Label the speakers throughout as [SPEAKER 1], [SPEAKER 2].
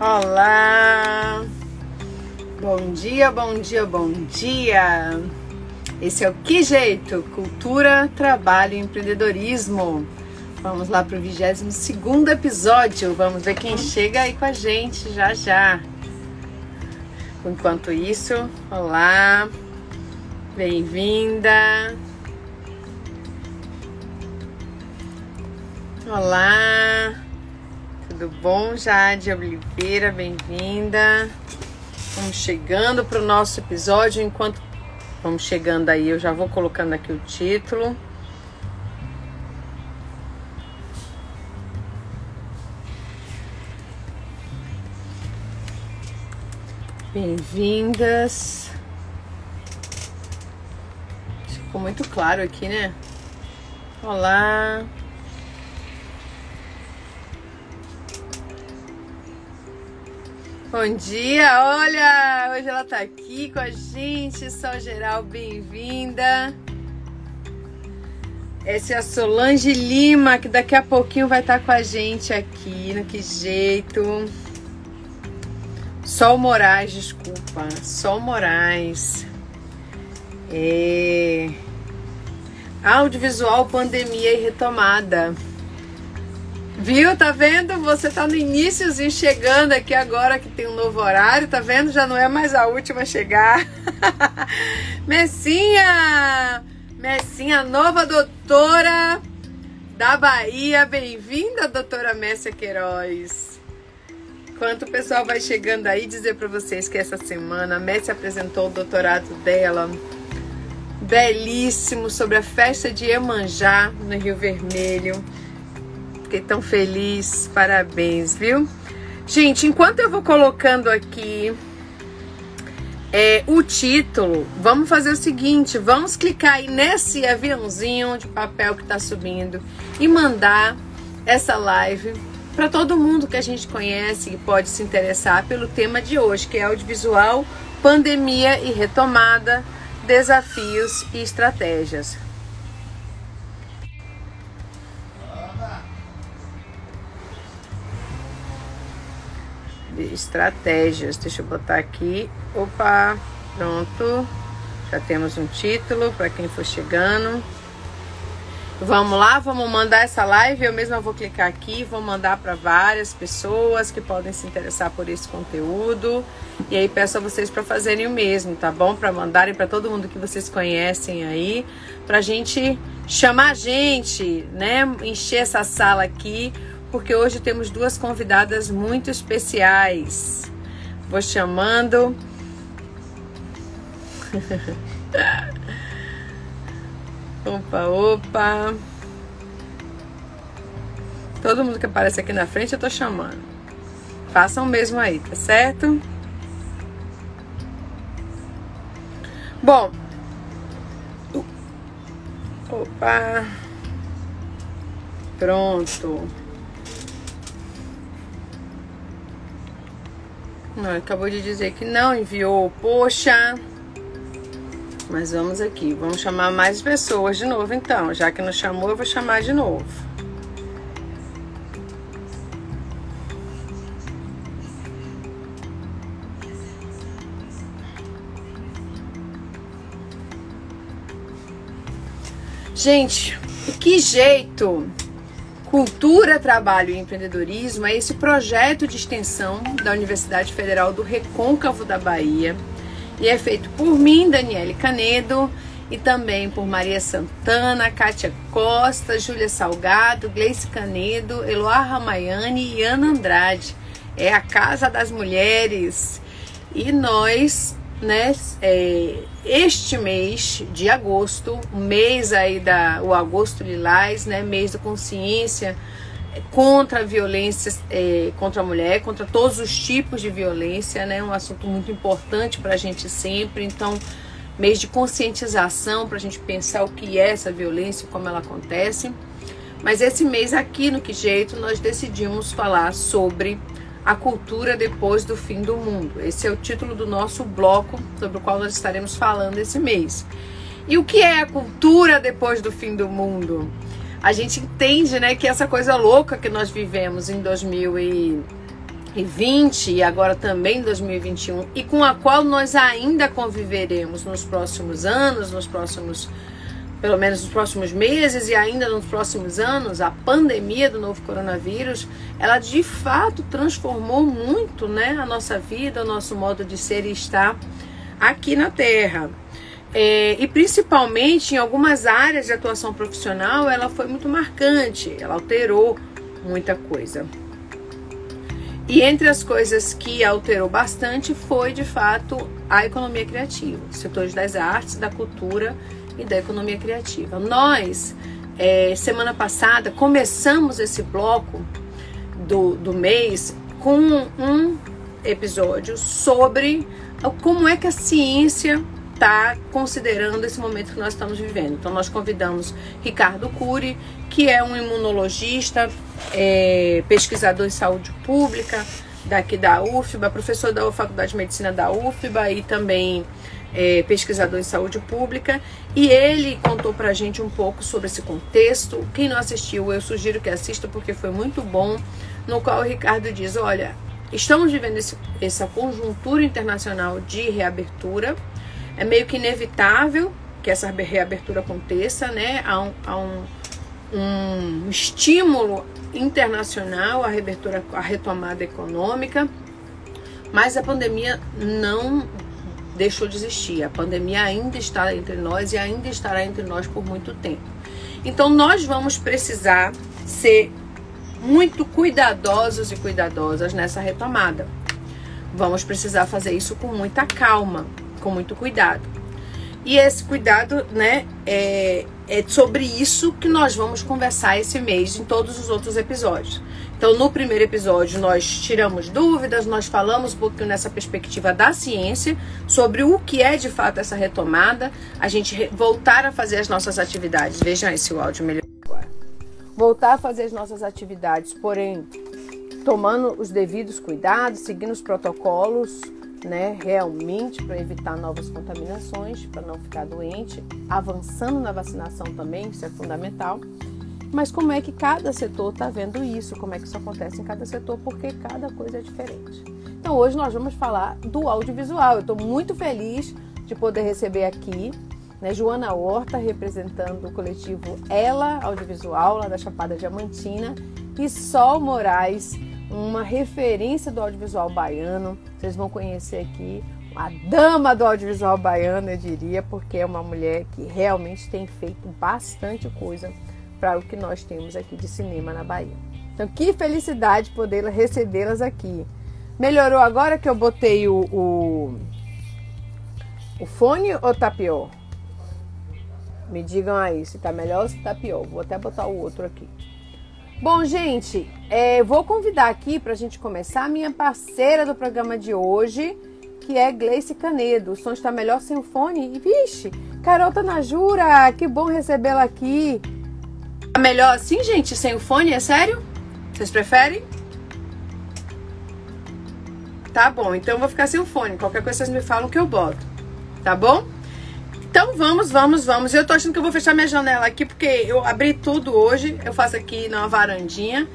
[SPEAKER 1] Olá! Bom dia, bom dia, bom dia! Esse é o Que Jeito? Cultura, Trabalho e Empreendedorismo. Vamos lá para o 22 episódio. Vamos ver quem chega aí com a gente já já. Enquanto isso, olá, bem-vinda. Olá, tudo bom? Jade Oliveira, bem-vinda. Vamos chegando para o nosso episódio. Enquanto vamos chegando aí, eu já vou colocando aqui o título. Bem-vindas. Ficou muito claro aqui, né? Olá. Bom dia, olha, hoje ela tá aqui com a gente, Sol Geral, bem-vinda. Essa é a Solange Lima, que daqui a pouquinho vai estar tá com a gente aqui, no Que Jeito. Sol Moraes, desculpa. Sol Moraes. É... Audiovisual, pandemia e retomada. Viu? Tá vendo? Você tá no iníciozinho chegando aqui agora que tem um novo horário, tá vendo? Já não é mais a última a chegar. Messinha! Messinha, nova doutora da Bahia. Bem-vinda, doutora Messia Queiroz. Enquanto o pessoal vai chegando aí, dizer para vocês que essa semana a Messi apresentou o doutorado dela, belíssimo, sobre a festa de Iemanjá no Rio Vermelho. Fiquei tão feliz, parabéns, viu? Gente, enquanto eu vou colocando aqui é, o título, vamos fazer o seguinte: vamos clicar aí nesse aviãozinho de papel que está subindo e mandar essa live para todo mundo que a gente conhece e pode se interessar pelo tema de hoje, que é audiovisual, pandemia e retomada, desafios e estratégias. Estratégias, deixa eu botar aqui. Opa, pronto. Já temos um título para quem for chegando. Vamos lá, vamos mandar essa live. Eu mesma vou clicar aqui, vou mandar para várias pessoas que podem se interessar por esse conteúdo. E aí peço a vocês para fazerem o mesmo, tá bom? Para mandarem para todo mundo que vocês conhecem aí, para gente chamar a gente, né? Encher essa sala aqui, porque hoje temos duas convidadas muito especiais. Vou chamando. Opa, opa. Todo mundo que aparece aqui na frente eu tô chamando. Façam o mesmo aí, tá certo? Bom. Opa. Pronto. Não, acabou de dizer que não enviou. Poxa. Mas vamos aqui, vamos chamar mais pessoas de novo então. Já que não chamou, eu vou chamar de novo. Gente, que jeito! Cultura, Trabalho e Empreendedorismo é esse projeto de extensão da Universidade Federal do Recôncavo da Bahia e é feito por mim, Daniele Canedo, e também por Maria Santana, Kátia Costa, Júlia Salgado, Gleice Canedo, Eloá Ramayane e Ana Andrade. É a Casa das Mulheres. E nós, né, é, este mês de agosto, mês aí da o agosto lilás, né, mês da consciência, contra a violência é, contra a mulher, contra todos os tipos de violência, né? Um assunto muito importante para a gente sempre. Então, mês de conscientização para a gente pensar o que é essa violência, como ela acontece. Mas esse mês aqui no Que Jeito nós decidimos falar sobre a cultura depois do fim do mundo. Esse é o título do nosso bloco sobre o qual nós estaremos falando esse mês. E o que é a cultura depois do fim do mundo? a gente entende, né, que essa coisa louca que nós vivemos em 2000 e 2020 e agora também 2021 e com a qual nós ainda conviveremos nos próximos anos, nos próximos pelo menos nos próximos meses e ainda nos próximos anos, a pandemia do novo coronavírus, ela de fato transformou muito, né, a nossa vida, o nosso modo de ser e estar aqui na Terra. É, e principalmente em algumas áreas de atuação profissional, ela foi muito marcante, ela alterou muita coisa. E entre as coisas que alterou bastante foi, de fato, a economia criativa, setores das artes, da cultura e da economia criativa. Nós, é, semana passada, começamos esse bloco do, do mês com um episódio sobre como é que a ciência está considerando esse momento que nós estamos vivendo. Então, nós convidamos Ricardo Cury, que é um imunologista, é, pesquisador em saúde pública daqui da UFBA, professor da Faculdade de Medicina da UFBA e também é, pesquisador em saúde pública, e ele contou pra gente um pouco sobre esse contexto. Quem não assistiu, eu sugiro que assista porque foi muito bom. No qual o Ricardo diz: Olha, estamos vivendo esse, essa conjuntura internacional de reabertura, é meio que inevitável que essa reabertura aconteça, né? Há um, há um, um estímulo internacional à reabertura, à retomada econômica, mas a pandemia não deixou de existir. A pandemia ainda está entre nós e ainda estará entre nós por muito tempo. Então nós vamos precisar ser muito cuidadosos e cuidadosas nessa retomada. Vamos precisar fazer isso com muita calma, com muito cuidado. E esse cuidado, né, é, é sobre isso que nós vamos conversar esse mês em todos os outros episódios. Então, no primeiro episódio, nós tiramos dúvidas, nós falamos um pouquinho nessa perspectiva da ciência sobre o que é de fato essa retomada, a gente voltar a fazer as nossas atividades. Vejam esse áudio melhor agora. Voltar a fazer as nossas atividades, porém, tomando os devidos cuidados, seguindo os protocolos, né, realmente para evitar novas contaminações, para não ficar doente, avançando na vacinação também, isso é fundamental. Mas como é que cada setor está vendo isso? Como é que isso acontece em cada setor? Porque cada coisa é diferente. Então hoje nós vamos falar do audiovisual. Eu estou muito feliz de poder receber aqui né, Joana Horta, representando o coletivo Ela Audiovisual, lá da Chapada Diamantina, e Sol Moraes, uma referência do audiovisual baiano. Vocês vão conhecer aqui a dama do audiovisual baiano, eu diria, porque é uma mulher que realmente tem feito bastante coisa para o que nós temos aqui de cinema na Bahia. Então, que felicidade poder recebê-las aqui. Melhorou agora que eu botei o, o, o fone ou tá pior? Me digam aí se tá melhor ou se tá pior. Vou até botar o outro aqui. Bom, gente, é, vou convidar aqui para a gente começar a minha parceira do programa de hoje, que é Gleice Canedo. O som está melhor sem o fone? E, vixe, Carol Tanajura, que bom recebê-la aqui. Tá melhor assim, gente, sem o fone, é sério? Vocês preferem? Tá bom, então eu vou ficar sem o fone. Qualquer coisa vocês me falam que eu boto. Tá bom? Então vamos, vamos, vamos. Eu tô achando que eu vou fechar minha janela aqui porque eu abri tudo hoje. Eu faço aqui na varandinha.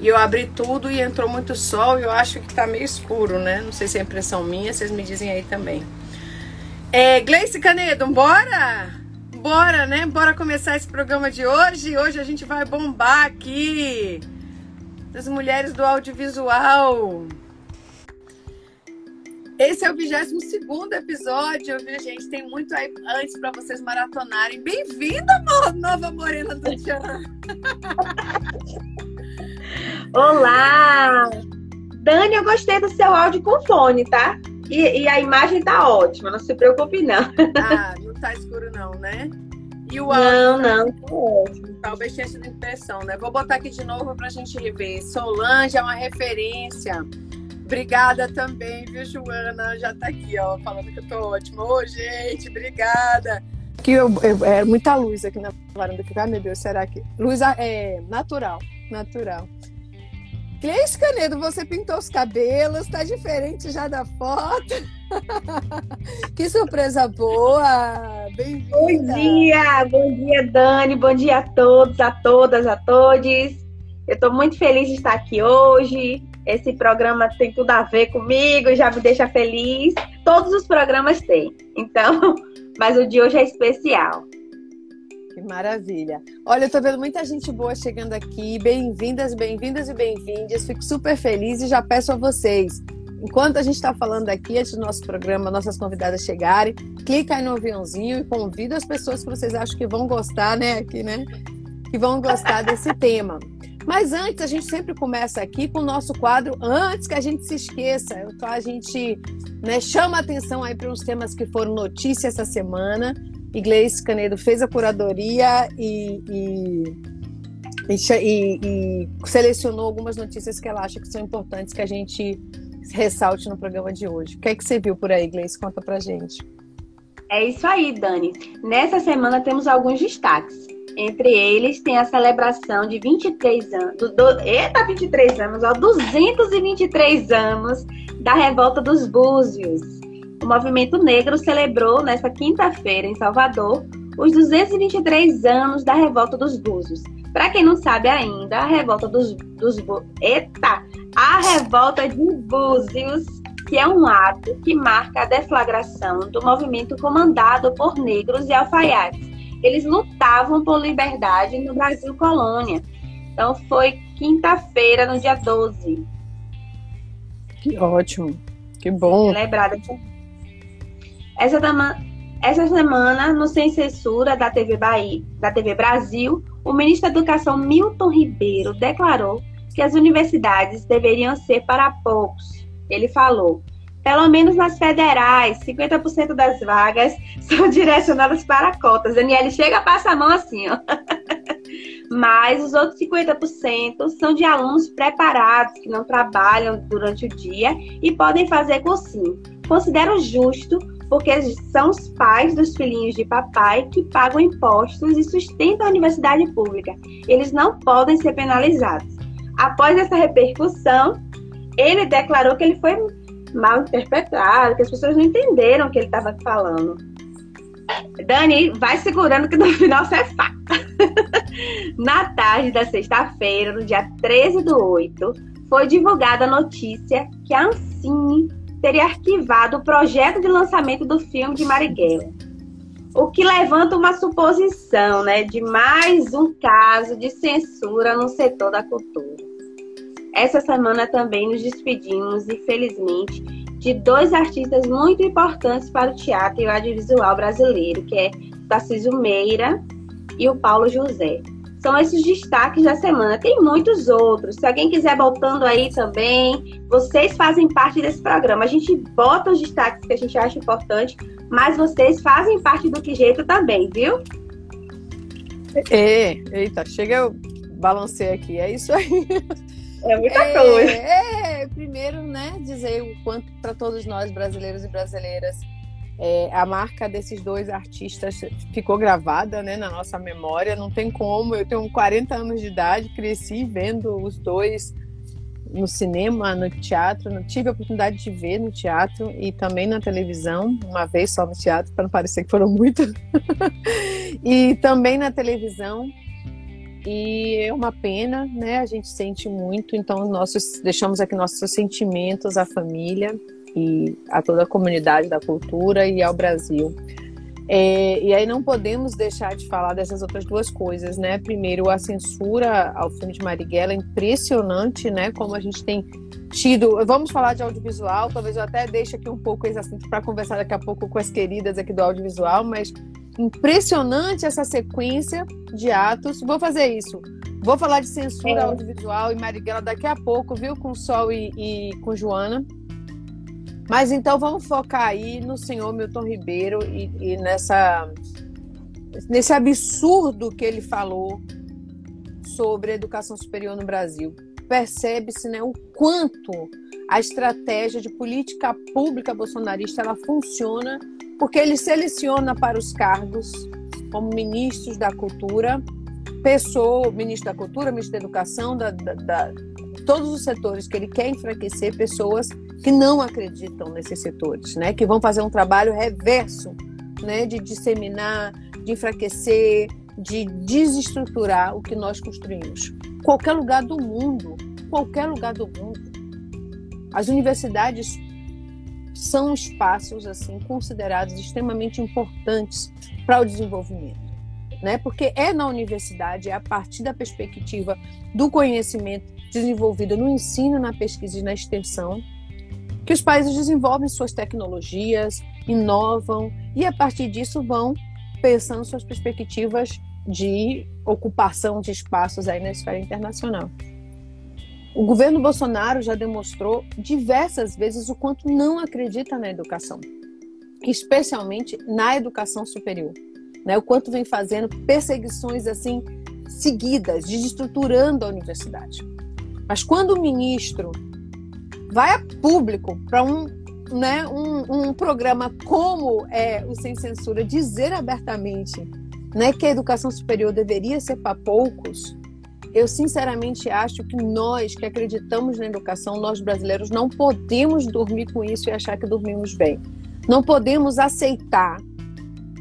[SPEAKER 1] E eu abri tudo e entrou muito sol e eu acho que tá meio escuro, né? Não sei se é impressão minha, vocês me dizem aí também. É, Gleice Canedo, bora? Bora, né? Bora começar esse programa de hoje. Hoje a gente vai bombar aqui das mulheres do audiovisual. Esse é o 22 episódio, viu, gente? Tem muito aí antes para vocês maratonarem. Bem-vinda, nova morena do Tchan!
[SPEAKER 2] Olá! Dani, eu gostei do seu áudio com fone, tá? E, e, a imagem tá ótima, não se preocupe, não.
[SPEAKER 1] Ah, não tá escuro, não, né?
[SPEAKER 2] E o áudio. Não, não, tá ótimo.
[SPEAKER 1] Talvez tenha sido impressão, né? Vou botar aqui de novo pra gente rever. Solange é uma referência. Obrigada também, viu, Joana? Já tá aqui, ó, falando que eu tô ótima. Ô, gente, obrigada. Que eu, eu, é muita luz aqui na varanda. Ai, meu Deus, será que. Luz é natural, natural. Cleice Canedo, você pintou os cabelos, tá diferente já da foto. que surpresa boa!
[SPEAKER 2] Bom dia, bom dia, Dani, bom dia a todos, a todas, a todos. Eu estou muito feliz de estar aqui hoje. esse programa tem tudo a ver comigo, já me deixa feliz. Todos os programas têm. Então, mas o de hoje é especial.
[SPEAKER 1] Que maravilha. Olha, eu tô vendo muita gente boa chegando aqui. Bem-vindas, bem-vindas e bem-vindas. Fico super feliz e já peço a vocês, enquanto a gente está falando aqui, antes do nosso programa, nossas convidadas chegarem, clica aí no aviãozinho e convida as pessoas que vocês acham que vão gostar, né, aqui, né? Que vão gostar desse tema. Mas antes, a gente sempre começa aqui com o nosso quadro, antes que a gente se esqueça. Então, a gente né, chama atenção aí para uns temas que foram notícia essa semana. Iglesias Canedo fez a curadoria e, e, e, e, selecionou algumas notícias que ela acha que são importantes que a gente ressalte no programa de hoje. O que é que você viu por aí, Gleice? Conta pra gente.
[SPEAKER 2] É isso aí, Dani. Nessa semana temos alguns destaques. Entre eles tem a celebração de 23 anos, do, do, eita, 23 anos, ó, 223 anos da revolta dos Búzios. O movimento negro celebrou nesta quinta-feira em Salvador os 223 anos da revolta dos Búzios. Para quem não sabe ainda, a revolta dos, dos eita, a revolta de Búzios, que é um ato que marca a deflagração do movimento comandado por negros e alfaiates eles lutavam por liberdade no Brasil colônia. Então foi quinta-feira, no dia 12.
[SPEAKER 1] Que ótimo, que bom.
[SPEAKER 2] Lembrada. Essa, essa semana, no Sem Censura da TV Bahia, da TV Brasil, o ministro da Educação Milton Ribeiro declarou que as universidades deveriam ser para poucos. Ele falou: pelo menos nas federais, 50% das vagas são direcionadas para cotas. Daniele chega, passa a mão assim, ó. Mas os outros 50% são de alunos preparados, que não trabalham durante o dia e podem fazer cursinho. Considero justo, porque são os pais dos filhinhos de papai que pagam impostos e sustentam a universidade pública. Eles não podem ser penalizados. Após essa repercussão, ele declarou que ele foi mal interpretado, que as pessoas não entenderam o que ele estava falando. Dani, vai segurando que no final você é fato. Na tarde da sexta-feira, no dia 13 do 8, foi divulgada a notícia que a Ancine teria arquivado o projeto de lançamento do filme de Marighella. O que levanta uma suposição, né, de mais um caso de censura no setor da cultura. Essa semana também nos despedimos, infelizmente, de dois artistas muito importantes para o teatro e o audiovisual brasileiro, que é Tarcísio Meira e o Paulo José. São esses destaques da semana. Tem muitos outros. Se alguém quiser voltando aí também, vocês fazem parte desse programa. A gente bota os destaques que a gente acha importante, mas vocês fazem parte do que jeito também, viu?
[SPEAKER 1] É, eita, chega eu balancei aqui. É isso aí.
[SPEAKER 2] É muita é, coisa.
[SPEAKER 1] É, primeiro, né, dizer o quanto para todos nós, brasileiros e brasileiras, é, a marca desses dois artistas ficou gravada né, na nossa memória. Não tem como. Eu tenho 40 anos de idade, cresci vendo os dois no cinema, no teatro. Não tive a oportunidade de ver no teatro e também na televisão, uma vez só no teatro, para não parecer que foram muitas. e também na televisão. E é uma pena, né? A gente sente muito, então nossos deixamos aqui nossos sentimentos à família e a toda a comunidade da cultura e ao Brasil. É, e aí não podemos deixar de falar dessas outras duas coisas, né? Primeiro, a censura ao filme de Marighella, impressionante, né? Como a gente tem tido. Vamos falar de audiovisual, talvez eu até deixe aqui um pouco esse assunto para conversar daqui a pouco com as queridas aqui do audiovisual, mas impressionante essa sequência de atos. Vou fazer isso. Vou falar de censura é. audiovisual e Marighella daqui a pouco, viu? Com Sol e, e, com Joana. Mas então vamos focar aí no senhor Milton Ribeiro e, e nessa nesse absurdo que ele falou sobre a educação superior no Brasil. Percebe-se né, o quanto a estratégia de política pública bolsonarista ela funciona porque ele seleciona para os cargos como ministros da cultura, pessoa, ministro da cultura, ministro da educação, da, da, da, todos os setores que ele quer enfraquecer, pessoas que não acreditam nesses setores, né? Que vão fazer um trabalho reverso, né? De disseminar, de enfraquecer, de desestruturar o que nós construímos. Qualquer lugar do mundo, qualquer lugar do mundo, As universidades são espaços assim considerados extremamente importantes para o desenvolvimento, né? Porque é na universidade, é a partir da perspectiva do conhecimento desenvolvido no ensino, na pesquisa e na extensão, que os países desenvolvem suas tecnologias, inovam e a partir disso vão pensando suas perspectivas de ocupação de espaços aí na esfera internacional. O governo Bolsonaro já demonstrou diversas vezes o quanto não acredita na educação, especialmente na educação superior, né? O quanto vem fazendo perseguições assim seguidas, desestruturando a universidade. Mas quando o ministro vai a público para um, né, um, um programa como é o Sem Censura dizer abertamente né, que a educação superior deveria ser para poucos, eu sinceramente acho que nós que acreditamos na educação, nós brasileiros, não podemos dormir com isso e achar que dormimos bem. Não podemos aceitar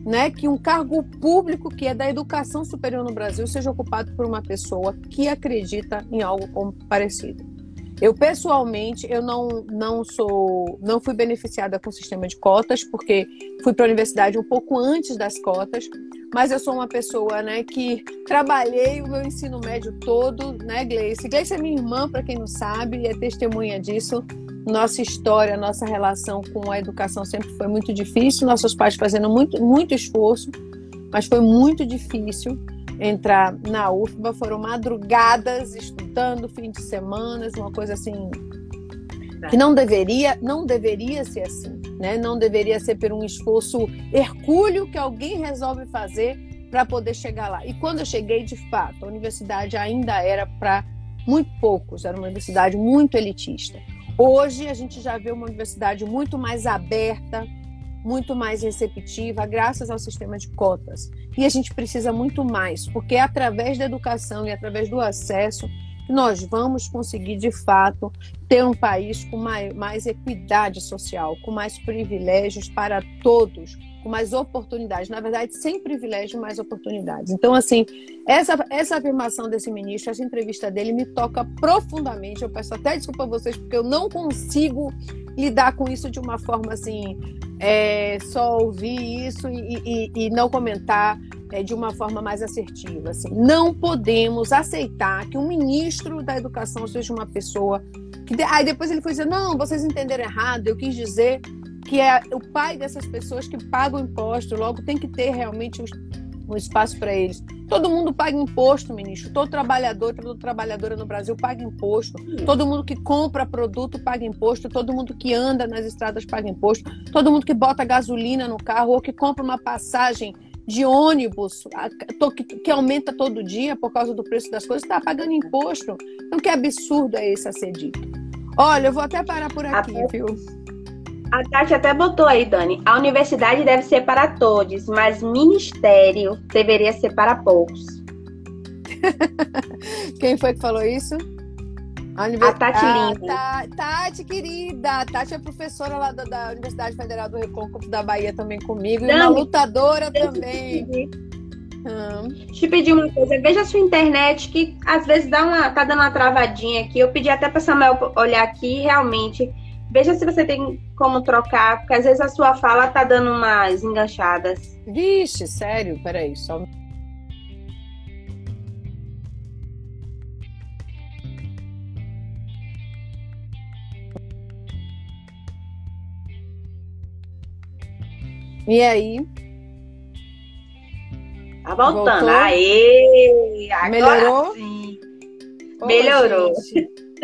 [SPEAKER 1] né, que um cargo público que é da educação superior no Brasil seja ocupado por uma pessoa que acredita em algo como parecido. Eu pessoalmente eu não não sou não fui beneficiada com o sistema de cotas porque fui para a universidade um pouco antes das cotas, mas eu sou uma pessoa, né, que trabalhei o meu ensino médio todo, né, Gleice? Gleice é minha irmã, para quem não sabe, é testemunha disso. Nossa história, nossa relação com a educação sempre foi muito difícil, nossos pais fazendo muito, muito esforço, mas foi muito difícil entrar na UFBA, foram madrugadas estudando, fim de semana, uma coisa assim que não deveria, não deveria ser assim, né? Não deveria ser por um esforço hercúleo que alguém resolve fazer para poder chegar lá. E quando eu cheguei, de fato, a universidade ainda era para muito poucos, era uma universidade muito elitista. Hoje a gente já vê uma universidade muito mais aberta, muito mais receptiva, graças ao sistema de cotas. E a gente precisa muito mais, porque é através da educação e através do acesso nós vamos conseguir, de fato, ter um país com mais, mais equidade social, com mais privilégios para todos, com mais oportunidades. Na verdade, sem privilégio, mais oportunidades. Então, assim, essa, essa afirmação desse ministro, essa entrevista dele me toca profundamente. Eu peço até desculpa a vocês, porque eu não consigo lidar com isso de uma forma assim, é, só ouvir isso e, e, e não comentar é, de uma forma mais assertiva. Assim. Não podemos aceitar que um ministro da educação seja uma pessoa que. Aí depois ele foi dizer: não, vocês entenderam errado, eu quis dizer que é o pai dessas pessoas que pagam imposto, logo tem que ter realmente um espaço para eles. Todo mundo paga imposto, ministro. Todo trabalhador, toda trabalhadora no Brasil paga imposto. Todo mundo que compra produto paga imposto. Todo mundo que anda nas estradas paga imposto. Todo mundo que bota gasolina no carro ou que compra uma passagem de ônibus que aumenta todo dia por causa do preço das coisas, está pagando imposto. Então, que absurdo é esse a ser dito? Olha, eu vou até parar por aqui, viu?
[SPEAKER 2] A Tati até botou aí, Dani. A universidade deve ser para todos, mas ministério deveria ser para poucos.
[SPEAKER 1] Quem foi que falou isso?
[SPEAKER 2] A, univers... a Tati ah, Lima.
[SPEAKER 1] Ta... Tati, querida. A Tati é professora lá da, da Universidade Federal do Recôncavo da Bahia também comigo. Não, e uma lutadora também.
[SPEAKER 2] Hum. Te pedir uma coisa, veja a sua internet que às vezes dá uma, tá dando uma travadinha aqui. Eu pedi até para Samuel olhar aqui, realmente. Veja se você tem como trocar, porque às vezes a sua fala tá dando umas enganchadas.
[SPEAKER 1] Vixe, sério? Peraí, só E aí?
[SPEAKER 2] Tá voltando. Voltou? Aê! Agora
[SPEAKER 1] Melhorou?
[SPEAKER 2] sim. Melhorou.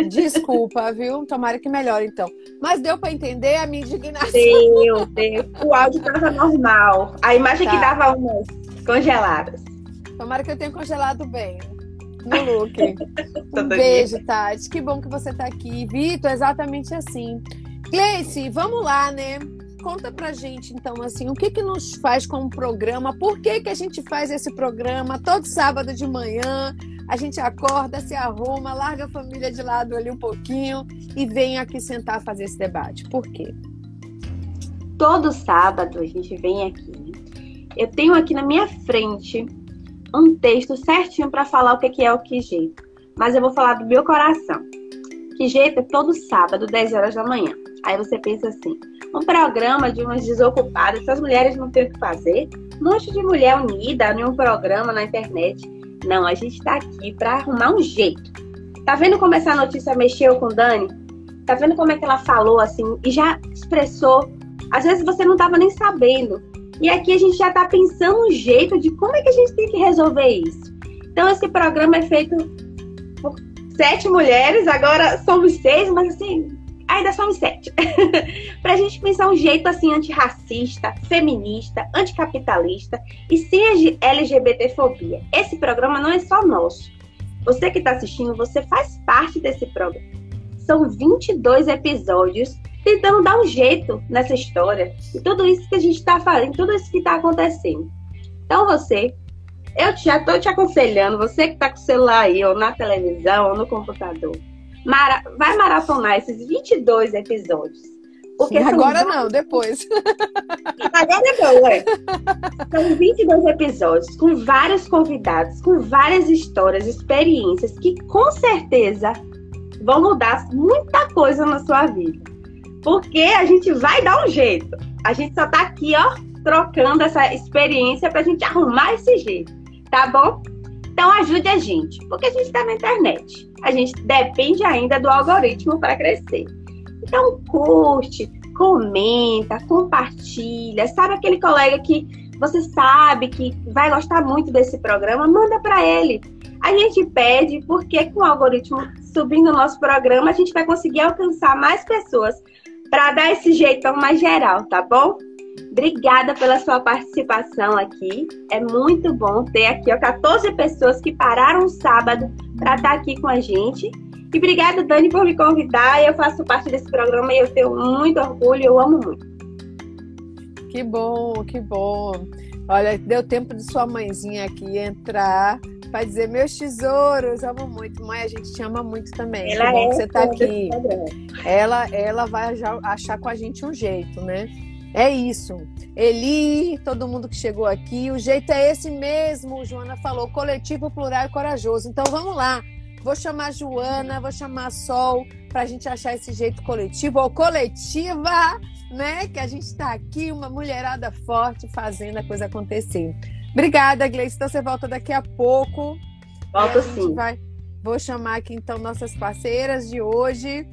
[SPEAKER 1] desculpa, viu? Tomara que melhore, então. Mas deu para entender a minha indignação.
[SPEAKER 2] Deu, deu. O áudio tava normal. A imagem tá. que dava umas congeladas.
[SPEAKER 1] Tomara que eu tenha congelado bem no look. um beijo, Tati. Que bom que você tá aqui. Vitor, exatamente assim. Gleice, vamos lá, né? Conta pra gente, então, assim, o que que nos faz como programa? Por que que a gente faz esse programa todo sábado de manhã? A gente acorda, se arruma, larga a família de lado ali um pouquinho e vem aqui sentar fazer esse debate. Por quê?
[SPEAKER 2] Todo sábado a gente vem aqui. Eu tenho aqui na minha frente um texto certinho para falar o que é o que jeito. Mas eu vou falar do meu coração. Que jeito é todo sábado, 10 horas da manhã. Aí você pensa assim, um programa de umas desocupadas, essas mulheres não têm o que fazer? Um monte de mulher unida em um programa na internet. Não, a gente tá aqui para arrumar um jeito. Tá vendo como essa notícia mexeu com Dani? Tá vendo como é que ela falou assim e já expressou? Às vezes você não tava nem sabendo. E aqui a gente já tá pensando um jeito de como é que a gente tem que resolver isso. Então esse programa é feito por sete mulheres, agora somos seis, mas assim, ainda somos sete. para a gente pensar um jeito assim antirracista, feminista, anticapitalista e sem LGBTfobia. Esse programa não é só nosso. Você que está assistindo, você faz parte desse programa. São 22 episódios tentando dar um jeito nessa história e tudo isso que a gente está fazendo, tudo isso que está acontecendo. Então você eu já estou te aconselhando, você que está com o celular aí, ou na televisão, ou no computador, mara vai maratonar esses 22 episódios.
[SPEAKER 1] Porque Agora não, depois.
[SPEAKER 2] Agora não, é. São 22 episódios com vários convidados, com várias histórias, experiências que com certeza vão mudar muita coisa na sua vida. Porque a gente vai dar um jeito. A gente só tá aqui, ó, trocando essa experiência pra gente arrumar esse jeito tá bom? Então ajude a gente, porque a gente está na internet. A gente depende ainda do algoritmo para crescer. Então curte, comenta, compartilha. Sabe aquele colega que você sabe que vai gostar muito desse programa? Manda para ele. A gente pede porque com o algoritmo subindo o nosso programa, a gente vai conseguir alcançar mais pessoas para dar esse jeitão mais geral, tá bom? Obrigada pela sua participação aqui. É muito bom ter aqui ó, 14 pessoas que pararam sábado para estar aqui com a gente. E obrigada, Dani, por me convidar. Eu faço parte desse programa e eu tenho muito orgulho, eu amo muito.
[SPEAKER 1] Que bom, que bom. Olha, deu tempo de sua mãezinha aqui entrar para dizer meus tesouros, amo muito. Mãe, a gente te ama muito também. Ela que bom é que você está aqui. Ela, ela vai achar com a gente um jeito, né? É isso. Eli, todo mundo que chegou aqui, o jeito é esse mesmo, Joana falou, coletivo, plural e corajoso. Então vamos lá. Vou chamar a Joana, vou chamar a Sol para a gente achar esse jeito coletivo ou coletiva, né? Que a gente está aqui, uma mulherada forte fazendo a coisa acontecer. Obrigada, Gleice. Então você volta daqui a pouco.
[SPEAKER 2] Volta sim.
[SPEAKER 1] Vai... Vou chamar aqui então nossas parceiras de hoje,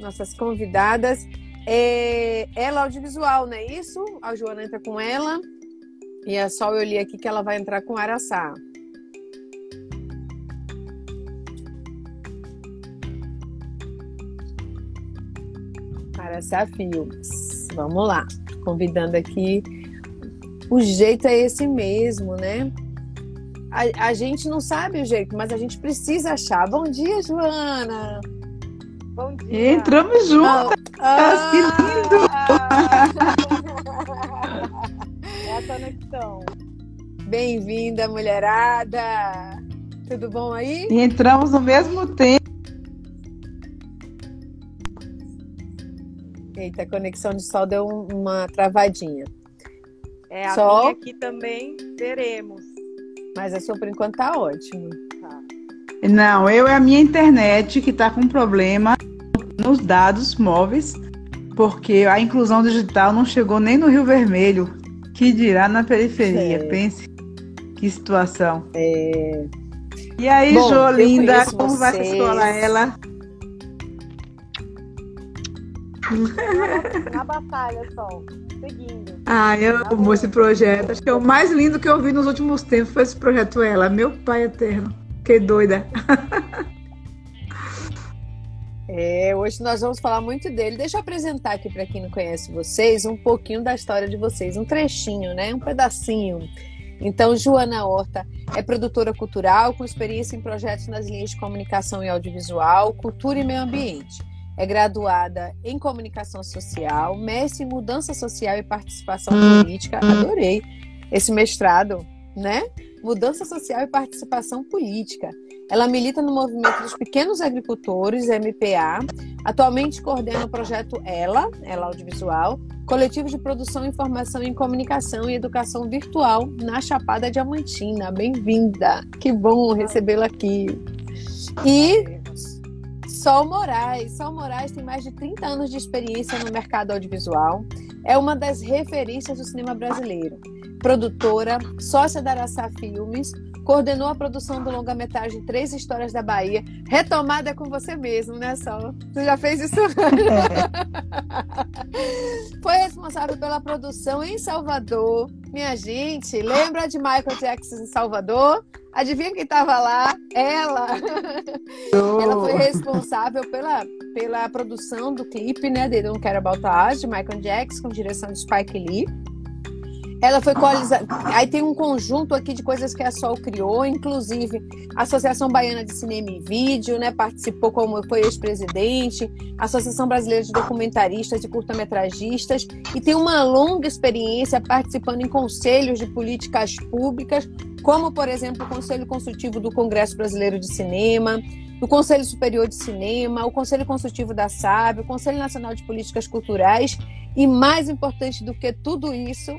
[SPEAKER 1] nossas convidadas. É, ela audiovisual, não é isso? A Joana entra com ela. E é só eu li aqui que ela vai entrar com Araçá. Araçá Filmes. Vamos lá. Convidando aqui. O jeito é esse mesmo, né? A, a gente não sabe o jeito, mas a gente precisa achar. Bom dia, Joana!
[SPEAKER 3] Bom dia. Entramos juntas. Ah, que lindo!
[SPEAKER 1] É a conexão. Bem-vinda, mulherada. Tudo bom aí?
[SPEAKER 3] Entramos no mesmo tempo.
[SPEAKER 1] Eita, a conexão de sol deu uma travadinha.
[SPEAKER 4] É, a sol... minha aqui também teremos.
[SPEAKER 1] Mas a sua por enquanto tá ótimo.
[SPEAKER 3] Não, eu é a minha internet que está com problema nos dados móveis, porque a inclusão digital não chegou nem no Rio Vermelho, que dirá na periferia. Pense que situação.
[SPEAKER 1] É...
[SPEAKER 3] E aí, Bom, Jô, linda, como vocês. vai a escola ela?
[SPEAKER 4] Na, na batalha só, seguindo.
[SPEAKER 3] Ah, eu amo esse projeto. Acho que é o mais lindo que eu vi nos últimos tempos foi esse projeto ela. Meu pai eterno. Que doida.
[SPEAKER 1] É, hoje nós vamos falar muito dele. Deixa eu apresentar aqui para quem não conhece vocês um pouquinho da história de vocês, um trechinho, né? Um pedacinho. Então, Joana Horta é produtora cultural com experiência em projetos nas linhas de comunicação e audiovisual, cultura e meio ambiente. É graduada em comunicação social, mestre em mudança social e participação política. Adorei esse mestrado, né? Mudança Social e Participação Política. Ela milita no movimento dos pequenos agricultores, MPA. Atualmente coordena o projeto Ela, Ela Audiovisual, coletivo de produção, informação em comunicação e educação virtual na Chapada Diamantina. Bem-vinda! Que bom recebê-la aqui. E Sol Moraes. Sol Moraes tem mais de 30 anos de experiência no mercado audiovisual. É uma das referências do cinema brasileiro. Produtora, sócia da Araçá Filmes, coordenou a produção do longa-metragem Três Histórias da Bahia. Retomada com você mesmo, né, Sol? Você já fez isso? É. Foi responsável pela produção em Salvador. Minha gente, lembra de Michael Jackson em Salvador? Adivinha quem estava lá? Ela! Oh. Ela foi responsável pela, pela produção do clipe, né, de Don't Care About Us, de Michael Jackson, com direção de Spike Lee. Ela foi coalizada. Aí tem um conjunto aqui de coisas que a Sol criou, inclusive a Associação Baiana de Cinema e Vídeo, né? Participou como foi ex-presidente, Associação Brasileira de Documentaristas e Curta-Metragistas, e tem uma longa experiência participando em conselhos de políticas públicas, como, por exemplo, o Conselho Consultivo do Congresso Brasileiro de Cinema, o Conselho Superior de Cinema, o Conselho Consultivo da SAB, o Conselho Nacional de Políticas Culturais, e mais importante do que tudo isso,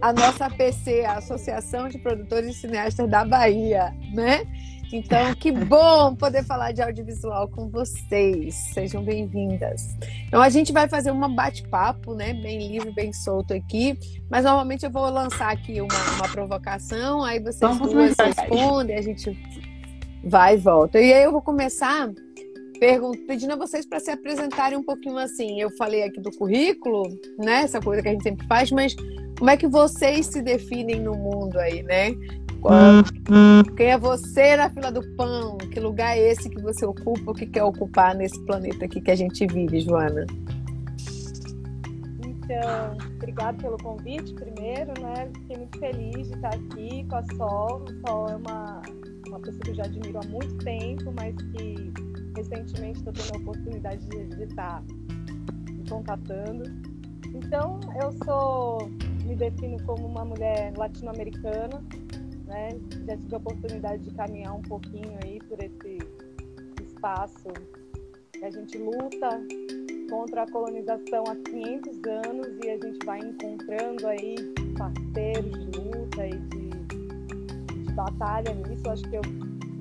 [SPEAKER 1] a nossa APC, a Associação de Produtores e Cineastas da Bahia, né? Então, que bom poder falar de audiovisual com vocês. Sejam bem-vindas. Então, a gente vai fazer um bate-papo, né? Bem livre, bem solto aqui. Mas, normalmente, eu vou lançar aqui uma, uma provocação, aí vocês Vamos duas respondem, a gente vai e volta. E aí, eu vou começar pedindo a vocês para se apresentarem um pouquinho assim. Eu falei aqui do currículo, né? Essa coisa que a gente sempre faz, mas como é que vocês se definem no mundo aí, né? Quem é você na fila do pão? Que lugar é esse que você ocupa? O que quer ocupar nesse planeta aqui que a gente vive, Joana?
[SPEAKER 4] Então, obrigado pelo convite, primeiro, né? Fiquei muito feliz de estar aqui com a Sol. A Sol é uma, uma pessoa que eu já admiro há muito tempo, mas que recentemente estou tendo a oportunidade de, estar me contatando. Então, eu sou me defino como uma mulher latino-americana, né? Já tive a oportunidade de caminhar um pouquinho aí por esse espaço a gente luta contra a colonização há 500 anos e a gente vai encontrando aí parceiros de luta e de, de batalha nisso. Acho que eu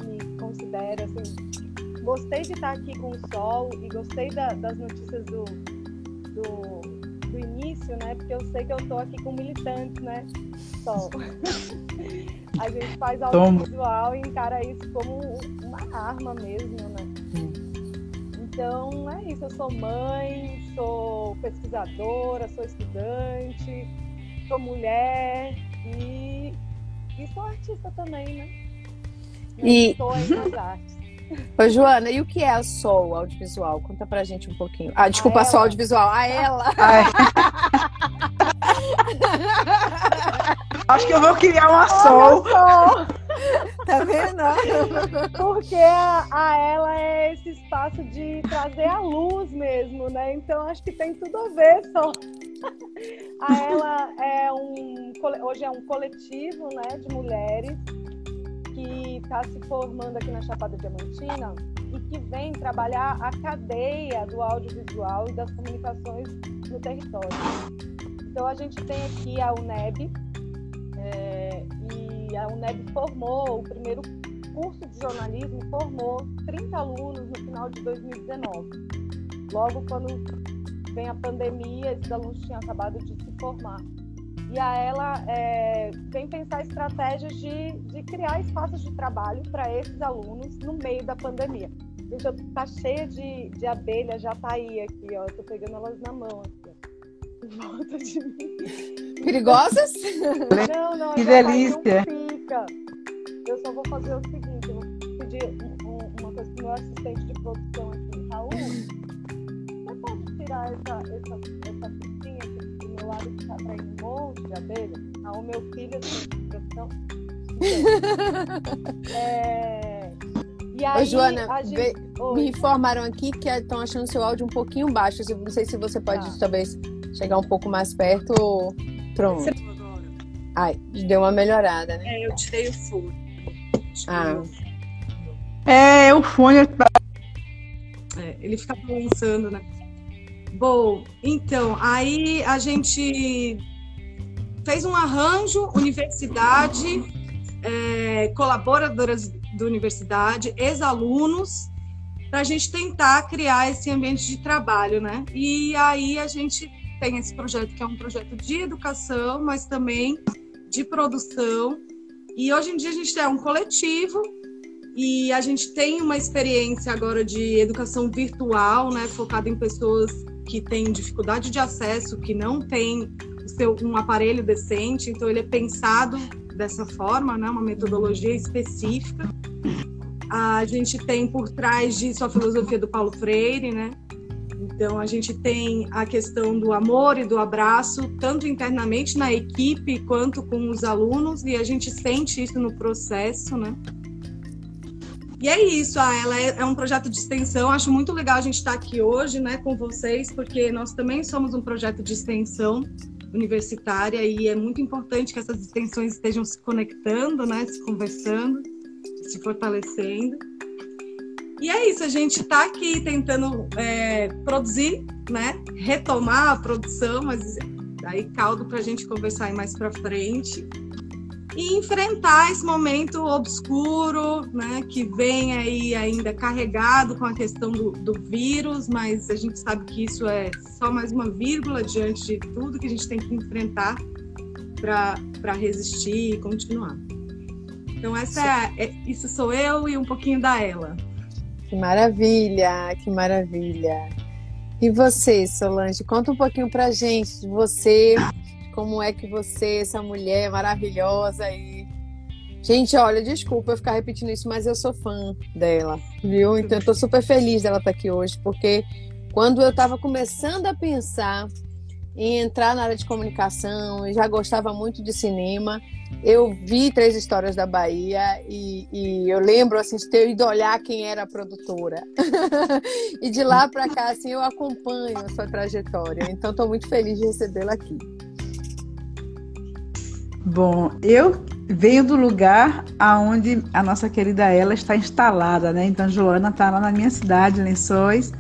[SPEAKER 4] me considero assim. Gostei de estar aqui com o Sol e gostei da, das notícias do, do do início, né? Porque eu sei que eu tô aqui com militantes, né? Só. a gente faz audiovisual e encara isso como uma arma mesmo, né? Então é isso, eu sou mãe, sou pesquisadora, sou estudante, sou mulher e, e sou artista também, né?
[SPEAKER 1] E... Estou aí nas artes. Ô, Joana, e o que é a Sol Audiovisual? Conta pra gente um pouquinho. Ah, desculpa, a, a Sol Audiovisual. A ela.
[SPEAKER 3] Acho que eu vou criar uma Sol.
[SPEAKER 1] Tá vendo?
[SPEAKER 4] Porque a, a, ela é esse espaço de trazer a luz mesmo, né? Então acho que tem tudo a ver só. A ela é um hoje é um coletivo, né, de mulheres que está se formando aqui na Chapada Diamantina e que vem trabalhar a cadeia do audiovisual e das comunicações no território. Então, a gente tem aqui a UNEB, é, e a UNEB formou o primeiro curso de jornalismo, formou 30 alunos no final de 2019. Logo quando vem a pandemia, esses alunos tinham acabado de se formar e a ela é, vem pensar estratégias de, de criar espaços de trabalho para esses alunos no meio da pandemia. Gente, eu tá cheia de, de abelha, já tá aí aqui, ó. Eu tô pegando elas na mão aqui. Volta de mim.
[SPEAKER 1] Perigosas?
[SPEAKER 4] Não, não,
[SPEAKER 3] que delícia.
[SPEAKER 4] fica. Eu só vou fazer o seguinte, eu vou pedir um, um, uma coisa pro meu assistente de produção aqui, Raul. Você pode tirar essa, essa, essa lado que tá atraindo um monte de abelha. Ah, o meu filho tem profissão. é...
[SPEAKER 1] E aí, Ô, Joana, gente... me informaram aqui que estão achando seu áudio um pouquinho baixo. Não sei se você pode tá. talvez chegar um pouco mais perto. Pronto. Você... Ai, deu uma melhorada, né?
[SPEAKER 4] É, eu tirei o fone.
[SPEAKER 1] Ah.
[SPEAKER 3] É, o fone.
[SPEAKER 4] É, ele fica balançando, né? Bom, então, aí a gente fez um arranjo, universidade, é, colaboradoras da universidade, ex-alunos,
[SPEAKER 5] para a gente tentar criar esse ambiente de trabalho, né? E aí a gente tem esse projeto que é um projeto de educação, mas também de produção. E hoje em dia a gente é um coletivo e a gente tem uma experiência agora de educação virtual, né, focada em pessoas que têm dificuldade de acesso, que não têm seu, um aparelho decente, então ele é pensado dessa forma, né, uma metodologia específica. A gente tem por trás disso a filosofia do Paulo Freire, né? Então a gente tem a questão do amor e do abraço, tanto internamente na equipe quanto com os alunos, e a gente sente isso no processo, né? E é isso, ah, ela é, é, um projeto de extensão. Acho muito legal a gente estar aqui hoje, né, com vocês, porque nós também somos um projeto de extensão universitária e é muito importante que essas extensões estejam se conectando, né, se conversando, se fortalecendo. E é isso, a gente está aqui tentando é, produzir, né, retomar a produção, mas aí caldo para a gente conversar aí mais para frente e enfrentar esse momento obscuro, né, que vem aí ainda carregado com a questão do, do vírus, mas a gente sabe que isso é só mais uma vírgula diante de tudo que a gente tem que enfrentar para resistir e continuar. Então essa é, é, isso sou eu e um pouquinho da ela.
[SPEAKER 1] Que maravilha, que maravilha. E você, Solange, conta um pouquinho pra gente de você, como é que você, essa mulher maravilhosa e Gente, olha, desculpa eu ficar repetindo isso, mas eu sou fã dela, viu? Então eu tô super feliz dela estar tá aqui hoje, porque quando eu estava começando a pensar em entrar na área de comunicação, já gostava muito de cinema, eu vi Três Histórias da Bahia e, e, eu lembro assim de ter ido olhar quem era a produtora. e de lá para cá assim eu acompanho a sua trajetória. Então estou muito feliz de recebê-la aqui.
[SPEAKER 3] Bom, eu venho do lugar aonde a nossa querida ela está instalada, né? Então, Joana está lá na minha cidade, Lençóis,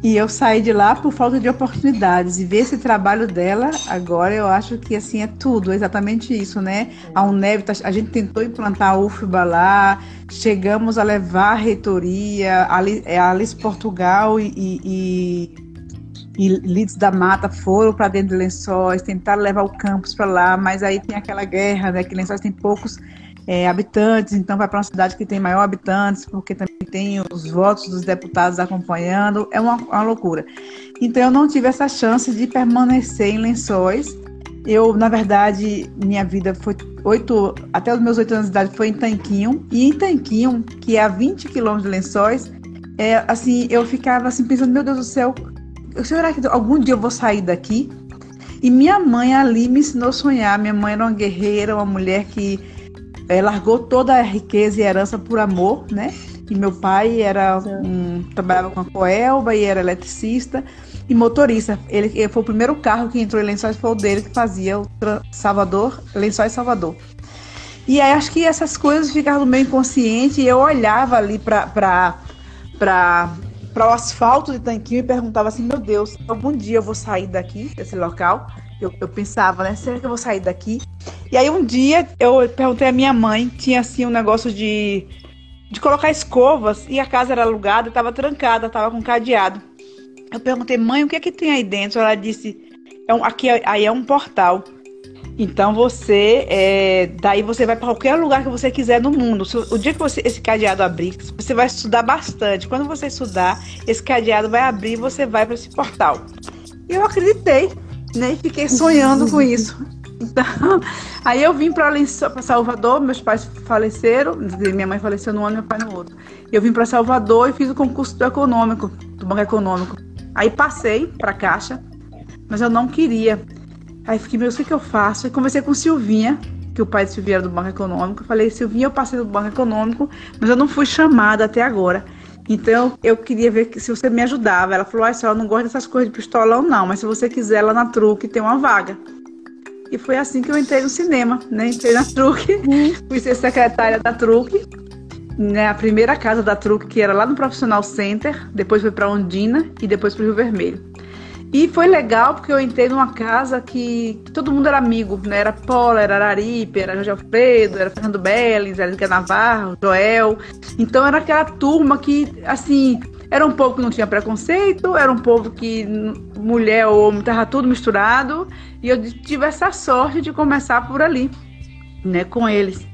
[SPEAKER 3] e eu saí de lá por falta de oportunidades. E ver esse trabalho dela agora, eu acho que assim é tudo, exatamente isso, né? A UNEB, tá, a gente tentou implantar a UFBA lá, chegamos a levar a reitoria, a Alice Portugal e, e e Lides da Mata foram para dentro de Lençóis, tentaram levar o campus para lá, mas aí tem aquela guerra, né, que Lençóis tem poucos é, habitantes, então vai para uma cidade que tem maior habitantes, porque também tem os votos dos deputados acompanhando, é uma, uma loucura. Então eu não tive essa chance de permanecer em Lençóis. Eu, na verdade, minha vida foi oito, até os meus oito anos de idade foi em Tanquinho, e em Tanquinho, que é a 20 quilômetros de Lençóis, é, assim, eu ficava assim pensando, meu Deus do céu, será que algum dia eu vou sair daqui? E minha mãe ali me ensinou a sonhar. Minha mãe era uma guerreira, uma mulher que é, largou toda a riqueza e herança por amor, né? E meu pai era um, trabalhava com a Coelba e era eletricista e motorista. Ele, ele, foi o primeiro carro que entrou em Lençóis, foi o dele que fazia o Salvador, Lençóis Salvador. E aí acho que essas coisas ficavam no meu inconsciente e eu olhava ali para para o asfalto de Tanquinho e perguntava assim: meu Deus, algum dia eu vou sair daqui, desse local? Eu, eu, pensava, né? Será que eu vou sair daqui? E aí um dia eu perguntei à minha mãe, tinha assim um negócio de, de colocar escovas e a casa era alugada, estava trancada, estava com cadeado. Eu perguntei, mãe, o que é que tem aí dentro? Ela disse, é um, aqui aí é um portal. Então você, é, daí você vai para qualquer lugar que você quiser no mundo. O dia que você esse cadeado abrir, você vai estudar bastante. Quando você estudar, esse cadeado vai abrir e você vai para esse portal. E eu acreditei, né? Fiquei sonhando com isso. Então, aí eu vim para Salvador, meus pais faleceram, minha mãe faleceu no ano, meu pai no outro. Eu vim para Salvador e fiz o concurso do econômico, do banco econômico. Aí passei para Caixa, mas eu não queria. Aí fiquei, meu, o que, que eu faço? Aí conversei com Silvinha, que o pai de Silvinha era do Banco Econômico. Eu falei, Silvinha, eu passei do Banco Econômico, mas eu não fui chamada até agora. Então eu queria ver se você me ajudava. Ela falou, ah, senhora, eu não gosto dessas coisas de pistolão, não, mas se você quiser lá na Truque tem uma vaga. E foi assim que eu entrei no cinema, né? Entrei na Truque, uhum. fui ser secretária da Truque, né? A primeira casa da Truque, que era lá no Profissional Center, depois foi para Ondina e depois para o Rio Vermelho. E foi legal porque eu entrei numa casa que, que todo mundo era amigo, né? Era Paula, era Araripe, era Jorge Alfredo, era Fernando Beles, era Liga Navarro, Joel. Então era aquela turma que, assim, era um povo que não tinha preconceito, era um povo que mulher ou homem estava tudo misturado. E eu tive essa sorte de começar por ali, né, com eles.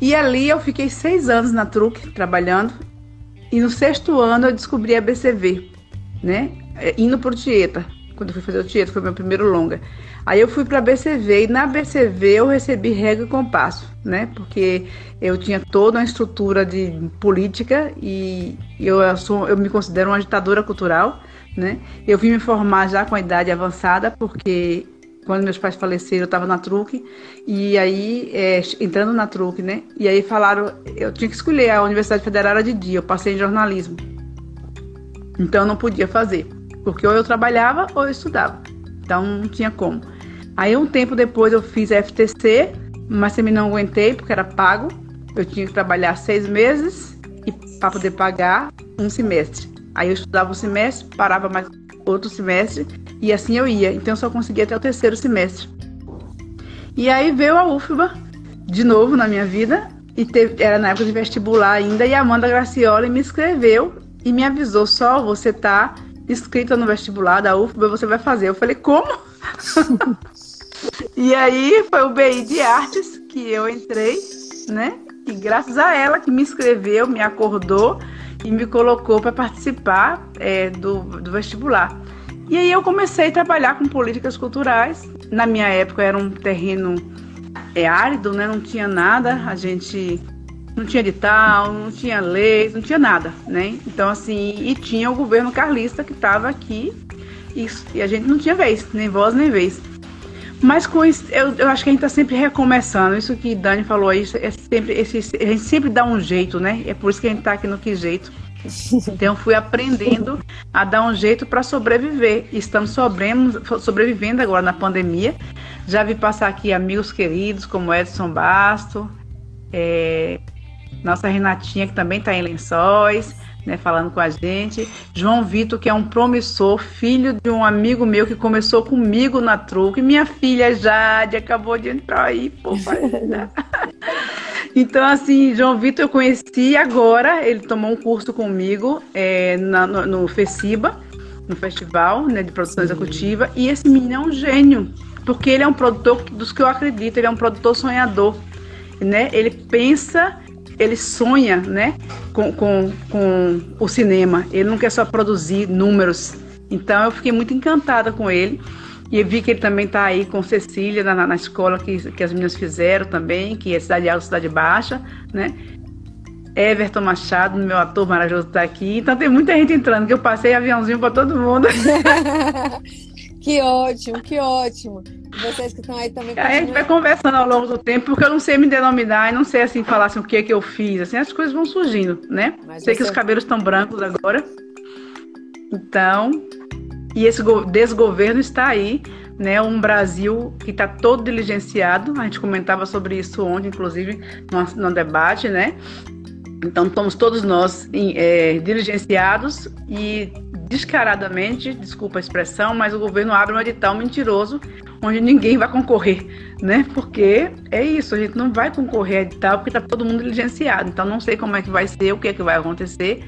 [SPEAKER 3] E ali eu fiquei seis anos na Truque, trabalhando. E no sexto ano eu descobri a BCV, né? É, indo por Tieta quando eu fui fazer o teatro, foi meu primeiro longa. Aí eu fui para BCV e na BCV eu recebi regra e compasso, né? Porque eu tinha toda uma estrutura de política e eu sou, eu me considero uma ditadora cultural, né? Eu vim me formar já com a idade avançada porque quando meus pais faleceram, eu estava na Truque, e aí, é, entrando na Truque, né? E aí falaram, eu tinha que escolher, a Universidade Federal era de dia, eu passei em jornalismo. Então eu não podia fazer. Porque ou eu trabalhava ou eu estudava. Então não tinha como. Aí um tempo depois eu fiz FTC, mas também não aguentei porque era pago. Eu tinha que trabalhar seis meses e para poder pagar um semestre. Aí eu estudava um semestre, parava mais outro semestre e assim eu ia. Então eu só conseguia até o terceiro semestre. E aí veio a UFBA de novo na minha vida e teve, era na época de vestibular ainda e a Amanda Gracioli me escreveu e me avisou só você tá inscrita no vestibular da UFBA, você vai fazer. Eu falei, como? e aí foi o BI de Artes que eu entrei, né? E graças a ela que me inscreveu, me acordou e me colocou para participar é, do, do vestibular. E aí eu comecei a trabalhar com políticas culturais. Na minha época era um terreno é, árido, né? Não tinha nada. A gente não tinha edital, não tinha leis, não tinha nada, né? Então, assim, e tinha o governo carlista que estava aqui e, e, a gente não tinha vez, nem voz nem vez. Mas com isso, eu, eu acho que a gente está sempre recomeçando. Isso que Dani falou aí, é sempre, esse, a gente sempre dá um jeito, né? É por isso que a gente está aqui no Que Jeito. Então, fui aprendendo a dar um jeito para sobreviver. Estamos sobrevivendo agora na pandemia. Já vi passar aqui amigos queridos como Edson Basto, é, nossa Renatinha, que também está em Lençóis, né, falando com a gente. João Vitor, que é um promissor, filho de um amigo meu que começou comigo na truque. Minha filha Jade acabou de entrar aí, pô? Então, assim, João Vitor eu conheci agora, ele tomou um curso comigo é, na, no, no FECIBA, no festival né, de produção Sim. executiva, e esse menino é um gênio, porque ele é um produtor dos que eu acredito, ele é um produtor sonhador, né? Ele pensa ele sonha né, com, com, com o cinema. Ele não quer só produzir números. Então eu fiquei muito encantada com ele. E vi que ele também está aí com Cecília na, na escola que, que as meninas fizeram também, que é Cidade Alta, Cidade Baixa, né? Everton Machado, meu ator maravilhoso, está aqui. Então tem muita gente entrando, que eu passei aviãozinho para todo mundo.
[SPEAKER 1] que ótimo, que ótimo. Vocês que estão aí também.
[SPEAKER 3] A gente vai conversando ao longo do tempo, porque eu não sei me denominar e não sei assim falar assim, o que é que eu fiz. Assim, as coisas vão surgindo, né? Mas sei que os cabelos estão brancos agora. Então, e esse desgoverno está aí, né? Um Brasil que está todo diligenciado. A gente comentava sobre isso ontem, inclusive, no, no debate, né? Então, estamos todos nós é, diligenciados e descaradamente, desculpa a expressão, mas o governo abre um edital mentiroso onde ninguém vai concorrer, né? Porque é isso, a gente não vai concorrer a edital porque está todo mundo diligenciado. Então não sei como é que vai ser, o que é que vai acontecer.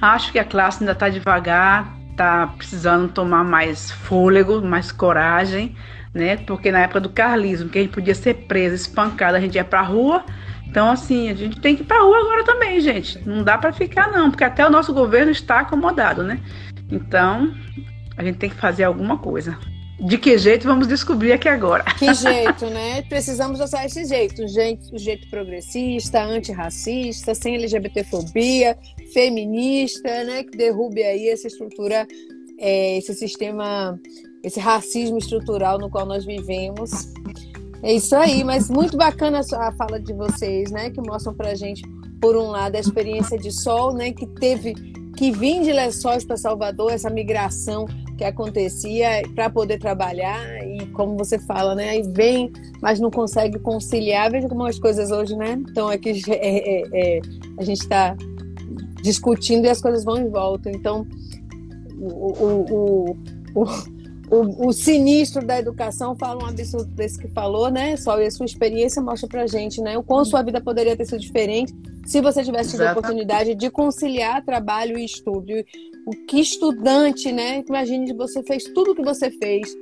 [SPEAKER 3] Acho que a classe ainda está devagar, está precisando tomar mais fôlego, mais coragem, né? Porque na época do carlismo, que a gente podia ser preso, espancado, a gente ia para a rua. Então, assim, a gente tem que ir para rua agora também, gente. Não dá para ficar, não, porque até o nosso governo está acomodado, né? Então, a gente tem que fazer alguma coisa. De que jeito vamos descobrir aqui agora?
[SPEAKER 1] Que jeito, né? Precisamos usar esse jeito, o jeito, jeito progressista, antirracista, sem LGBTfobia, feminista, né? Que derrube aí essa estrutura, é, esse sistema, esse racismo estrutural no qual nós vivemos. É isso aí, mas muito bacana a fala de vocês, né? Que mostram pra gente, por um lado, a experiência de sol, né? Que teve que vir de Lençóis para Salvador, essa migração que acontecia para poder trabalhar e como você fala, né? Aí vem, mas não consegue conciliar. Veja como as coisas hoje, né? Então é que é, é, é, a gente está discutindo e as coisas vão em volta. Então o, o, o, o, o, sinistro da educação fala um absurdo desse que falou, né? Só a sua experiência mostra pra gente, né? O quão sua vida poderia ter sido diferente se você tivesse tido a oportunidade de conciliar trabalho e estudo. O que estudante, né? Imagine você fez tudo o que você fez,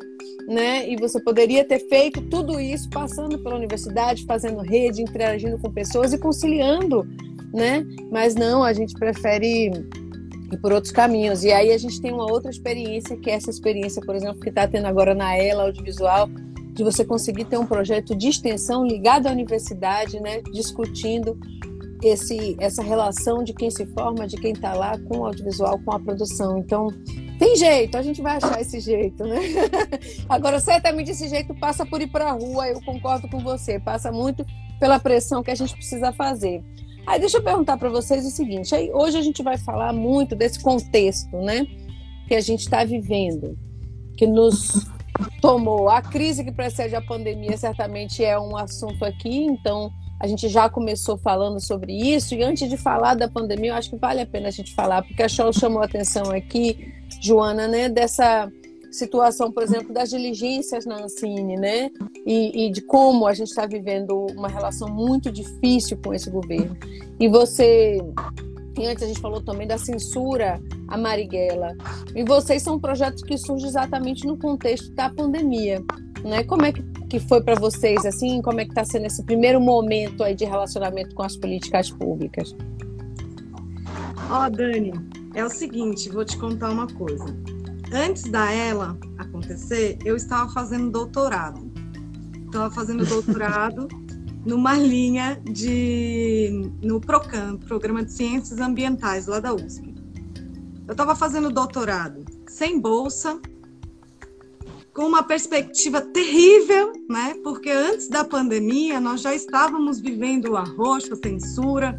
[SPEAKER 1] né? E você poderia ter feito tudo isso passando pela universidade, fazendo rede, interagindo com pessoas e conciliando, né? Mas não, a gente prefere e por outros caminhos. E aí a gente tem uma outra experiência, que é essa experiência, por exemplo, que está tendo agora na ELA Audiovisual, de você conseguir ter um projeto de extensão ligado à universidade, né, discutindo esse, essa relação de quem se forma, de quem está lá com o audiovisual, com a produção. Então, tem jeito, a gente vai achar esse jeito, né? Agora, certamente esse jeito passa por ir para a rua, eu concordo com você, passa muito pela pressão que a gente precisa fazer. Aí deixa eu perguntar para vocês o seguinte: aí, hoje a gente vai falar muito desse contexto, né? Que a gente está vivendo, que nos tomou. A crise que precede a pandemia certamente é um assunto aqui, então a gente já começou falando sobre isso. E antes de falar da pandemia, eu acho que vale a pena a gente falar, porque a Show chamou a atenção aqui, Joana, né, dessa situação, por exemplo, das diligências na Ancine, né? E, e de como a gente está vivendo uma relação muito difícil com esse governo. E você. E antes a gente falou também da censura a Marighella. E vocês são projetos que surgem exatamente no contexto da pandemia. Né? Como é que, foi para vocês assim? Como é que está sendo esse primeiro momento aí de relacionamento com as políticas públicas?
[SPEAKER 5] Ó, oh, Dani, é o seguinte, vou te contar uma coisa antes da ela acontecer, eu estava fazendo doutorado. Estava fazendo doutorado numa linha de no Procam, Programa de Ciências Ambientais lá da USP. Eu estava fazendo doutorado sem bolsa, com uma perspectiva terrível, né? Porque antes da pandemia nós já estávamos vivendo o arroxo, a censura,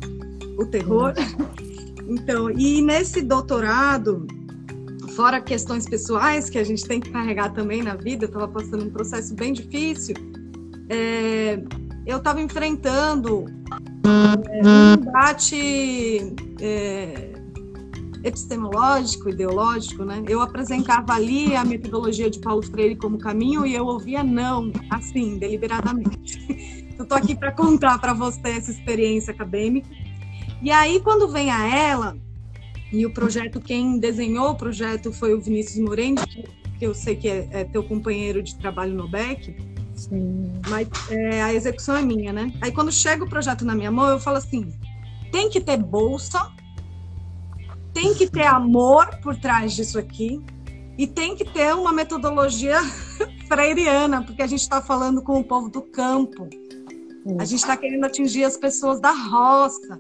[SPEAKER 5] o terror. Então, e nesse doutorado fora questões pessoais que a gente tem que carregar também na vida, eu estava passando um processo bem difícil, é, eu estava enfrentando é, um debate é, epistemológico, ideológico, né? Eu apresentava ali a metodologia de Paulo Freire como caminho e eu ouvia não, assim, deliberadamente. eu estou aqui para contar para você essa experiência acadêmica. E aí, quando vem a ela, e o projeto, quem desenhou o projeto foi o Vinícius Moreno, que, que eu sei que é, é, teu companheiro de trabalho no BEC. Sim. Mas é, a execução é minha, né? Aí quando chega o projeto na minha mão, eu falo assim: tem que ter bolsa, tem que ter amor por trás disso aqui, e tem que ter uma metodologia freiriana, porque a gente está falando com o povo do campo. A gente está querendo atingir as pessoas da roça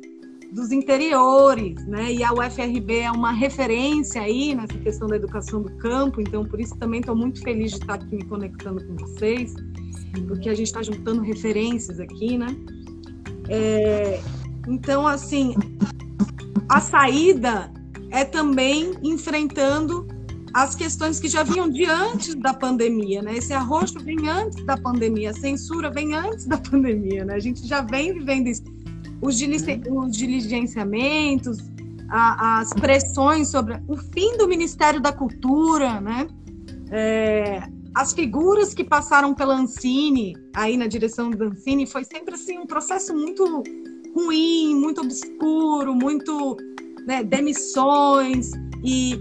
[SPEAKER 5] dos interiores, né? E a UFRB é uma referência aí nessa questão da educação do campo, então por isso também estou muito feliz de estar aqui me conectando com vocês, porque a gente está juntando referências aqui, né? É, então, assim, a saída é também enfrentando as questões que já vinham de antes da pandemia, né? Esse arroxo vem antes da pandemia, a censura vem antes da pandemia, né? A gente já vem vivendo isso os, os diligenciamentos, a, as pressões sobre o fim do Ministério da Cultura, né? É, as figuras que passaram pela Ancine, aí na direção do Ancine, foi sempre assim um processo muito ruim, muito obscuro, muito né, demissões e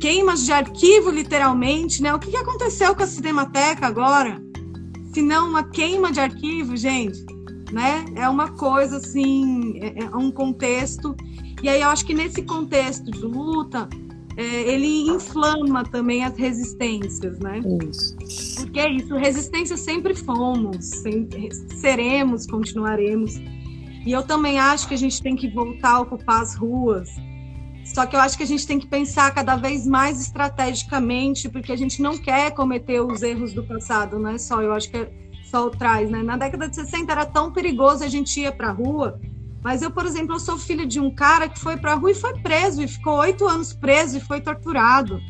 [SPEAKER 5] queimas de arquivo, literalmente, né? O que, aconteceu com a Cinemateca agora? Se não uma queima de arquivo, gente né? É uma coisa assim, é, é um contexto. E aí eu acho que nesse contexto de luta, é, ele inflama também as resistências, né? Isso. Porque é isso, resistência sempre fomos, sempre, seremos, continuaremos. E eu também acho que a gente tem que voltar a ocupar as ruas. Só que eu acho que a gente tem que pensar cada vez mais estrategicamente, porque a gente não quer cometer os erros do passado, não é só. Eu acho que sol traz, né? Na década de 60 era tão perigoso a gente ia para a rua, mas eu, por exemplo, eu sou filha de um cara que foi para a rua e foi preso, e ficou oito anos preso e foi torturado.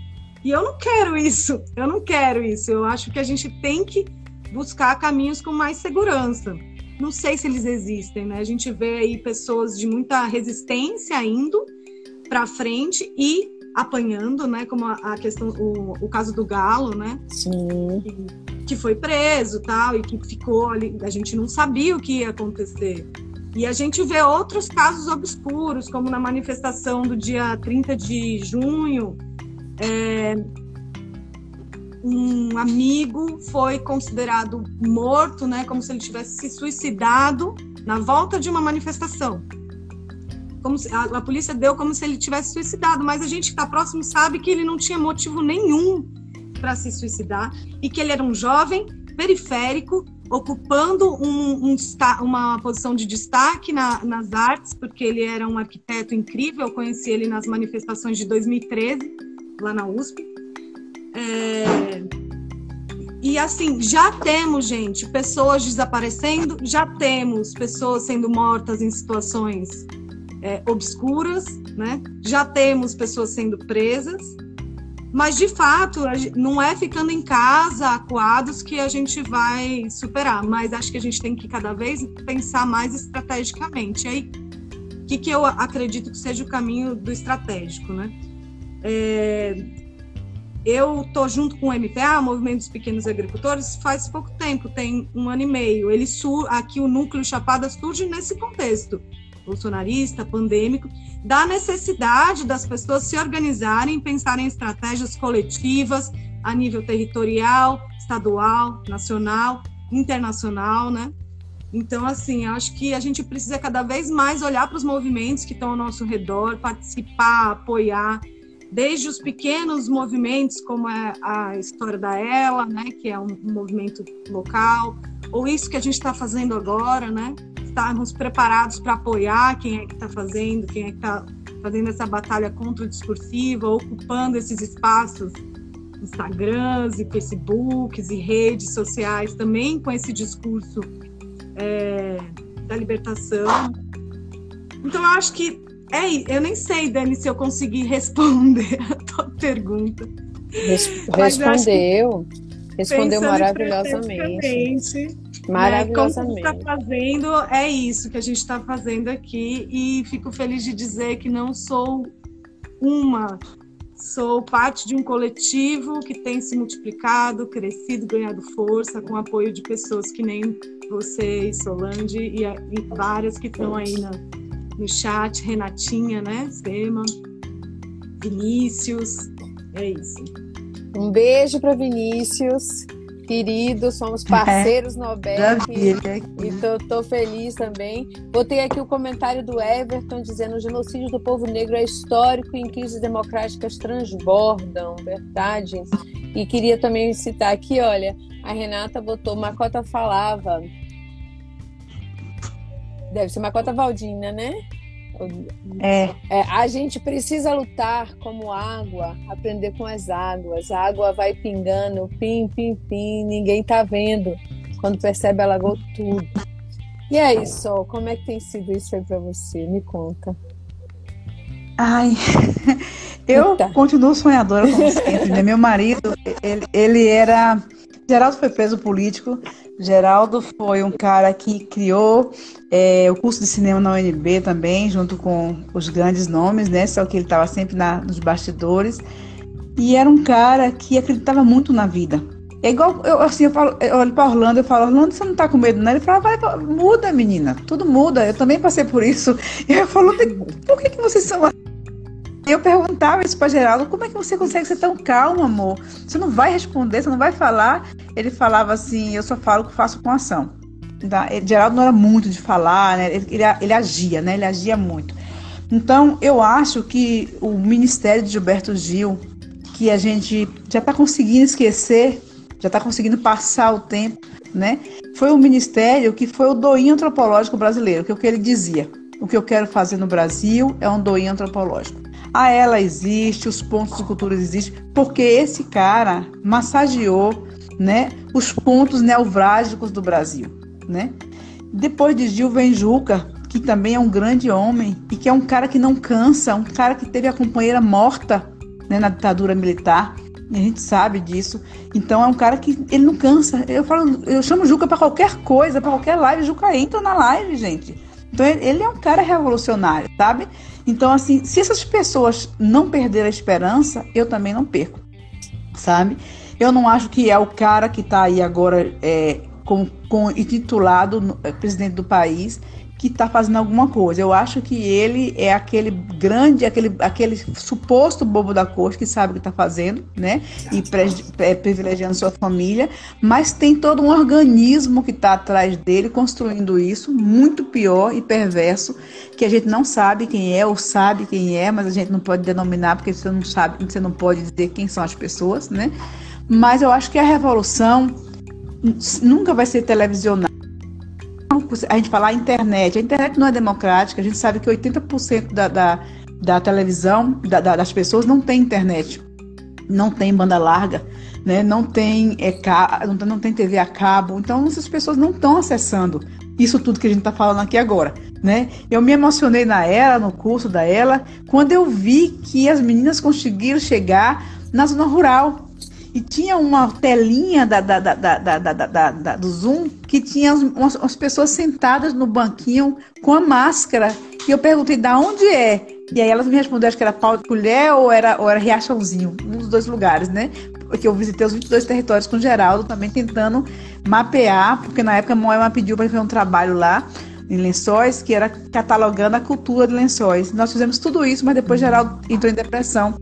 [SPEAKER 5] E eu não quero isso, eu não quero isso. Eu acho que a gente tem que buscar caminhos com mais segurança. Não sei se eles existem, né? A gente vê aí pessoas de muita resistência indo para frente e apanhando, né? Como a, a questão, o, o, caso do Galo, né?
[SPEAKER 1] Sim.
[SPEAKER 5] Que, que foi preso tal, e que ficou ali. A gente não sabia o que ia acontecer. E a gente vê outros casos obscuros, como na manifestação do dia 30 de junho, é, um amigo foi considerado morto, né, como se ele tivesse se suicidado na volta de uma manifestação. Como se, a, a polícia deu como se ele tivesse suicidado, mas a gente que está próximo sabe que ele não tinha motivo nenhum para se suicidar e que ele era um jovem periférico ocupando um, um, uma posição de destaque na, nas artes, porque ele era um arquiteto incrível. Eu conheci ele nas manifestações de 2013, lá na USP. É... E assim, já temos, gente, pessoas desaparecendo, já temos pessoas sendo mortas em situações é, obscuras, né? já temos pessoas sendo presas. Mas, de fato, não é ficando em casa, acuados, que a gente vai superar. Mas acho que a gente tem que cada vez pensar mais estrategicamente. E aí, o que, que eu acredito que seja o caminho do estratégico, né? É, eu tô junto com o MPA, Movimento dos Pequenos Agricultores, faz pouco tempo, tem um ano e meio. Ele aqui o núcleo Chapada surge nesse contexto bolsonarista, pandêmico, da necessidade das pessoas se organizarem, pensarem em estratégias coletivas a nível territorial, estadual, nacional, internacional, né? Então, assim, acho que a gente precisa cada vez mais olhar para os movimentos que estão ao nosso redor, participar, apoiar, desde os pequenos movimentos, como é a história da Ela, né, que é um movimento local, ou isso que a gente está fazendo agora, né? estarmos preparados para apoiar quem é que está fazendo, quem é que está fazendo essa batalha contra o discursivo, ocupando esses espaços, Instagrams e Facebooks e redes sociais, também com esse discurso é, da libertação. Então, eu acho que é, eu nem sei, Dani, se eu consegui responder a tua pergunta.
[SPEAKER 1] Respondeu. Respondeu maravilhosamente.
[SPEAKER 5] Maravilhosamente. Né? Como está fazendo, é isso que a gente está fazendo aqui e fico feliz de dizer que não sou uma, sou parte de um coletivo que tem se multiplicado, crescido, ganhado força com apoio de pessoas que nem você, Solange e, e várias que estão aí na, no chat, Renatinha, né, Sema, Vinícius, é isso.
[SPEAKER 1] Um beijo para Vinícius querido, somos parceiros é, no ABEC e tô, tô, feliz também. Botei aqui o comentário do Everton dizendo o genocídio do povo negro é histórico e em crises democráticas transbordam, verdade? E queria também citar aqui, olha, a Renata botou, Macota falava, deve ser Macota Valdina, né?
[SPEAKER 3] É.
[SPEAKER 1] é. A gente precisa lutar como água, aprender com as águas. A água vai pingando, pim, pim, pim, ninguém tá vendo. Quando percebe, ela lagou tudo. E aí, Sol, como é que tem sido isso aí pra você? Me conta.
[SPEAKER 3] Ai, eu Eita. continuo sonhadora como sempre, né? Meu marido, ele, ele era. Geraldo foi preso político Geraldo foi um cara que criou é, o curso de cinema na UNB também, junto com os grandes nomes, né? Só que ele estava sempre na, nos bastidores. E era um cara que acreditava muito na vida. É igual, eu, assim, eu, falo, eu olho para Orlando e falo, Orlando, você não tá com medo, não? Ele fala, vai, muda, menina, tudo muda. Eu também passei por isso. E eu falo, por que, que vocês são assim? Eu perguntava isso para Geraldo, como é que você consegue ser tão calmo, amor? Você não vai responder, você não vai falar. Ele falava assim, eu só falo o que faço com ação. Tá? Geraldo não era muito de falar, né? ele, ele, ele agia, né? Ele agia muito. Então, eu acho que o Ministério de Gilberto Gil, que a gente já está conseguindo esquecer, já está conseguindo passar o tempo, né? Foi um ministério que foi o doinho antropológico brasileiro, que é o que ele dizia. O que eu quero fazer no Brasil é um doinho antropológico. A ela existe, os pontos de cultura existem, porque esse cara massageou né, os pontos nevrálgicos do Brasil. Né? Depois de Gil vem Juca, que também é um grande homem e que é um cara que não cansa, um cara que teve a companheira morta né, na ditadura militar. A gente sabe disso. Então é um cara que ele não cansa. Eu falo, eu chamo Juca para qualquer coisa, para qualquer live, Juca entra na live, gente. Então ele é um cara revolucionário, sabe? Então, assim, se essas pessoas não perderem a esperança, eu também não perco, sabe? Eu não acho que é o cara que está aí agora é, com, com intitulado é, presidente do país que está fazendo alguma coisa. Eu acho que ele é aquele grande, aquele, aquele suposto bobo da corte que sabe o que está fazendo, né? E é, privilegiando sua família, mas tem todo um organismo que está atrás dele construindo isso, muito pior e perverso, que a gente não sabe quem é ou sabe quem é, mas a gente não pode denominar porque você não sabe, você não pode dizer quem são as pessoas, né? Mas eu acho que a revolução nunca vai ser televisionada a gente falar internet, a internet não é democrática, a gente sabe que 80% da, da, da televisão, da, da, das pessoas não tem internet, não tem banda larga, né? não, tem, é, não, não tem TV a cabo, então essas pessoas não estão acessando isso tudo que a gente está falando aqui agora. Né? Eu me emocionei na ela, no curso da ela, quando eu vi que as meninas conseguiram chegar na zona rural, e tinha uma telinha da, da, da, da, da, da, da do Zoom que tinha umas, umas, pessoas sentadas no banquinho com a máscara. E eu perguntei da onde é. E aí elas me responderam acho que era pau de colher ou era, ou era Riachãozinho, um dos dois lugares, né? Porque eu visitei os 22 territórios com o Geraldo, também tentando mapear, porque na época a Moema pediu para fazer um trabalho lá em Lençóis, que era catalogando a cultura de Lençóis. Nós fizemos tudo isso, mas depois Geraldo entrou em depressão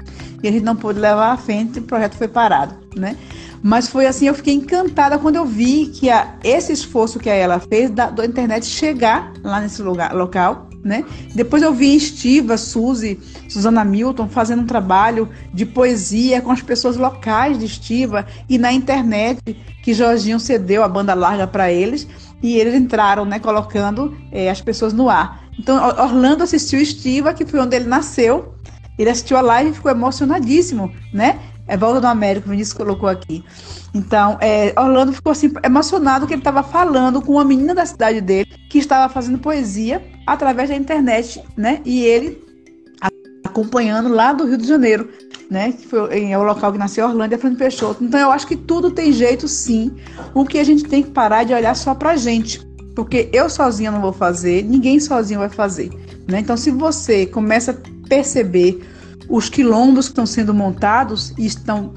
[SPEAKER 3] e a gente não pôde levar à frente, o projeto foi parado, né? Mas foi assim, eu fiquei encantada quando eu vi que a, esse esforço que ela fez da, da internet chegar lá nesse lugar, local, né? Depois eu vi Estiva, Suzy, Susana Milton fazendo um trabalho de poesia com as pessoas locais de Estiva e na internet que Jorginho cedeu a banda larga para eles e eles entraram, né, colocando é, as pessoas no ar. Então Orlando assistiu Estiva, que foi onde ele nasceu, ele assistiu a live e ficou emocionadíssimo, né? É Volta do América, o Vinícius colocou aqui. Então, é, Orlando ficou assim, emocionado que ele estava falando com uma menina da cidade dele que estava fazendo poesia através da internet, né? E ele acompanhando lá do Rio de Janeiro, né? Que foi é o local que nasceu Orlando e Fernando Peixoto. Então, eu acho que tudo tem jeito, sim. O que a gente tem que parar de olhar só pra gente. Porque eu sozinha não vou fazer, ninguém sozinho vai fazer. Né? Então, se você começa a perceber os quilombos que estão sendo montados e estão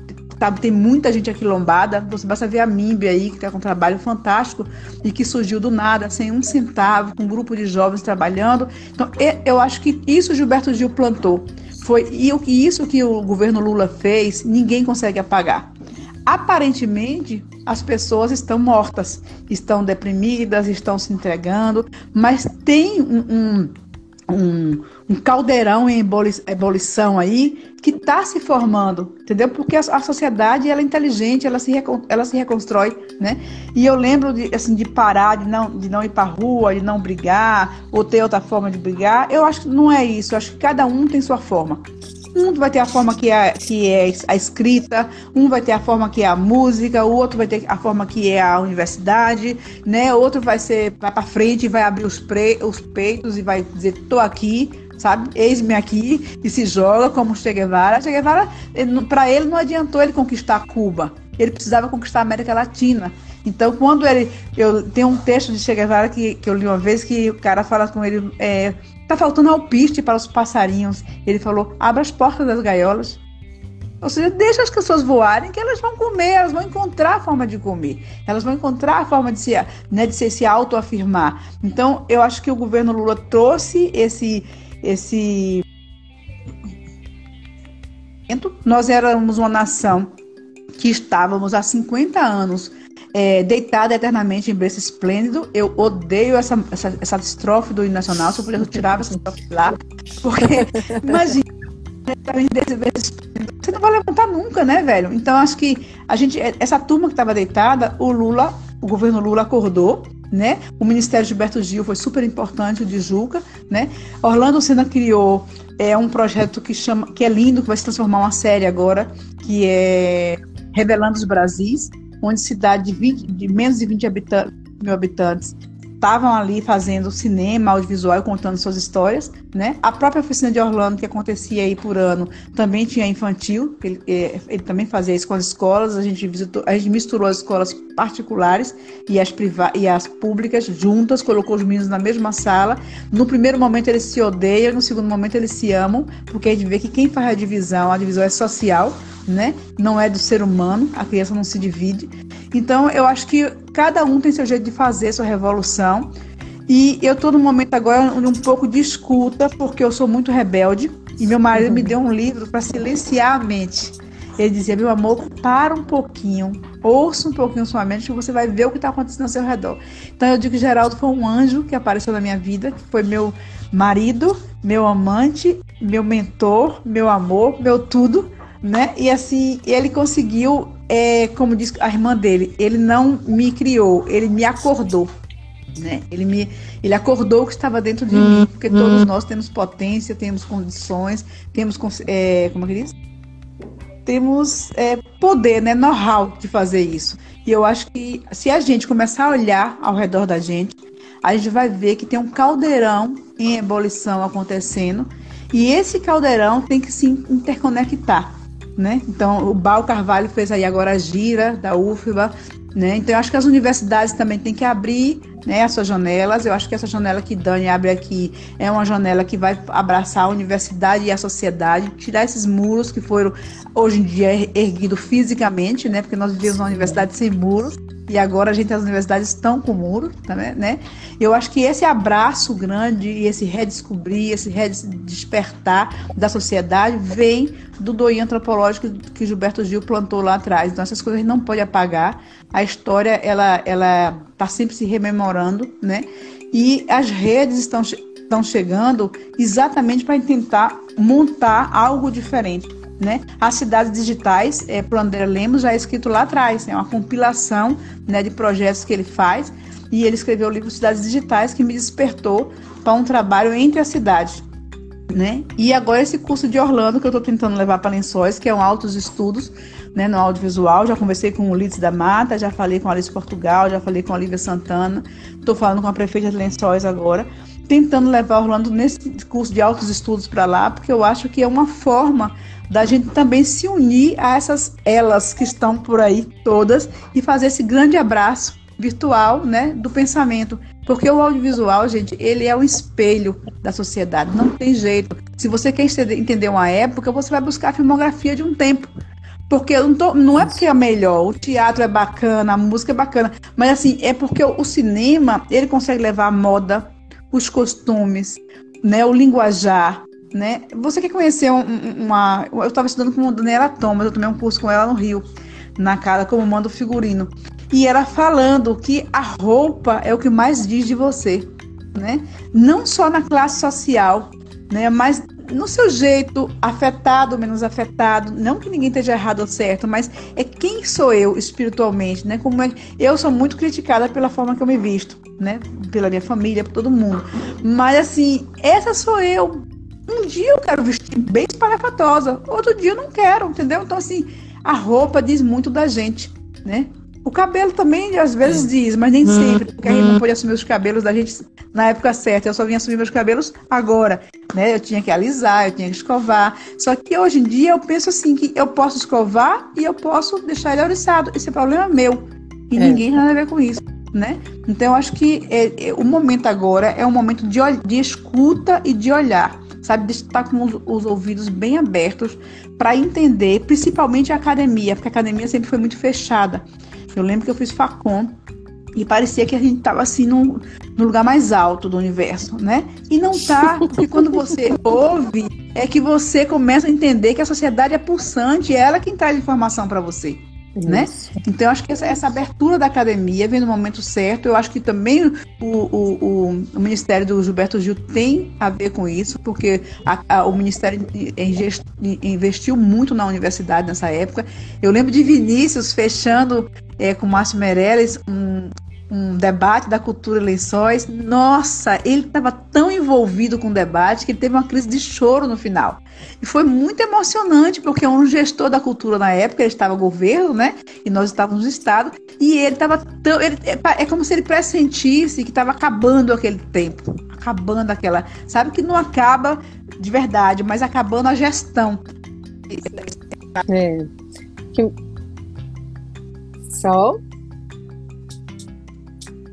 [SPEAKER 3] tem muita gente aquilombada. Você basta ver a Mimbi aí, que está com um trabalho fantástico e que surgiu do nada, sem um centavo, com um grupo de jovens trabalhando. Então, eu acho que isso Gilberto Gil plantou. Foi e isso que o governo Lula fez, ninguém consegue apagar. Aparentemente, as pessoas estão mortas, estão deprimidas, estão se entregando, mas tem um, um um, um caldeirão em ebulição aí que está se formando, entendeu? Porque a, a, sociedade ela é inteligente, ela se, ela se reconstrói, né? E eu lembro de, assim, de parar, de não, de não ir para rua, de não brigar, ou ter outra forma de brigar. Eu acho que não é isso, eu acho que cada um tem sua forma. Um vai ter a forma que é, que é a escrita, um vai ter a forma que é a música, o outro vai ter a forma que é a universidade, né? Outro vai ser vai para frente vai abrir os, pre, os peitos e vai dizer tô aqui, sabe? Eis-me aqui e se joga como Che Guevara. Che Guevara, para ele não adiantou ele conquistar Cuba. Ele precisava conquistar a América Latina. Então, quando ele. Eu tenho um texto de Che Guevara que, que eu li uma vez que o cara fala com ele. É, Tá faltando alpiste para os passarinhos. Ele falou: abra as portas das gaiolas. Ou seja, deixa as pessoas voarem que elas vão comer, elas vão encontrar a forma de comer, elas vão encontrar a forma de se, né, de se, se autoafirmar. Então, eu acho que o governo Lula trouxe esse. esse nós éramos uma nação que estávamos há 50 anos é, deitada eternamente em berço esplêndido. Eu odeio essa, essa, essa estrofe do hino nacional, se eu pudesse tirar essa estrofe lá, porque imagina, você não vai levantar nunca, né, velho? Então acho que a gente, essa turma que estava deitada, o Lula, o governo Lula acordou, né? O Ministério Gilberto Gil foi super importante, o de Juca, né? Orlando Senna criou é um projeto que chama, que é lindo, que vai se transformar uma série agora, que é Revelando os Brasis, onde cidade de, 20, de menos de 20 habitantes, mil habitantes estavam ali fazendo cinema, audiovisual contando suas histórias, né? A própria oficina de Orlando, que acontecia aí por ano, também tinha infantil, ele, é, ele também fazia isso com as escolas, a gente, visitou, a gente misturou as escolas particulares e as, e as públicas juntas, colocou os meninos na mesma sala. No primeiro momento eles se odeiam, no segundo momento eles se amam, porque a gente vê que quem faz a divisão, a divisão é social, né? Não é do ser humano, a criança não se divide. Então, eu acho que cada um tem seu jeito de fazer sua revolução. E eu estou no momento agora um pouco de escuta, porque eu sou muito rebelde. E meu marido me deu um livro para silenciar a mente. Ele dizia: Meu amor, para um pouquinho, ouça um pouquinho sua mente, que você vai ver o que está acontecendo ao seu redor. Então eu digo que Geraldo foi um anjo que apareceu na minha vida, que foi meu marido, meu amante, meu mentor, meu amor, meu tudo né? E assim, ele conseguiu, é, como diz a irmã dele, ele não me criou, ele me acordou. Né? Ele me ele acordou o que estava dentro de mim, porque todos nós temos potência, temos condições, temos é, como é que diz? Temos é, poder, né, know-how de fazer isso. E eu acho que se a gente começar a olhar ao redor da gente, a gente vai ver que tem um caldeirão em ebulição acontecendo, e esse caldeirão tem que se interconectar né? Então, o Bal Carvalho fez aí agora a gira da UFBA, né? Então, eu acho que as universidades também têm que abrir né, as suas janelas. Eu acho que essa janela que Dani abre aqui é uma janela que vai abraçar a universidade e a sociedade, tirar esses muros que foram hoje em dia erguidos fisicamente, né? Porque nós vivemos uma universidade sem muros e agora a gente as universidades estão com muro, tá, né? Eu acho que esse abraço grande esse redescobrir, esse redespertar da sociedade vem do doí antropológico que Gilberto Gil plantou lá atrás. Então essas coisas não pode apagar. A história ela ela está sempre se rememorando, né? E as redes estão estão chegando exatamente para tentar montar algo diferente né? As cidades digitais, é, por André Lemos, já é escrito lá atrás, é né? uma compilação né, de projetos que ele faz. E ele escreveu o livro Cidades Digitais, que me despertou para um trabalho entre as cidades. Né? E agora esse curso de Orlando que eu estou tentando levar para Lençóis, que é um altos estudos né, no audiovisual. Já conversei com o Lides da Mata, já falei com a Alice Portugal, já falei com a Olivia Santana, estou falando com a prefeita de Lençóis agora, tentando levar Orlando nesse curso de altos estudos para lá, porque eu acho que é uma forma da gente também se unir a essas elas que estão por aí todas e fazer esse grande abraço virtual, né, do pensamento, porque o audiovisual, gente, ele é um espelho da sociedade, não tem jeito. Se você quer entender uma época, você vai buscar a filmografia de um tempo. Porque não, tô, não é porque é melhor, o teatro é bacana, a música é bacana, mas assim, é porque o, o cinema, ele consegue levar a moda, os costumes, né, o linguajar, né? Você quer conhecer um, uma. Eu estava estudando com a Daniela Thomas, eu tomei um curso com ela no Rio, na cara como manda o figurino. E ela falando que a roupa é o que mais diz de você, né? Não só na classe social, né? Mas no seu jeito, afetado menos afetado, não que ninguém esteja errado ou certo, mas é quem sou eu espiritualmente, né? Como é, eu sou muito criticada pela forma que eu me visto, né? Pela minha família, por todo mundo. Mas assim, essa sou eu, um dia eu quero vestir bem espalhafatosa, outro dia eu não quero, entendeu? Então, assim, a roupa diz muito da gente, né? O cabelo também às vezes diz, mas nem sempre, porque a gente não pode assumir os cabelos da gente na época certa. Eu só vim assumir meus cabelos agora, né? Eu tinha que alisar, eu tinha que escovar. Só que hoje em dia eu penso assim que eu posso escovar e eu posso deixar ele oriçado. Esse é problema meu. E é. ninguém tem nada a ver com isso. Né? Então, eu acho que é, é, o momento agora é um momento de, de escuta e de olhar sabe? De estar com os, os ouvidos bem abertos para entender, principalmente a academia, porque a academia sempre foi muito fechada. Eu lembro que eu fiz Facom e parecia que a gente estava assim no, no lugar mais alto do universo, né? E não tá, porque quando você ouve, é que você começa a entender que a sociedade é pulsante, é ela quem traz informação para você né? Então, eu acho que essa, essa, abertura da academia vem no momento certo. Eu acho que também o, o, o, Ministério do Gilberto Gil tem a ver com isso, porque a, a, o Ministério investiu muito na universidade nessa época. Eu lembro de Vinícius fechando é, com Márcio Meirelles um, um debate da cultura Lençóis. Nossa, ele estava tão envolvido com o debate que ele teve uma crise de choro no final. E foi muito emocionante, porque um gestor da cultura na época, ele estava governo, né? E nós estávamos no Estado, e ele estava tão. Ele, é, é como se ele pressentisse que estava acabando aquele tempo. Acabando aquela. Sabe que não acaba de verdade, mas acabando a gestão.
[SPEAKER 1] É. Que... Sol?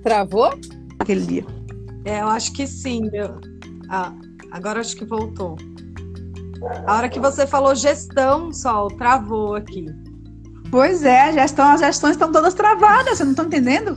[SPEAKER 1] Travou?
[SPEAKER 3] Aquele dia.
[SPEAKER 5] É, eu acho que sim. Eu... Ah, agora acho que voltou. A hora que você falou gestão, Sol, travou aqui.
[SPEAKER 3] Pois é, gestão, as gestões estão todas travadas, você não está entendendo?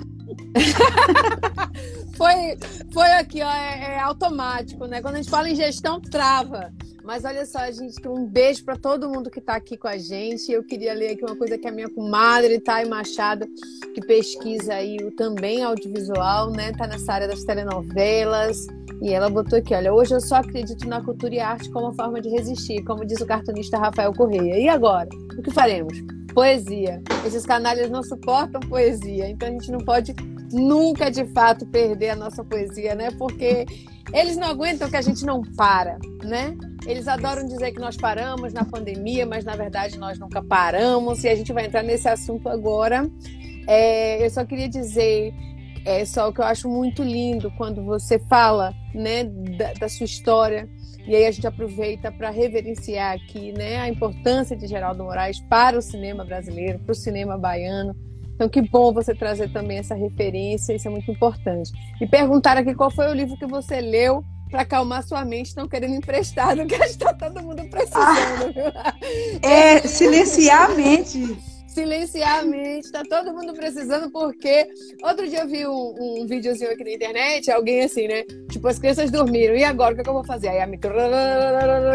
[SPEAKER 1] foi, foi aqui, ó, é, é, automático, né? Quando a gente fala em gestão, trava. Mas olha só, gente, um beijo para todo mundo que está aqui com a gente. Eu queria ler aqui uma coisa que a minha comadre, Thay Machado, que pesquisa aí o também audiovisual, né? Tá nessa área das telenovelas. E ela botou aqui, olha, hoje eu só acredito na cultura e arte como forma de resistir, como diz o cartunista Rafael Correia. E agora? O que faremos? Poesia. Esses canalhas não suportam poesia, então a gente não pode nunca de fato perder a nossa poesia, né? Porque eles não aguentam que a gente não para, né? Eles adoram dizer que nós paramos na pandemia, mas na verdade nós nunca paramos. E a gente vai entrar nesse assunto agora. É, eu só queria dizer é só o que eu acho muito lindo quando você fala, né, da, da sua história. E aí a gente aproveita para reverenciar aqui, né, a importância de Geraldo Moraes para o cinema brasileiro, para o cinema baiano então, que bom você trazer também essa referência, isso é muito importante. E perguntar aqui qual foi o livro que você leu para acalmar sua mente, estão querendo emprestado, que está todo mundo precisando.
[SPEAKER 3] Ah, é, silenciar a mente.
[SPEAKER 1] Silenciar a mente, está todo mundo precisando, porque outro dia eu vi um, um videozinho aqui na internet, alguém assim, né? Tipo, as crianças dormiram, e agora o que, é que eu vou fazer? Aí a micro...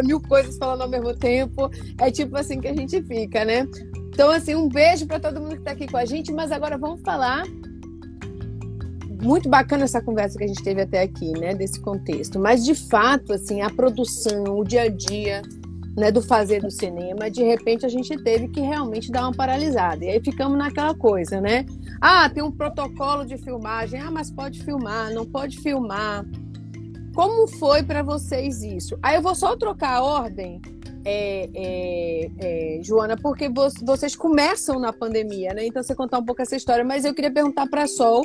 [SPEAKER 1] mil coisas falando ao mesmo tempo. É tipo assim que a gente fica, né? Então, assim, um beijo para todo mundo que está aqui com a gente, mas agora vamos falar. Muito bacana essa conversa que a gente teve até aqui, né, desse contexto. Mas, de fato, assim, a produção, o dia a dia, né, do fazer do cinema, de repente a gente teve que realmente dar uma paralisada. E aí ficamos naquela coisa, né? Ah, tem um protocolo de filmagem. Ah, mas pode filmar, não pode filmar. Como foi para vocês isso? Aí eu vou só trocar a ordem é, é, é, Joana, porque vocês começam na pandemia, né? Então você contar um pouco essa história, mas eu queria perguntar para Sol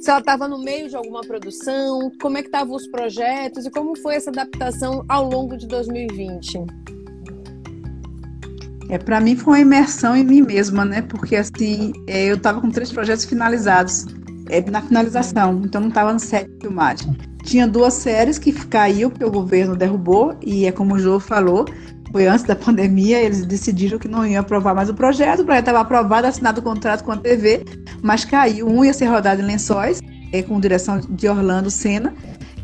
[SPEAKER 1] se ela estava no meio de alguma produção, como é que estavam os projetos e como foi essa adaptação ao longo de 2020.
[SPEAKER 3] É, para mim foi uma imersão em mim mesma, né? Porque assim, é, eu estava com três projetos finalizados, é, na finalização, então não estava no set de filmagem. Tinha duas séries que caiu, porque o governo derrubou, e é como o Jô falou, foi antes da pandemia, eles decidiram que não iam aprovar mais o projeto. O projeto estava aprovado, assinado o contrato com a TV, mas caiu. Um ia ser rodado em Lençóis, é, com direção de Orlando Senna,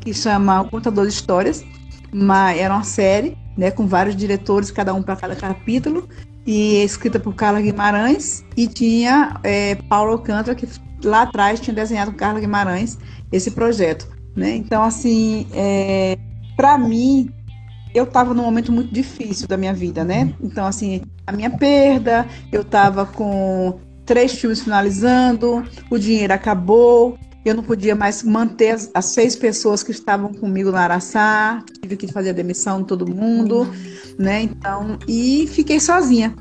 [SPEAKER 3] que chama O Contador de Histórias. Uma, era uma série, né, com vários diretores, cada um para cada capítulo, e escrita por Carla Guimarães, e tinha é, Paulo Alcântara, que lá atrás tinha desenhado com Carla Guimarães esse projeto. Né? Então, assim, é, para mim, eu estava num momento muito difícil da minha vida, né? Então, assim, a minha perda, eu estava com três filmes finalizando, o dinheiro acabou, eu não podia mais manter as, as, seis pessoas que estavam comigo na Araçá, tive que fazer a demissão de todo mundo, né? Então, e fiquei sozinha.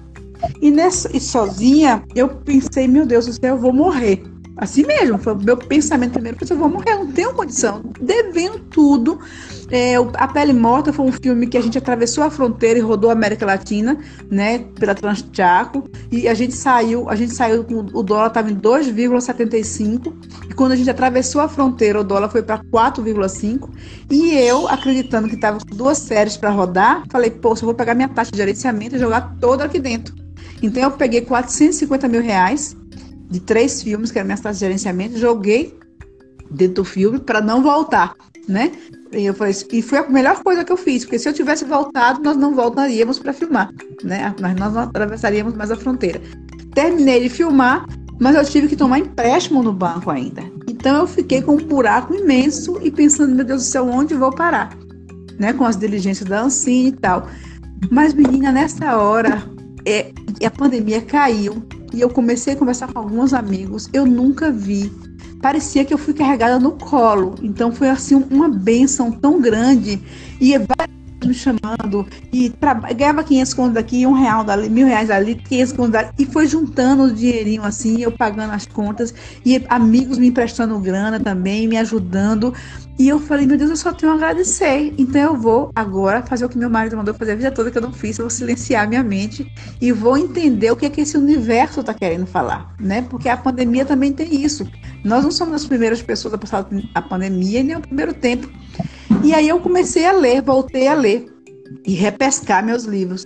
[SPEAKER 3] E, nessa, e sozinha, eu pensei, meu Deus do céu, eu vou morrer. Assim mesmo, foi o meu pensamento primeiro, eu vou morrer, não tenho condição, devendo tudo. É, A Pele Morta foi um filme que a gente atravessou a fronteira e rodou a América Latina, né, pela Transchaco, e a gente saiu, a gente saiu, o dólar estava em 2,75, e quando a gente atravessou a fronteira, o dólar foi para 4,5, e eu, acreditando que estava com duas séries para rodar, falei, pô, eu vou pegar minha taxa de gerenciamento e jogar toda aqui dentro. Então eu peguei 450 mil reais, de três filmes, que era minha taxa de gerenciamento, joguei dentro do filme para não voltar, né? E eu falei, e foi a melhor coisa que eu fiz, porque se eu tivesse voltado, nós não voltaríamos para filmar, né? Nós não atravessaríamos mais a fronteira. Terminei de filmar, mas eu tive que tomar empréstimo no banco ainda. Então eu fiquei com um buraco imenso e pensando, meu Deus do céu, onde vou parar? Né? Com as diligências da Ancine e tal. Mas, menina, nessa hora, é, a pandemia caiu, e eu comecei a conversar com alguns amigos. Eu nunca vi parecia que eu fui carregada no colo. Então foi assim uma benção tão grande e me chamando e ganhava 500 contos daqui, um real dali, mil reais ali, 500 contos dali, e foi juntando o dinheirinho assim, eu pagando as contas e amigos me emprestando grana também, me ajudando. E eu falei, meu Deus, eu só tenho a agradecer. Então eu vou agora fazer o que meu marido mandou fazer a vida toda que eu não fiz, eu vou silenciar minha mente e vou entender o que é que esse universo está querendo falar, né? Porque a pandemia também tem isso. Nós não somos as primeiras pessoas a passar a pandemia nem o primeiro tempo. E aí eu comecei a ler, voltei a ler e repescar meus livros.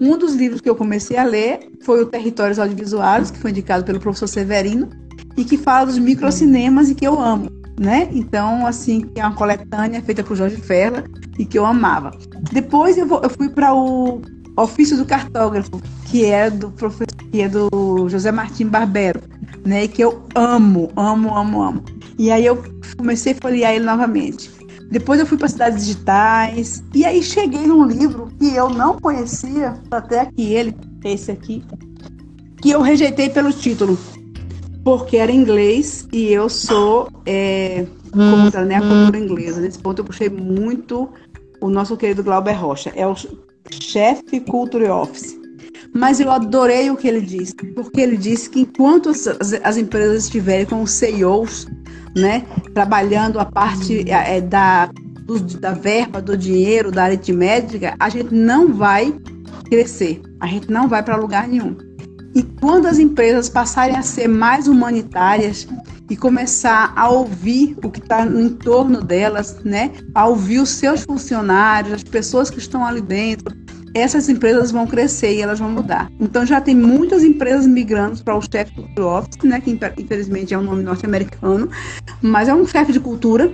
[SPEAKER 3] Um dos livros que eu comecei a ler foi o Territórios Audiovisuais, que foi indicado pelo professor Severino, e que fala dos microcinemas e que eu amo, né? Então, assim, que é uma coletânea feita por Jorge Ferla e que eu amava. Depois eu, vou, eu fui para o Ofício do Cartógrafo, que é do professor, que é do José Martim Barbero, né? E que eu amo, amo, amo, amo. E aí eu comecei a folhear ele novamente. Depois eu fui para cidades digitais. E aí cheguei num livro que eu não conhecia, até aqui ele, esse aqui, que eu rejeitei pelo título, porque era inglês e eu sou é, como né, a cultura inglesa. Nesse ponto eu puxei muito o nosso querido Glauber Rocha. É o chefe Culture Office. Mas eu adorei o que ele disse, porque ele disse que enquanto as, as empresas estiverem com os CEOs né? Trabalhando a parte é, da, do, da verba, do dinheiro, da aritmética, a gente não vai crescer, a gente não vai para lugar nenhum. E quando as empresas passarem a ser mais humanitárias e começar a ouvir o que está no entorno delas, né? A ouvir os seus funcionários, as pessoas que estão ali dentro, essas empresas vão crescer e elas vão mudar. Então já tem muitas empresas migrando para o chefe culture office, né, que infelizmente é um nome norte-americano, mas é um chefe de cultura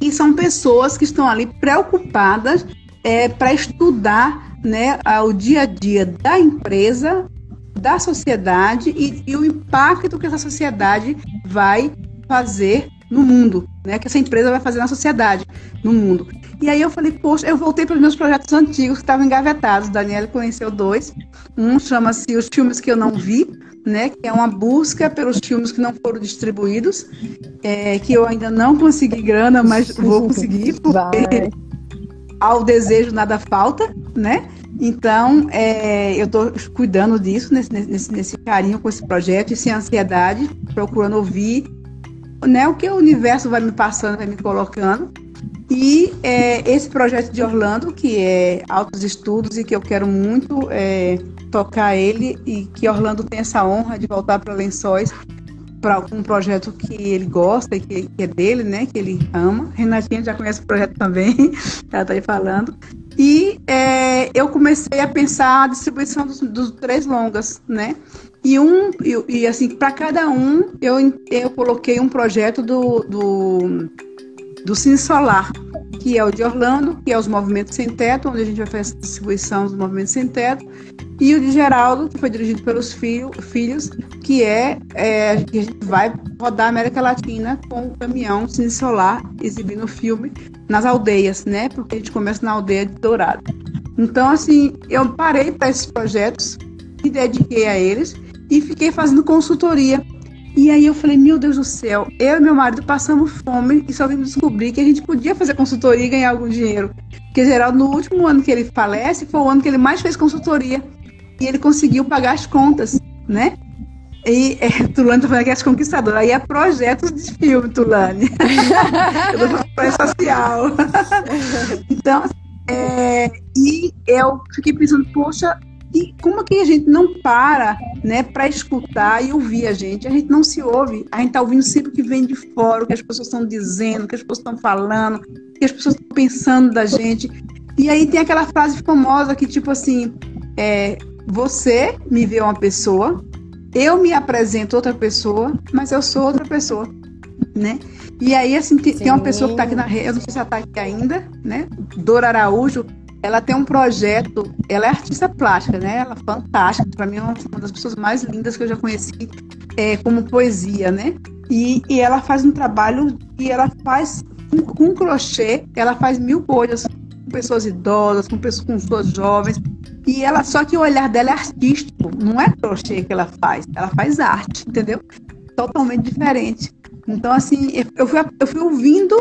[SPEAKER 3] e são pessoas que estão ali preocupadas é, para estudar né, o dia a dia da empresa, da sociedade e, e o impacto que essa sociedade vai fazer no mundo, né? Que essa empresa vai fazer na sociedade, no mundo. E aí eu falei, poxa, eu voltei para os meus projetos antigos que estavam engavetados. Daniela conheceu dois. Um chama-se Os Filmes que Eu Não Vi, né? Que é uma busca pelos filmes que não foram distribuídos, é, que eu ainda não consegui grana, mas vou conseguir, porque ao desejo nada falta, né? Então, é, eu estou cuidando disso, nesse, nesse, nesse carinho com esse projeto, e sem ansiedade, procurando ouvir né, o que o universo vai me passando, vai me colocando. E é, esse projeto de Orlando, que é Altos Estudos e que eu quero muito é, tocar ele, e que Orlando tem essa honra de voltar para Lençóis para um projeto que ele gosta e que, que, é dele, né, que ele ama. Renatinha já conhece o projeto também, ela está aí falando. E é, eu comecei a pensar a distribuição dos, dos três longas, né? E um e, e assim para cada um eu, eu coloquei um projeto do, do do Cine Solar, que é o de Orlando, que é os Movimentos Sem Teto, onde a gente vai fazer a distribuição dos Movimentos Sem Teto, e o de Geraldo, que foi dirigido pelos filho, filhos, que é, é que a gente vai rodar a América Latina com o caminhão Cine Solar, exibindo o filme nas aldeias, né? Porque a gente começa na aldeia de Dourado. Então, assim, eu parei para esses projetos, me dediquei a eles e fiquei fazendo consultoria e aí eu falei, meu Deus do céu, eu e meu marido passamos fome e só vimos descobrir que a gente podia fazer consultoria e ganhar algum dinheiro. Porque Geraldo, no último ano que ele falece, foi o ano que ele mais fez consultoria. E ele conseguiu pagar as contas, né? E é, Tulane tá falando que é conquistadora. Aí é projetos de filme, Tulane. eu tô falando social. então, é, e eu fiquei pensando, poxa, e como que a gente não para, né, para escutar e ouvir a gente? A gente não se ouve, a gente está ouvindo sempre o que vem de fora, o que as pessoas estão dizendo, o que as pessoas estão falando, o que as pessoas estão pensando da gente. E aí tem aquela frase famosa que, tipo assim, é, você me vê uma pessoa, eu me apresento outra pessoa, mas eu sou outra pessoa, né? E aí, assim, tem, tem uma pessoa que está aqui na rede, eu não sei se ela está aqui ainda, né? Dora Araújo, ela tem um projeto, ela é artista plástica, né? Ela é fantástica, para mim é uma das pessoas mais lindas que eu já conheci é, como poesia, né? E, e ela faz um trabalho e ela faz com, com crochê, ela faz mil coisas com pessoas idosas, com pessoas, com pessoas jovens. E ela só que o olhar dela é artístico, não é crochê que ela faz, ela faz arte, entendeu? Totalmente diferente. Então, assim, eu fui, eu fui ouvindo,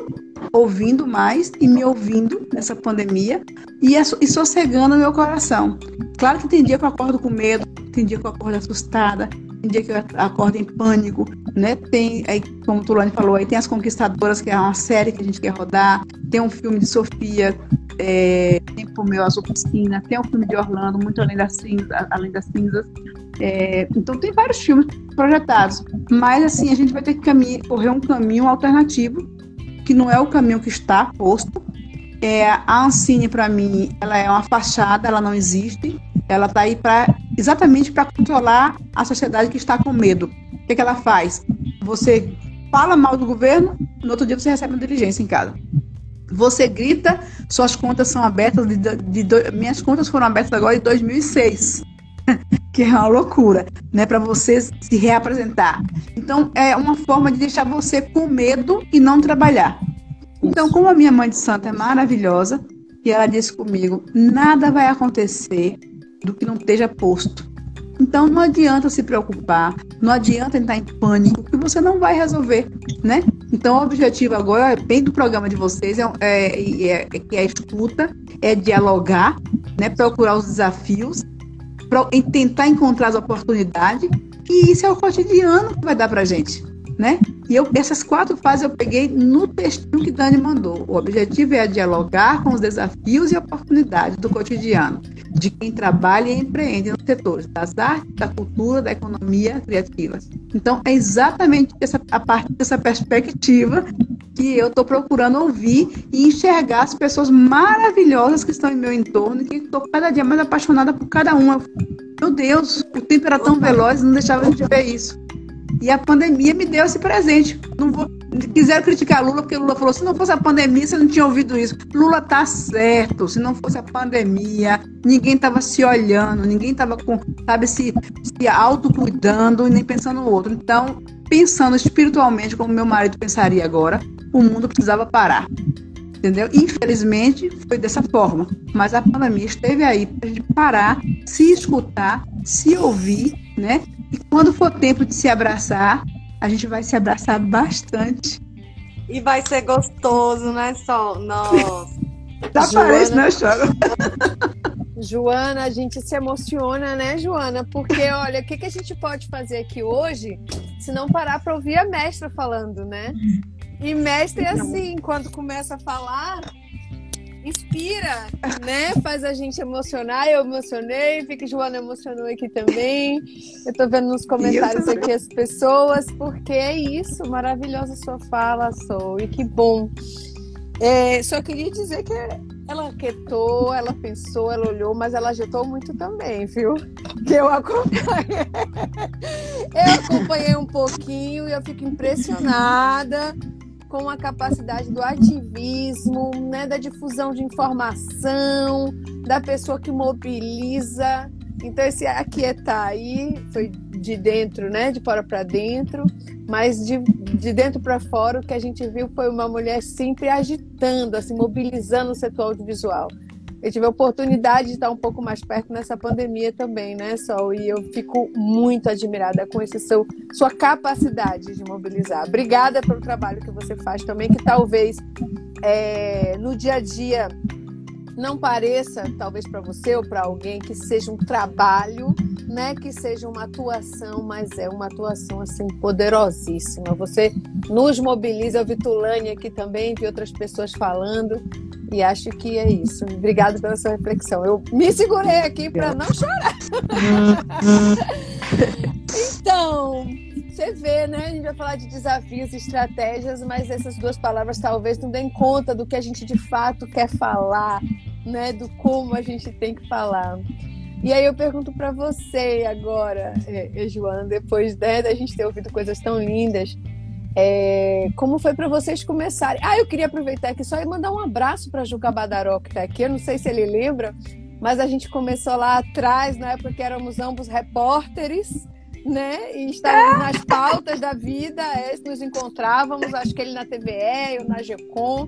[SPEAKER 3] ouvindo mais e me ouvindo nessa pandemia e, e sossegando meu coração. Claro que tem dia que eu acordo com medo, tem dia que eu acordo assustada, tem dia que eu acordo em pânico, né? Tem, aí, como o Tulane falou, aí tem As Conquistadoras, que é uma série que a gente quer rodar, tem um filme de Sofia, é, Tempo Meu Azul Piscina, tem um filme de Orlando, Muito Além das Cinzas, Além das Cinzas. É, então tem vários filmes projetados, mas assim, a gente vai ter que correr um caminho alternativo, que não é o caminho que está posto. É, a Ancine, para mim, ela é uma fachada, ela não existe. Ela está aí para exatamente para controlar a sociedade que está com medo. O que, que ela faz? Você fala mal do governo, no outro dia você recebe uma diligência em casa. Você grita, suas contas são abertas, de, de, de, minhas contas foram abertas agora em 2006, que é uma loucura, né, para você se reapresentar. Então, é uma forma de deixar você com medo e não trabalhar. Então, como a minha mãe de santo é maravilhosa, e ela disse comigo: nada vai acontecer do que não esteja posto. Então não adianta se preocupar, não adianta entrar em pânico, que você não vai resolver, né? Então o objetivo agora, bem do programa de vocês, é, é, é, é a escuta, é dialogar, né? Procurar os desafios, pro, tentar encontrar as oportunidades, e isso é o cotidiano que vai dar pra gente, né? E eu, essas quatro fases eu peguei no textinho que Dani mandou. O objetivo é dialogar com os desafios e oportunidades do cotidiano de quem trabalha e empreende nos setores das artes, da cultura, da economia criativa. Então, é exatamente essa, a partir dessa perspectiva que eu estou procurando ouvir e enxergar as pessoas maravilhosas que estão em meu entorno e que estou cada dia mais apaixonada por cada uma. Meu Deus, o tempo era tão veloz, não deixava de ver isso. E a pandemia me deu esse presente. Não vou, quiseram criticar Lula porque Lula falou: se não fosse a pandemia, você não tinha ouvido isso. Lula tá certo. Se não fosse a pandemia, ninguém estava se olhando, ninguém estava com, sabe, se, se autocuidando e nem pensando no outro. Então, pensando espiritualmente como meu marido pensaria agora, o mundo precisava parar. Entendeu? Infelizmente foi dessa forma, mas a pandemia esteve aí para a gente parar, se escutar, se ouvir, né? E quando for tempo de se abraçar, a gente vai se abraçar bastante.
[SPEAKER 5] E vai ser gostoso, né, Sol? Nossa.
[SPEAKER 3] Tá parece, né, Chora?
[SPEAKER 1] Joana, a gente se emociona, né, Joana? Porque, olha, o que, que a gente pode fazer aqui hoje se não parar para ouvir a mestra falando, né? E mestre, é assim, quando começa a falar, inspira, né? Faz a gente emocionar. Eu emocionei, vi que Joana emocionou aqui também. Eu tô vendo nos comentários aqui as pessoas, porque é isso, maravilhosa sua fala, Sou, e que bom. É, só queria dizer que ela quietou, ela pensou, ela olhou, mas ela agitou muito também, viu? Que eu acompanhei. Eu acompanhei um pouquinho e eu fico impressionada com a capacidade do ativismo, né, da difusão de informação, da pessoa que mobiliza. Então esse aquietar aí foi de dentro, né, de fora para dentro, mas de, de dentro para fora o que a gente viu foi uma mulher sempre agitando, assim, mobilizando o setor audiovisual eu tive a oportunidade de estar um pouco mais perto nessa pandemia também, né, Sol? E eu fico muito admirada com esse seu, sua capacidade de mobilizar. Obrigada pelo trabalho que você faz também, que talvez é, no dia a dia não pareça, talvez para você ou para alguém, que seja um trabalho, né, que seja uma atuação, mas é uma atuação assim poderosíssima. Você nos mobiliza, eu vi Tulane aqui também, vi outras pessoas falando, e acho que é isso. Obrigada pela sua reflexão. Eu me segurei aqui para não chorar. então, você vê, né? A gente vai falar de desafios e estratégias, mas essas duas palavras talvez não deem conta do que a gente de fato quer falar, né? Do como a gente tem que falar. E aí eu pergunto para você agora, é, Joana, depois né, da gente ter ouvido coisas tão lindas, é, como foi para vocês começarem? Ah, eu queria aproveitar aqui só e mandar um abraço para Juca Badaró, que está aqui. Eu não sei se ele lembra, mas a gente começou lá atrás, na época que éramos ambos repórteres, né? E estávamos nas pautas da vida, é, nos encontrávamos, acho que ele na TVE, eu na GECOM.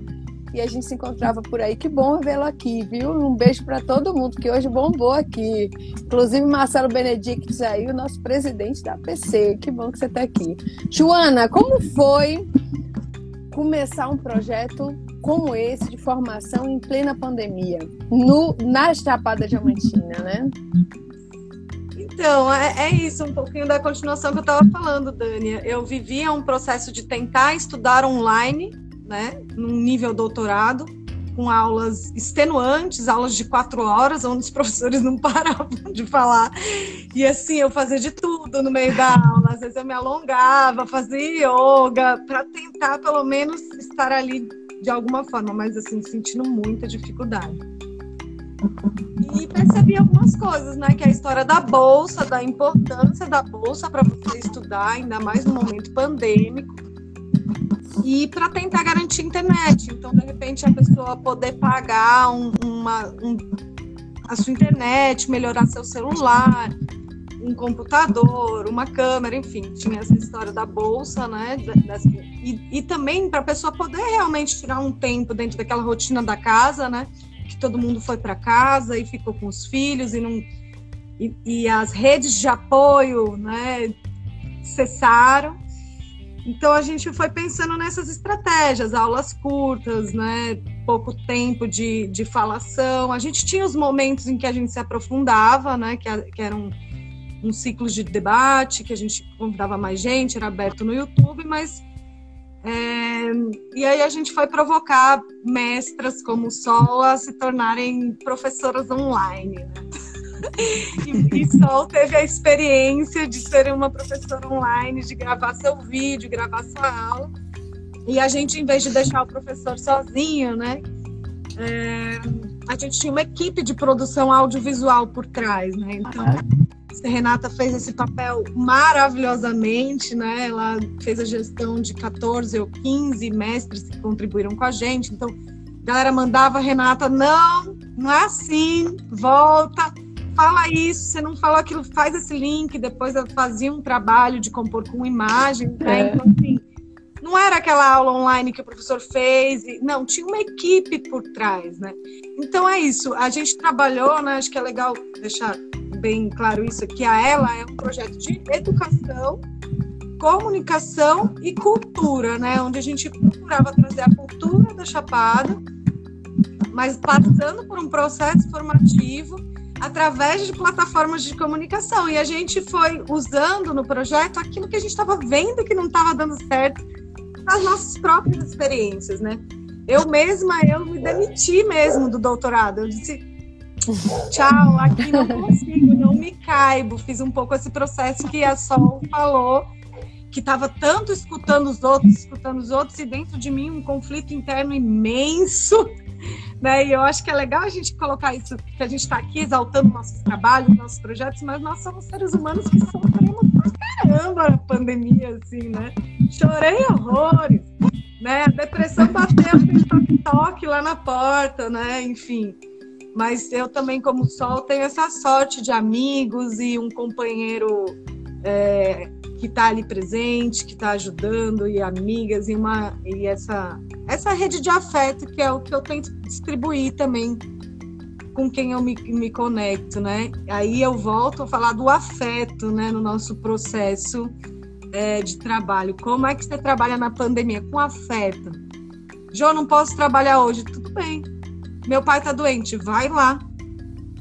[SPEAKER 1] E a gente se encontrava por aí. Que bom vê-lo aqui, viu? Um beijo para todo mundo que hoje bombou aqui. Inclusive Marcelo Benedictes aí, o nosso presidente da PC. Que bom que você está aqui. Joana, como foi começar um projeto como esse de formação em plena pandemia, no, na Chapada Diamantina, né?
[SPEAKER 5] Então, é, é, isso, um pouquinho da continuação que eu estava falando, Dânia. Eu vivia um processo de tentar estudar online, né, num nível doutorado, com aulas extenuantes, aulas de quatro horas, onde os professores não paravam de falar. E assim, eu fazia de tudo no meio da aula. Às vezes eu me alongava, fazia yoga, para tentar pelo menos estar ali de alguma forma, mas assim, sentindo muita dificuldade. E percebi algumas coisas, né? Que é a história da bolsa, da importância da bolsa para você estudar, ainda mais no momento pandêmico. E para tentar garantir internet. Então, de repente, a pessoa poder pagar um, uma, um, a sua internet, melhorar seu celular, um computador, uma câmera, enfim, tinha essa história da bolsa, né? e, e também para a pessoa poder realmente tirar um tempo dentro daquela rotina da casa, né? Que todo mundo foi para casa e ficou com os filhos e não e, e, as redes de apoio, né? Cessaram. Então a gente foi pensando nessas estratégias, aulas curtas, né? Pouco tempo de, de falação. A gente tinha os momentos em que a gente se aprofundava, né? Que, que eram um ciclo de debate, que a gente convidava mais gente, era aberto no YouTube, mas. É, e aí a gente foi provocar mestras como Sol a se tornarem professoras online. Né? E, e Sol teve a experiência de ser uma professora online, de gravar seu vídeo, gravar sua aula. E a gente, em vez de deixar o professor sozinho, né? É, a gente tinha uma equipe de produção audiovisual por trás, né? Então, Renata fez esse papel maravilhosamente, né? Ela fez a gestão de 14 ou 15 mestres que contribuíram com a gente. Então, a galera mandava, Renata, não, não é assim, volta, fala isso, você não falou aquilo, faz esse link. Depois eu fazia um trabalho de compor com imagem, né? É. Então, assim, não era aquela aula online que o professor fez, não, tinha uma equipe por trás, né? Então é isso, a gente trabalhou, né? Acho que é legal deixar bem claro isso aqui, a ela é um projeto de educação, comunicação e cultura, né? Onde a gente procurava trazer a cultura da Chapada, mas passando por um processo formativo através de plataformas de comunicação. E a gente foi usando no projeto aquilo que a gente estava vendo que não estava dando certo nas nossas próprias experiências, né? Eu mesma, eu me demiti mesmo do doutorado. Eu disse, Tchau, aqui não consigo, não me caibo. Fiz um pouco esse processo que a Sol falou, que estava tanto escutando os outros, escutando os outros, e dentro de mim um conflito interno imenso. Né? E eu acho que é legal a gente colocar isso, que a gente está aqui exaltando nossos trabalhos, nossos projetos, mas nós somos seres humanos que sofremos pra caramba na pandemia, assim, né? Chorei horrores, né? A depressão bateu, fez toque-toque lá na porta, né? Enfim. Mas eu também, como Sol, tenho essa sorte de amigos e um companheiro é, que está ali presente, que está ajudando, e amigas, e, uma, e essa, essa rede de afeto que é o que eu tento distribuir também com quem eu me, me conecto, né? Aí eu volto a falar do afeto, né, no nosso processo é, de trabalho. Como é que você trabalha na pandemia? Com afeto. Jô, não posso trabalhar hoje. Tudo bem meu pai tá doente, vai lá.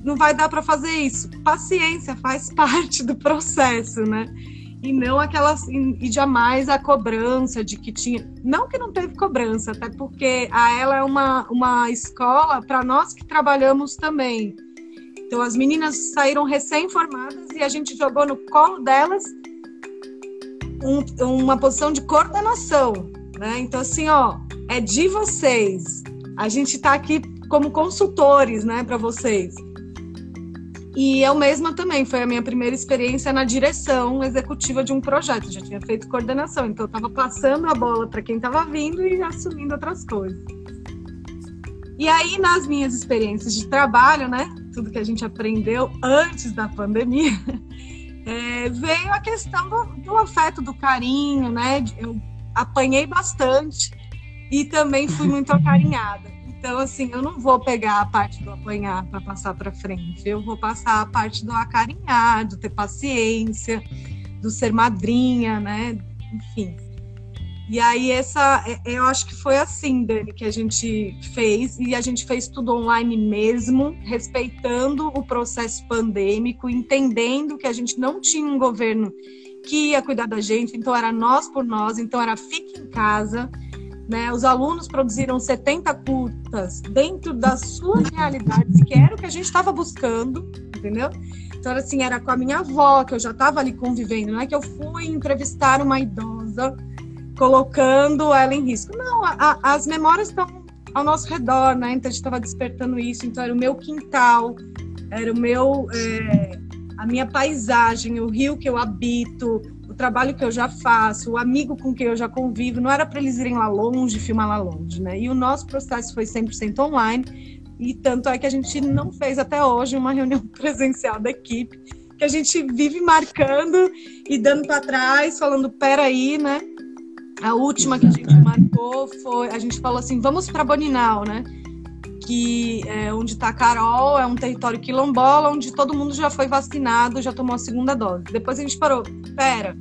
[SPEAKER 5] Não vai dar para fazer isso. Paciência, faz parte do processo, né? E não aquelas e jamais a cobrança de que tinha, não que não teve cobrança, até porque a ela é uma uma escola para nós que trabalhamos também. Então as meninas saíram recém-formadas e a gente jogou no colo delas um, uma posição de coordenação, né? Então assim, ó, é de vocês. A gente está aqui como consultores, né, para vocês. E eu mesma também, foi a minha primeira experiência na direção executiva de um projeto. Já tinha feito coordenação, então eu estava passando a bola para quem estava vindo e assumindo outras coisas. E aí, nas minhas experiências de trabalho, né, tudo que a gente aprendeu antes da pandemia, é, veio a questão do, do afeto, do carinho, né? Eu apanhei bastante e também fui muito acarinhada. Então, assim, eu não vou pegar a parte do apanhar para passar para frente. Eu vou passar a parte do acarinhar, do ter paciência, do ser madrinha, né? Enfim. E aí, essa, é, eu acho que foi assim, Dani, que a gente fez, e a gente fez tudo online mesmo, respeitando o processo pandêmico, entendendo que a gente não tinha um governo que ia cuidar da gente, então era nós por nós, então era fique em casa. Né? Os alunos produziram 70 curtas dentro das suas realidades, que era o que a gente estava buscando, entendeu? Então, assim, era com a minha avó, que eu já estava ali convivendo, não é que eu fui entrevistar uma idosa colocando ela em risco. Não, a, a, as memórias estão ao nosso redor, né? Então a gente estava despertando isso. Então era o meu quintal, era o meu, é, a minha paisagem, o rio que eu habito, trabalho que eu já faço, o amigo com quem eu já convivo. Não era para eles irem lá longe, filmar lá longe, né? E o nosso processo foi 100% online. E tanto é que a gente não fez até hoje uma reunião presencial da equipe, que a gente vive marcando e dando para trás, falando peraí, né? A última que a gente marcou foi. A gente falou assim: vamos para Boninal, né? Que é onde está Carol, é um território quilombola, onde todo mundo já foi vacinado, já tomou a segunda dose. Depois a gente parou: pera,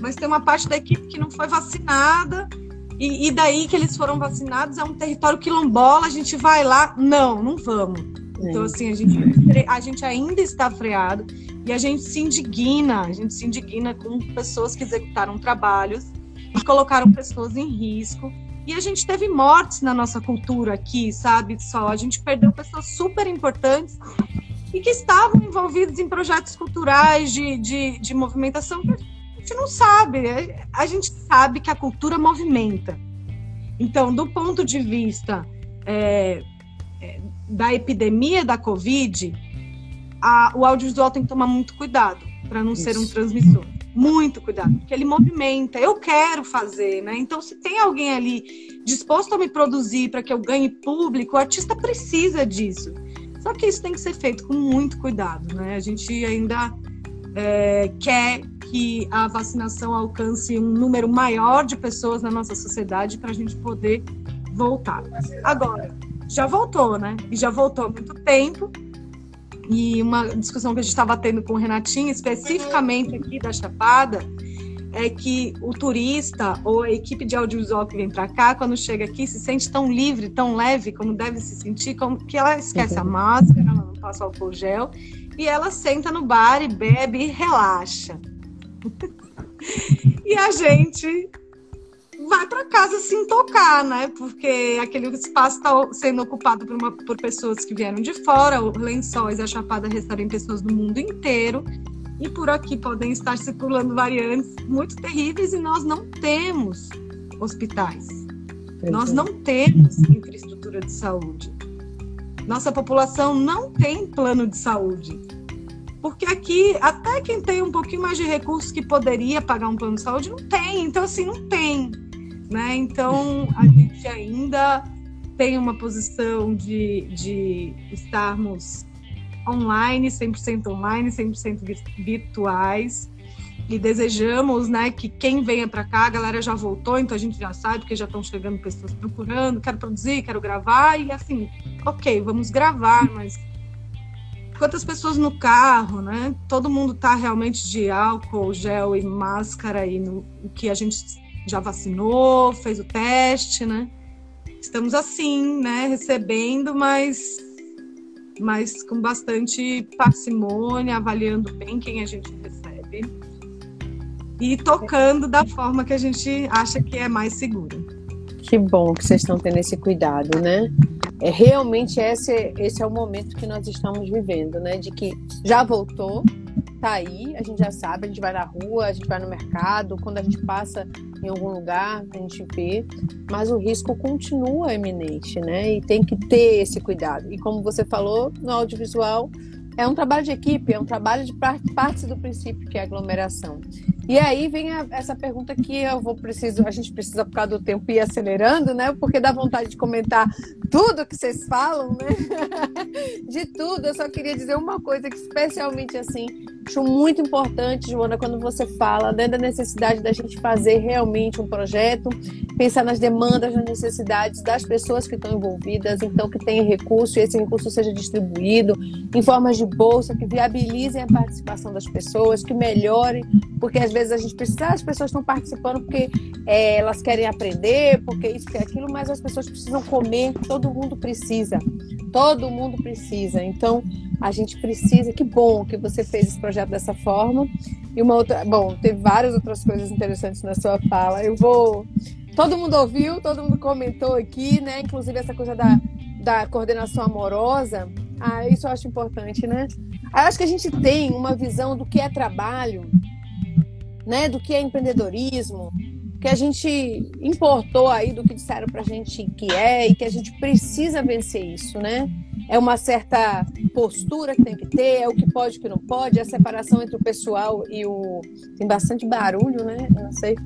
[SPEAKER 5] mas tem uma parte da equipe que não foi vacinada, e, e daí que eles foram vacinados é um território quilombola, a gente vai lá? Não, não vamos. Então, assim, a gente, a gente ainda está freado e a gente se indigna, a gente se indigna com pessoas que executaram trabalhos e colocaram pessoas em risco. E a gente teve mortes na nossa cultura aqui, sabe? Só a gente perdeu pessoas super importantes e que estavam envolvidos em projetos culturais de, de, de movimentação que a gente não sabe. A gente sabe que a cultura movimenta. Então, do ponto de vista é, é, da epidemia da Covid, a, o audiovisual tem que tomar muito cuidado para não Isso. ser um transmissor muito cuidado, porque ele movimenta, eu quero fazer, né? Então, se tem alguém ali disposto a me produzir para que eu ganhe público, o artista precisa disso. Só que isso tem que ser feito com muito cuidado, né? A gente ainda é, quer que a vacinação alcance um número maior de pessoas na nossa sociedade para a gente poder voltar. Agora, já voltou, né? E já voltou há muito tempo. E uma discussão que a gente estava tendo com o Renatinho, especificamente aqui da Chapada, é que o turista ou a equipe de audiovisual que vem para cá, quando chega aqui, se sente tão livre, tão leve como deve se sentir, como que ela esquece a máscara, ela não passa álcool gel, e ela senta no bar e bebe e relaxa. e a gente vai para casa sem tocar, né? Porque aquele espaço está sendo ocupado por, uma, por pessoas que vieram de fora, o Lençóis, a Chapada recebem pessoas do mundo inteiro, e por aqui podem estar circulando variantes muito terríveis e nós não temos hospitais. Nós é. não temos infraestrutura de saúde. Nossa população não tem plano de saúde. Porque aqui, até quem tem um pouquinho mais de recursos que poderia pagar um plano de saúde, não tem. Então, assim, não tem né? Então a gente ainda tem uma posição de, de estarmos online, 100% online, 100% virtuais. E desejamos, né, que quem venha para cá, a galera já voltou, então a gente já sabe, porque já estão chegando pessoas procurando, quero produzir, quero gravar, e assim, ok, vamos gravar, mas quantas pessoas no carro, né? Todo mundo tá realmente de álcool, gel e máscara e no, o que a gente já vacinou, fez o teste, né? Estamos assim, né, recebendo, mas, mas com bastante parcimônia, avaliando bem quem a gente recebe e tocando da forma que a gente acha que é mais segura.
[SPEAKER 1] Que bom que vocês estão tendo esse cuidado, né? É realmente esse, esse é o momento que nós estamos vivendo, né? De que já voltou, tá aí, a gente já sabe, a gente vai na rua, a gente vai no mercado, quando a gente passa em algum lugar, a gente vê, mas o risco continua eminente, né? E tem que ter esse cuidado. E como você falou, no audiovisual é um trabalho de equipe, é um trabalho de parte do princípio que é aglomeração. E aí vem a, essa pergunta que eu vou preciso, a gente precisa por causa do tempo ir acelerando, né? Porque dá vontade de comentar tudo que vocês falam, né? De tudo. Eu só queria dizer uma coisa que especialmente assim Acho muito importante, Joana, quando você fala né, da necessidade da gente fazer realmente um projeto, pensar nas demandas, nas necessidades das pessoas que estão envolvidas, então que tenha recurso e esse recurso seja distribuído em formas de bolsa que viabilizem a participação das pessoas, que melhorem, porque às vezes a gente precisa, as pessoas estão participando porque é, elas querem aprender, porque isso, porque aquilo, mas as pessoas precisam comer, todo mundo precisa, todo mundo precisa. Então, a gente precisa, que bom que você fez esse projeto dessa forma. E uma outra, bom, teve várias outras coisas interessantes na sua fala. Eu vou. Todo mundo ouviu, todo mundo comentou aqui, né? Inclusive essa coisa da, da coordenação amorosa. Ah, isso eu acho importante, né? Eu acho que a gente tem uma visão do que é trabalho, né? Do que é empreendedorismo, que a gente importou aí do que disseram pra gente que é e que a gente precisa vencer isso, né? é uma certa postura que tem que ter, é o que pode e o que não pode, é a separação entre o pessoal e o. Tem bastante barulho, né? Eu não sei.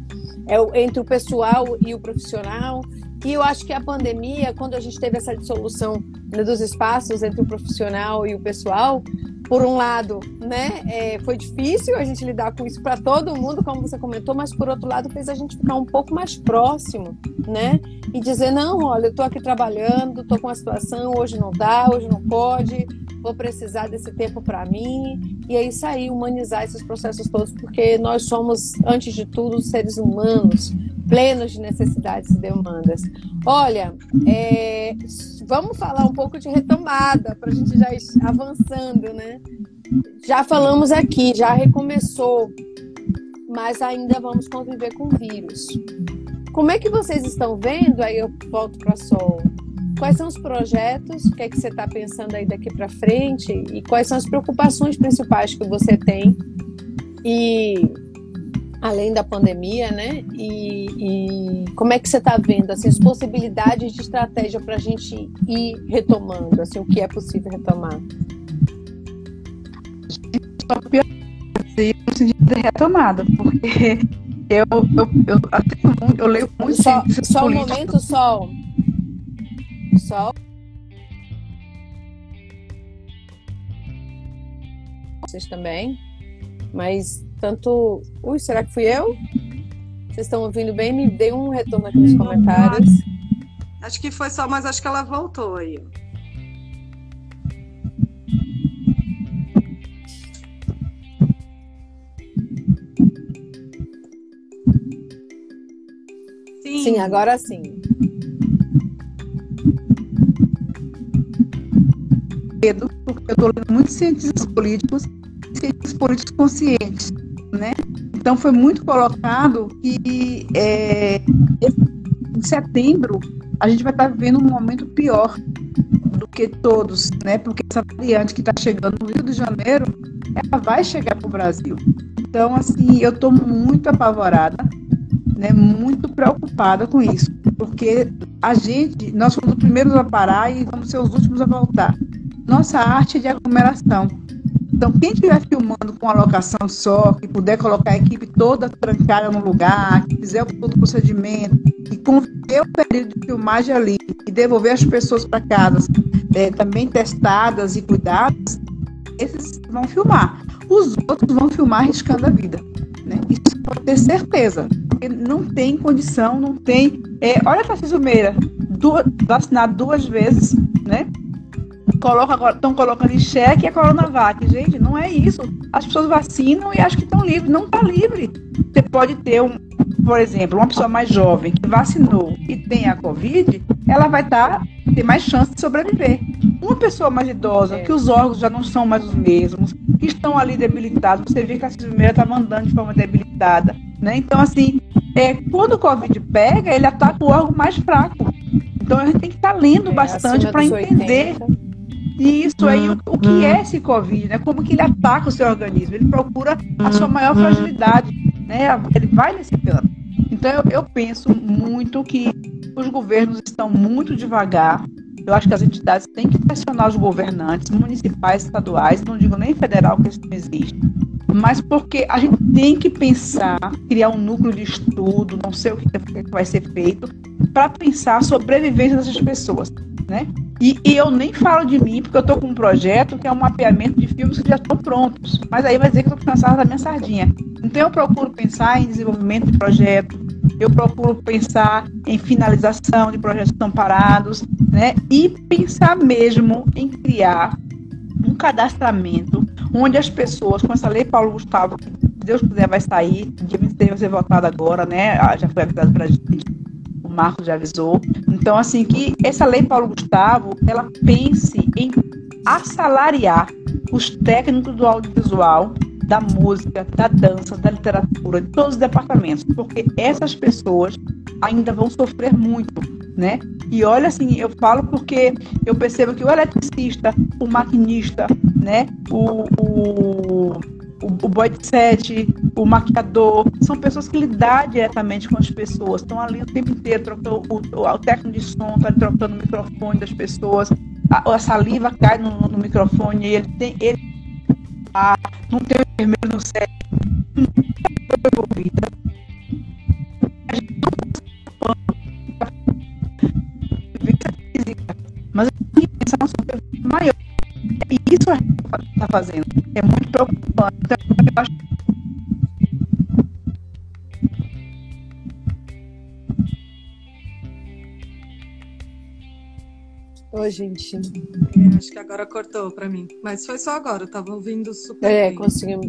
[SPEAKER 1] É o... entre o pessoal e o profissional. E eu acho que a pandemia, quando a gente teve essa dissolução né, dos espaços entre o profissional e o pessoal, por um lado, né, é, foi difícil a gente lidar com isso para todo mundo, como você comentou, mas por outro lado fez a gente ficar um pouco mais próximo, né, e dizer não, olha, eu estou aqui trabalhando, estou com a situação, hoje não dá, hoje não pode, vou precisar desse tempo para mim, e é isso aí, humanizar esses processos todos, porque nós somos, antes de tudo, seres humanos, plenos de necessidades e demandas. Olha, é, vamos falar um pouco de retomada, para a gente já ir avançando, né? Já falamos aqui, já recomeçou, mas ainda vamos conviver com o vírus. Como é que vocês estão vendo? Aí eu volto para Sol. Quais são os projetos? O que é que você está pensando aí daqui para frente? E quais são as preocupações principais que você tem? E além da pandemia, né? E, e como é que você está vendo assim, as possibilidades de estratégia para a gente ir retomando, assim, o que é possível retomar?
[SPEAKER 3] no sentido de retomada, porque eu, eu, eu, eu, eu leio muito
[SPEAKER 1] só, só um momento, Sol. Sol. Vocês também. Mas tanto. Ui, será que fui eu? Vocês estão ouvindo bem? Me dê um retorno aqui nos comentários.
[SPEAKER 5] Acho que foi só, mas acho que ela voltou aí.
[SPEAKER 1] Sim, sim agora sim.
[SPEAKER 3] porque eu estou lendo muitos cientistas políticos cientistas políticos conscientes, né? Então foi muito colocado que é, em setembro a gente vai estar vivendo um momento pior do que todos, né? Porque essa variante que está chegando no Rio de Janeiro, ela vai chegar para o Brasil. Então, assim, eu estou muito apavorada, né? Muito preocupada com isso, porque a gente, nós fomos os primeiros a parar e vamos ser os últimos a voltar. Nossa arte é de aglomeração. Então, quem estiver filmando com a locação só, que puder colocar a equipe toda trancada no lugar, que fizer todo o procedimento, e conter o período de filmagem ali, e devolver as pessoas para casa é, também testadas e cuidadas, esses vão filmar. Os outros vão filmar arriscando a vida. Né? Isso pode ter certeza. Porque não tem condição, não tem. É, olha, Francisco Meira, duas, vacinado duas vezes, né? Coloca agora, estão colocando em xeque a Coronavac. Gente, não é isso. As pessoas vacinam e acham que estão livres. Não está livre. Você pode ter, um, por exemplo, uma pessoa mais jovem que vacinou e tem a Covid, ela vai estar, tá, ter mais chance de sobreviver. Uma pessoa mais idosa, é. que os órgãos já não são mais os mesmos, que estão ali debilitados, você vê que a primeira está mandando de forma debilitada. Né? Então, assim, é, quando o Covid pega, ele ataca o órgão mais fraco. Então a gente tem que estar tá lendo é, bastante para entender 80. Isso aí, o, o, que é esse Covid, né? Como que ele ataca o seu organismo? Ele procura a sua maior fragilidade, né? Ele vai nesse plano. Então eu, eu penso muito que os governos estão muito devagar. Eu acho que as entidades têm que pressionar os governantes municipais, estaduais, não digo nem federal, que isso não existe, mas porque a gente tem que pensar, criar um núcleo de estudo, não sei o que vai ser feito, para pensar a sobrevivência dessas pessoas, né? E, e, eu nem falo de mim, porque eu estou com um projeto que é um mapeamento de filmes que já estão prontos. Mas aí vai dizer que eu estou cansada da minha sardinha. Então eu procuro pensar em desenvolvimento de projeto, eu procuro pensar em finalização de projetos que estão parados, né? E pensar mesmo em criar um cadastramento onde as pessoas, com essa lei Paulo Gustavo, que Deus quiser vai sair, dia 23 vai ser votado agora, né? Ah, já foi avisado para a gente Marcos já avisou. Então, assim, que essa lei Paulo Gustavo, ela pense em assalariar os técnicos do audiovisual, da música, da dança, da literatura, de todos os departamentos, porque essas pessoas ainda vão sofrer muito, né? E olha assim, eu falo porque eu percebo que o eletricista, o maquinista, né, o, o o, o boy de set, o maquiador, são pessoas que lidam diretamente com as pessoas, estão ali o tempo inteiro, trocando, o, o, o técnico de som está trocando o microfone das pessoas, a, a saliva cai no, no, microfone, ele tem. Ele, ah, não tem o enfermeiro no set, foi envolvida. A gente não mas a gente que pensar na sua maior. E isso a gente está fazendo. É muito preocupante. Então, eu acho
[SPEAKER 1] Oi, gente.
[SPEAKER 5] É, acho que agora cortou para mim. Mas foi só agora, eu tava ouvindo super.
[SPEAKER 1] É,
[SPEAKER 5] bem.
[SPEAKER 1] conseguimos.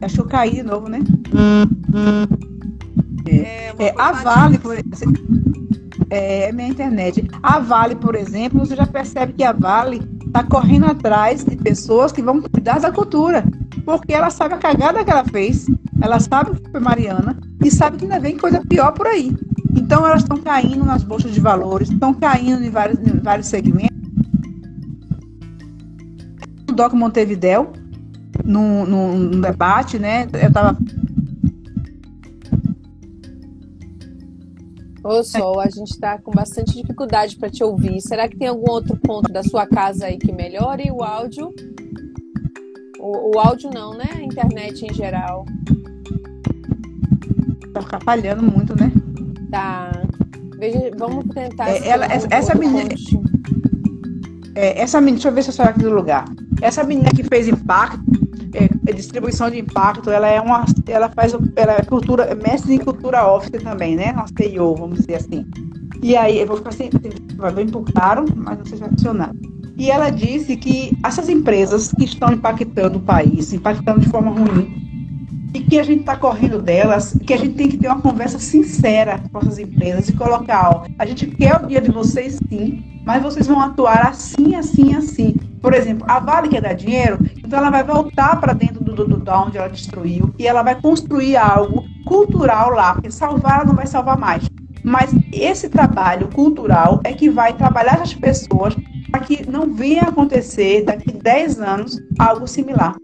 [SPEAKER 3] Achou cair de novo, né?
[SPEAKER 5] É,
[SPEAKER 3] É, a Vale, por exemplo, é, minha internet. A Vale, por exemplo, você já percebe que a Vale está correndo atrás de pessoas que vão cuidar da cultura. Porque ela sabe a cagada que ela fez, ela sabe que foi Mariana e sabe que ainda vem coisa pior por aí. Então elas estão caindo nas bolsas de valores, estão caindo em vários, em vários segmentos. O Doc Montevidéu, num, num, num debate, né? Eu estava
[SPEAKER 1] Ô Sol, a gente está com bastante dificuldade para te ouvir. Será que tem algum outro ponto da sua casa aí que melhore o áudio? O, o áudio não, né? A internet em geral.
[SPEAKER 3] tá atrapalhando muito, né?
[SPEAKER 1] Tá. Veja, vamos tentar.
[SPEAKER 3] É, ela- essa- essa menina-. É, essa menina, deixa eu ver se eu saio aqui do lugar. Essa menina que fez impacto, é, distribuição de impacto, ela é uma, ela faz, ela é cultura, é mestre em cultura office também, né? Uma CEO, vamos dizer assim. E aí, eu vou ficar assim, vai bem por claro, mas não sei se vai funcionar. E ela disse que essas empresas que estão impactando o país, impactando de forma ruim, e que a gente está correndo delas, que a gente tem que ter uma conversa sincera com essas empresas e colocar, ó, a gente quer o dia de vocês sim, mas vocês vão atuar assim, assim, assim. Por exemplo, a Vale quer dar dinheiro, então ela vai voltar para dentro do, do, do da onde ela destruiu e ela vai construir algo cultural lá, porque salvar ela não vai salvar mais. Mas esse trabalho cultural é que vai trabalhar as pessoas para que não venha acontecer daqui 10 anos algo similar.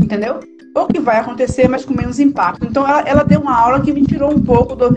[SPEAKER 3] Entendeu? Ou que vai acontecer, mas com menos impacto. Então ela, ela deu uma aula que me tirou um pouco do.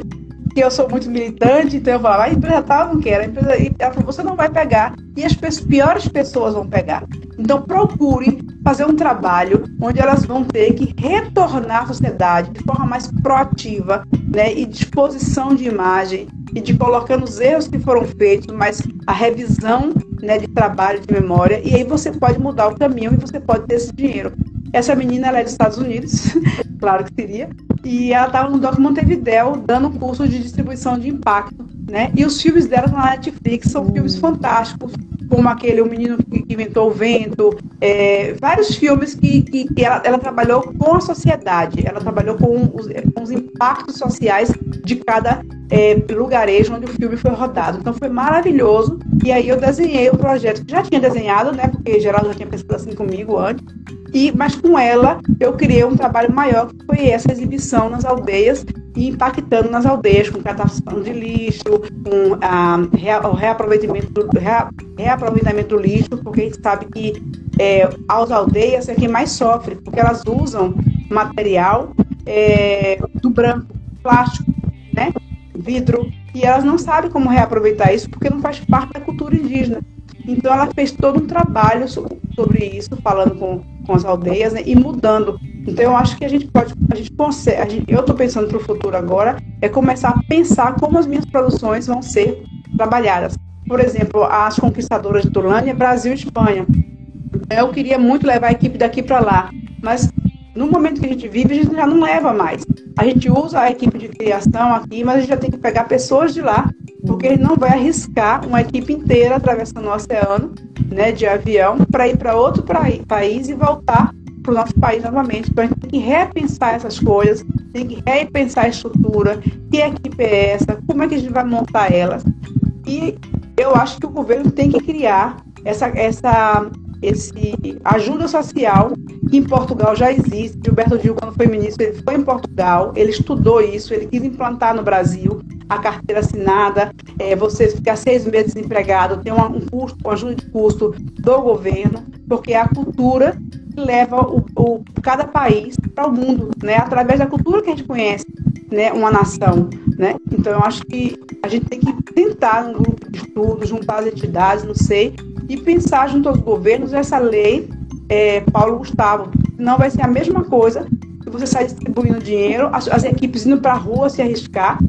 [SPEAKER 3] que eu sou muito militante, então eu falava, a empresa tal, não quero. A empresa, ela falou, você não vai pegar. E as pe- piores pessoas vão pegar. Então procure fazer um trabalho onde elas vão ter que retornar à sociedade de forma mais proativa, né? E disposição de imagem, e de colocando os erros que foram feitos, mas a revisão né, de trabalho, de memória, e aí você pode mudar o caminho e você pode ter esse dinheiro. Essa menina ela é dos Estados Unidos, claro que seria, e ela estava no Doc Montevideo dando curso de distribuição de impacto, né? E os filmes dela na Netflix são filmes fantásticos, como aquele O Menino que Inventou o Vento, é, vários filmes que, que, que ela, ela trabalhou com a sociedade, ela trabalhou com os, com os impactos sociais de cada é, lugarejo onde o filme foi rodado. Então foi maravilhoso. E aí eu desenhei o projeto que já tinha desenhado, né? Porque Geraldo já tinha pensado assim comigo antes. E, mas com ela eu criei um trabalho maior que foi essa exibição nas aldeias e impactando nas aldeias com catastro de lixo, com ah, rea- o reaproveitamento do, rea- reaproveitamento do lixo, porque a gente sabe que é, as aldeias é quem mais sofre, porque elas usam material é, do branco, plástico, né? Vidro, e elas não sabem como reaproveitar isso porque não faz parte da cultura indígena. Então ela fez todo um trabalho so- sobre isso, falando com, com as aldeias né, e mudando. Então eu acho que a gente pode, a gente consegue, a gente- eu estou pensando para o futuro agora, é começar a pensar como as minhas produções vão ser trabalhadas. Por exemplo, as conquistadoras de Turlânia, Brasil e Espanha. Eu queria muito levar a equipe daqui para lá, mas no momento que a gente vive, a gente já não leva mais. A gente usa a equipe de criação aqui, mas a gente já tem que pegar pessoas de lá, porque ele não vai arriscar uma equipe inteira atravessando o oceano, né, de avião, para ir para outro país e voltar para o nosso país novamente. Então a gente tem que repensar essas coisas, tem que repensar a estrutura, que equipe é essa, como é que a gente vai montar elas. E eu acho que o governo tem que criar essa, essa esse ajuda social que em Portugal já existe. Gilberto Gil, quando foi ministro, ele foi em Portugal, ele estudou isso, ele quis implantar no Brasil a carteira assinada, é, você ficar seis meses desempregado, tem um custo, uma ajuda de custo do governo, porque é a cultura que leva o, o cada país para o mundo, né? Através da cultura que a gente conhece, né? Uma nação, né? Então eu acho que a gente tem que tentar num grupo de estudo, juntar as entidades, não sei, e pensar junto aos governos essa lei é, Paulo Gustavo. Não vai ser a mesma coisa que você sair distribuindo dinheiro, as, as equipes indo para a rua se arriscar.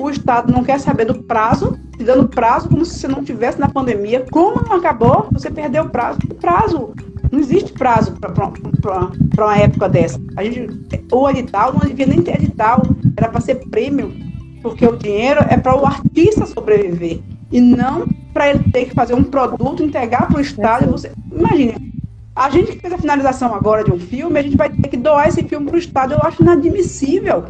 [SPEAKER 3] O Estado não quer saber do prazo, te dando prazo como se você não tivesse na pandemia. Como não acabou, você perdeu o prazo. Prazo. Não existe prazo para uma época dessa. A gente, o edital não devia nem ter edital, era para ser prêmio, porque o dinheiro é para o artista sobreviver e não para ele ter que fazer um produto, entregar para o Estado. Você... Imagine, a gente que fez a finalização agora de um filme, a gente vai ter que doar esse filme para o Estado. Eu acho inadmissível.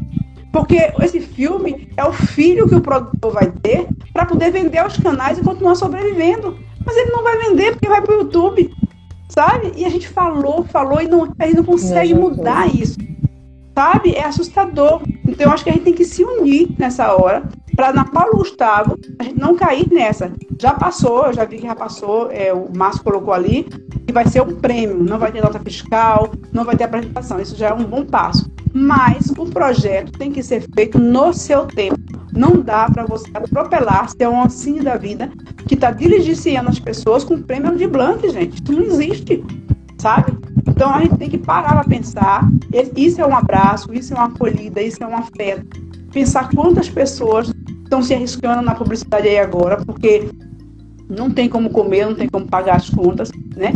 [SPEAKER 3] Porque esse filme é o filho que o produtor vai ter para poder vender aos canais e continuar sobrevivendo. Mas ele não vai vender porque vai para o YouTube, sabe? E a gente falou, falou e não, a gente não consegue mudar isso, sabe? É assustador. Então eu acho que a gente tem que se unir nessa hora para na Paulo Gustavo a gente não cair nessa. Já passou, eu já vi que já passou, é, o Márcio colocou ali, que vai ser um prêmio, não vai ter nota fiscal, não vai ter apresentação. Isso já é um bom passo. Mas o projeto tem que ser feito no seu tempo. Não dá para você atropelar, ser um auxílio da vida que está diligenciando as pessoas com prêmio de Blanc, gente. Isso não existe, sabe? Então a gente tem que parar para pensar. Isso é um abraço, isso é uma acolhida, isso é um afeto. Pensar quantas pessoas estão se arriscando na publicidade aí agora, porque não tem como comer, não tem como pagar as contas, né?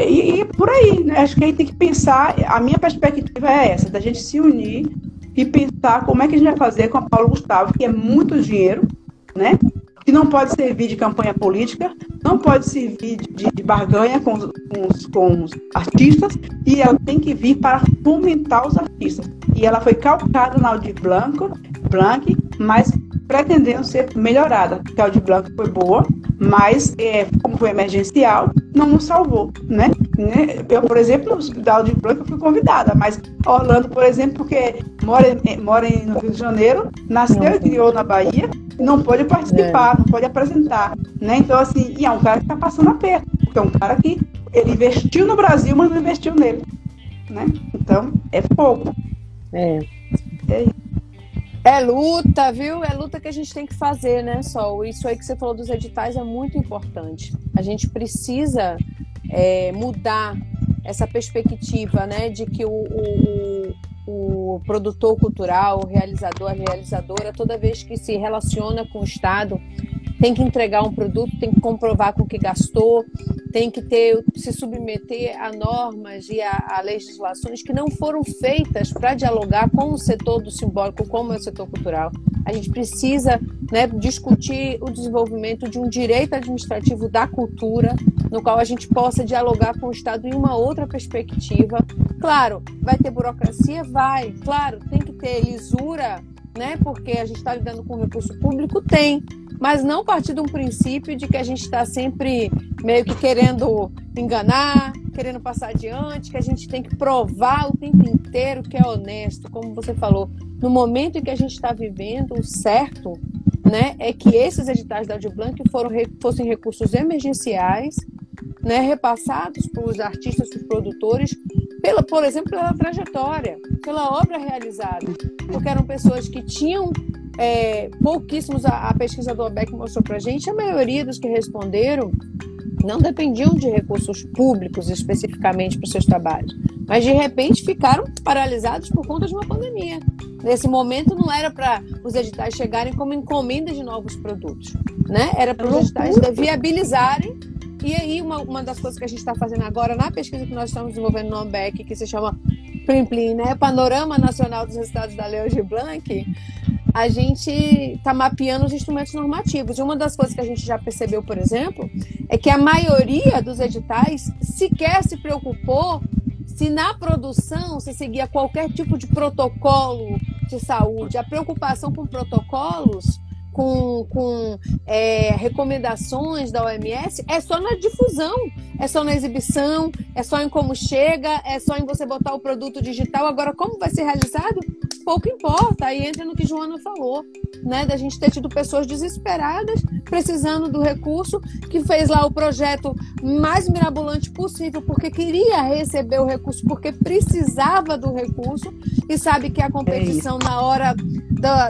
[SPEAKER 3] E, e por aí, né? Acho que a gente tem que pensar, a minha perspectiva é essa, da gente se unir e pensar como é que a gente vai fazer com a Paulo Gustavo, que é muito dinheiro, né? Que não pode servir de campanha política, não pode servir de, de barganha com os, com, os, com os artistas, e ela tem que vir para fomentar os artistas. E ela foi calcada na Audi Blanco, Blanc, mas pretendendo ser melhorada. A Audi Blanco foi boa, mas é, como foi emergencial, não nos salvou, né? né? Eu, por exemplo, da Audi Blanco eu fui convidada, mas Orlando, por exemplo, porque mora, mora no Rio de Janeiro, nasceu e criou na Bahia, não pode participar, é. não pode apresentar, né? Então, assim, e é um cara que está passando aperto, porque é um cara que ele investiu no Brasil, mas não investiu nele, né? Então, é pouco.
[SPEAKER 1] É. É luta, viu? É luta que a gente tem que fazer, né, Sol? Isso aí que você falou dos editais é muito importante. A gente precisa é, mudar essa perspectiva, né, de que o, o, o, produtor cultural, o realizador, a realizadora, toda vez que se relaciona com o Estado, tem que entregar um produto, tem que comprovar com o que gastou, tem que ter se submeter a normas e a, a legislações que não foram feitas para dialogar com o setor do simbólico, como é o setor cultural. A gente precisa né, discutir o desenvolvimento de um direito administrativo da cultura, no qual a gente possa dialogar com o Estado em uma outra perspectiva. Claro, vai ter burocracia? Vai. Claro, tem que ter lisura, né? Porque a gente está lidando com recurso público? Tem mas não partir de um princípio de que a gente está sempre meio que querendo enganar, querendo passar adiante, que a gente tem que provar o tempo inteiro que é honesto, como você falou. No momento em que a gente está vivendo, o certo né, é que esses editais da Audiblanc foram, fossem recursos emergenciais, né, repassados para os artistas, para os produtores, pela, por exemplo, pela trajetória, pela obra realizada, porque eram pessoas que tinham é, pouquíssimos, a, a pesquisa do OBEC mostrou para a gente, a maioria dos que responderam não dependiam de recursos públicos especificamente para os seus trabalhos, mas de repente ficaram paralisados por conta de uma pandemia. Nesse momento não era para os editais chegarem como encomendas de novos produtos, né? Era para os editais viabilizarem. E aí, uma, uma das coisas que a gente está fazendo agora na pesquisa que nós estamos desenvolvendo no AMBEC, que se chama Plim Plim, né? Panorama Nacional dos Resultados da Lei de Blanc, a gente está mapeando os instrumentos normativos. E uma das coisas que a gente já percebeu, por exemplo, é que a maioria dos editais sequer se preocupou se na produção se seguia qualquer tipo de protocolo de saúde. A preocupação com protocolos com, com é, recomendações da OMS é só na difusão, é só na exibição, é só em como chega, é só em você botar o produto digital. Agora, como vai ser realizado? Pouco importa. Aí entra no que Joana falou, né? Da gente ter tido pessoas desesperadas, precisando do recurso, que fez lá o projeto mais mirabolante possível, porque queria receber o recurso, porque precisava do recurso, e sabe que a competição é na hora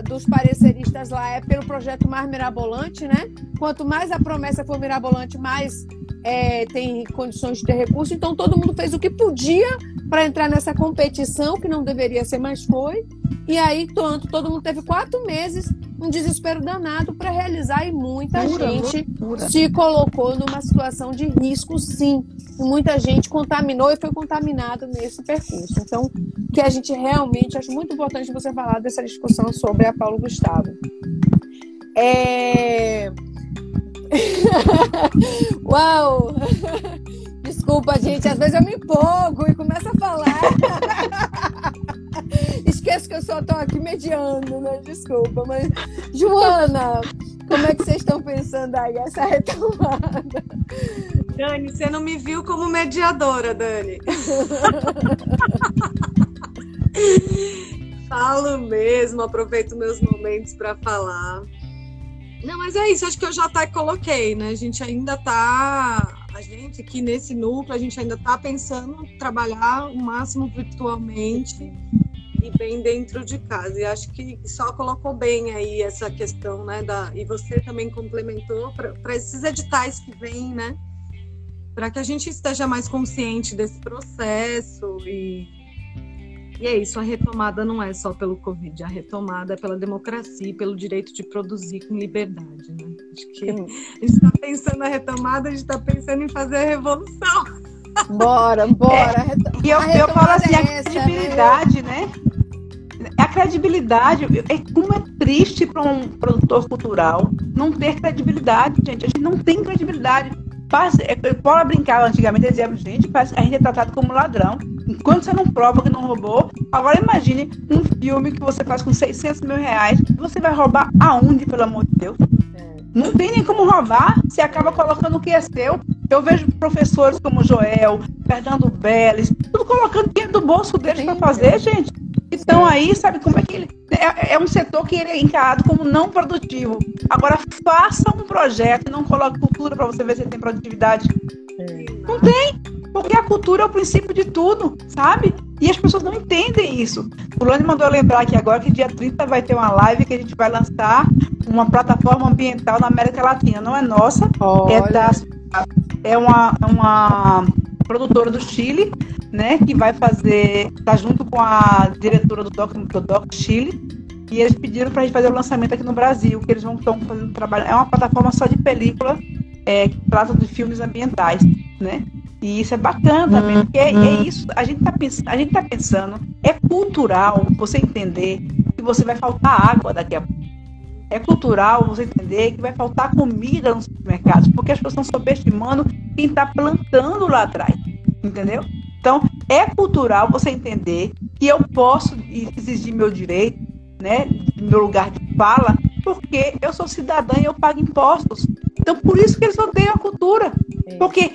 [SPEAKER 1] dos pareceristas lá é pelo projeto mais mirabolante, né? Quanto mais a promessa for mirabolante, mais é, tem condições de ter recurso. Então todo mundo fez o que podia para entrar nessa competição, que não deveria ser, mas foi. E aí, tanto, todo mundo teve quatro meses, um desespero danado para realizar, e muita pura, gente pura. se colocou numa situação de risco, sim. E muita gente contaminou e foi contaminado nesse percurso. Então, que a gente realmente acho muito importante você falar dessa discussão sobre a Paulo Gustavo. É... Uau! Desculpa, gente, às vezes eu me empolgo e começo a falar. Esqueço que eu só estou aqui mediando, né? Desculpa, mas. Joana, como é que vocês estão pensando aí essa retomada?
[SPEAKER 5] Dani, você não me viu como mediadora, Dani. Falo mesmo, aproveito meus momentos para falar. Não, mas é isso, acho que eu já até coloquei, né? A gente ainda tá. A gente aqui nesse núcleo, a gente ainda tá pensando trabalhar o máximo virtualmente e bem dentro de casa. E acho que só colocou bem aí essa questão, né? Da, e você também complementou para esses editais que vêm, né? Para que a gente esteja mais consciente desse processo e e é isso, a retomada não é só pelo Covid, a retomada é pela democracia, pelo direito de produzir com liberdade. Né? Acho que a gente está pensando na retomada, a gente está pensando em fazer a revolução.
[SPEAKER 1] Bora, bora.
[SPEAKER 3] É, e eu, eu falo assim, é a né? credibilidade, né? A credibilidade, é como é triste para um produtor cultural não ter credibilidade, gente. A gente não tem credibilidade. Pode brincar antigamente, dizia, gente, a gente é tratado como ladrão. Enquanto você não prova que não roubou, agora imagine um filme que você faz com 600 mil reais, você vai roubar aonde, pelo amor de Deus? É. Não tem nem como roubar, você acaba colocando o que é seu. Eu vejo professores como Joel, Fernando Beles, tudo colocando dinheiro do bolso deles para fazer, gente. Então aí, sabe como é que ele. É, é, um setor que ele é encarado como não produtivo. Agora, faça um projeto e não coloque cultura para você ver se tem produtividade. É. Não tem. Porque a cultura é o princípio de tudo, sabe? E as pessoas não entendem isso. O Lani mandou lembrar aqui agora que dia 30 vai ter uma live que a gente vai lançar uma plataforma ambiental na América Latina. Não é nossa, é Olha. é da é uma, uma produtora do Chile, né, que vai fazer, tá junto com a diretora do Doc, do Doc Chile, e eles pediram para a gente fazer o lançamento aqui no Brasil, que eles vão estão fazendo trabalho. É uma plataforma só de película é, que trata de filmes ambientais, né? E isso é bacana também, porque é, é isso, a gente está pensando, a gente tá pensando, é cultural você entender que você vai faltar água daqui a pouco. É cultural você entender que vai faltar comida nos supermercados, porque as pessoas estão subestimando quem está plantando lá atrás, entendeu? Então, é cultural você entender que eu posso exigir meu direito, né, meu lugar de fala, porque eu sou cidadã e eu pago impostos. Então, por isso que eles odeiam a cultura. Porque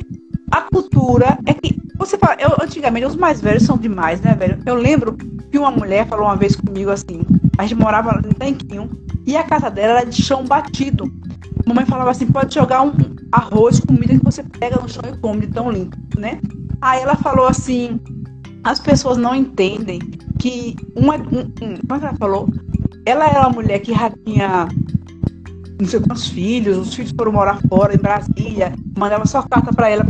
[SPEAKER 3] a cultura é que. Você fala, eu, antigamente, os mais velhos são demais, né, velho? Eu lembro que uma mulher falou uma vez comigo assim: a gente morava no Tanquinho e a casa dela era de chão batido. A mamãe falava assim: pode jogar um arroz, comida que você pega no chão e come, de tão limpo, né? Aí ela falou assim: as pessoas não entendem que uma. Um, um, como é que ela falou? Ela era uma mulher que já tinha não sei quantos filhos, os filhos foram morar fora, em Brasília, mandava só carta para ela,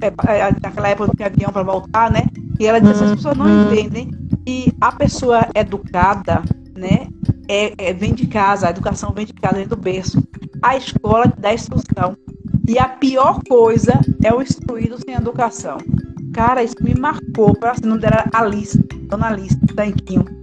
[SPEAKER 3] é, é, naquela época não tinha avião para voltar, né? E ela disse, as pessoas não uhum. entendem que a pessoa educada, né, é, é, vem de casa, a educação vem de casa, vem do berço. a escola dá instrução. E a pior coisa é o instruído sem educação. Cara, isso me marcou. O nome dela era Alice, Dona Alice, Tanquinho.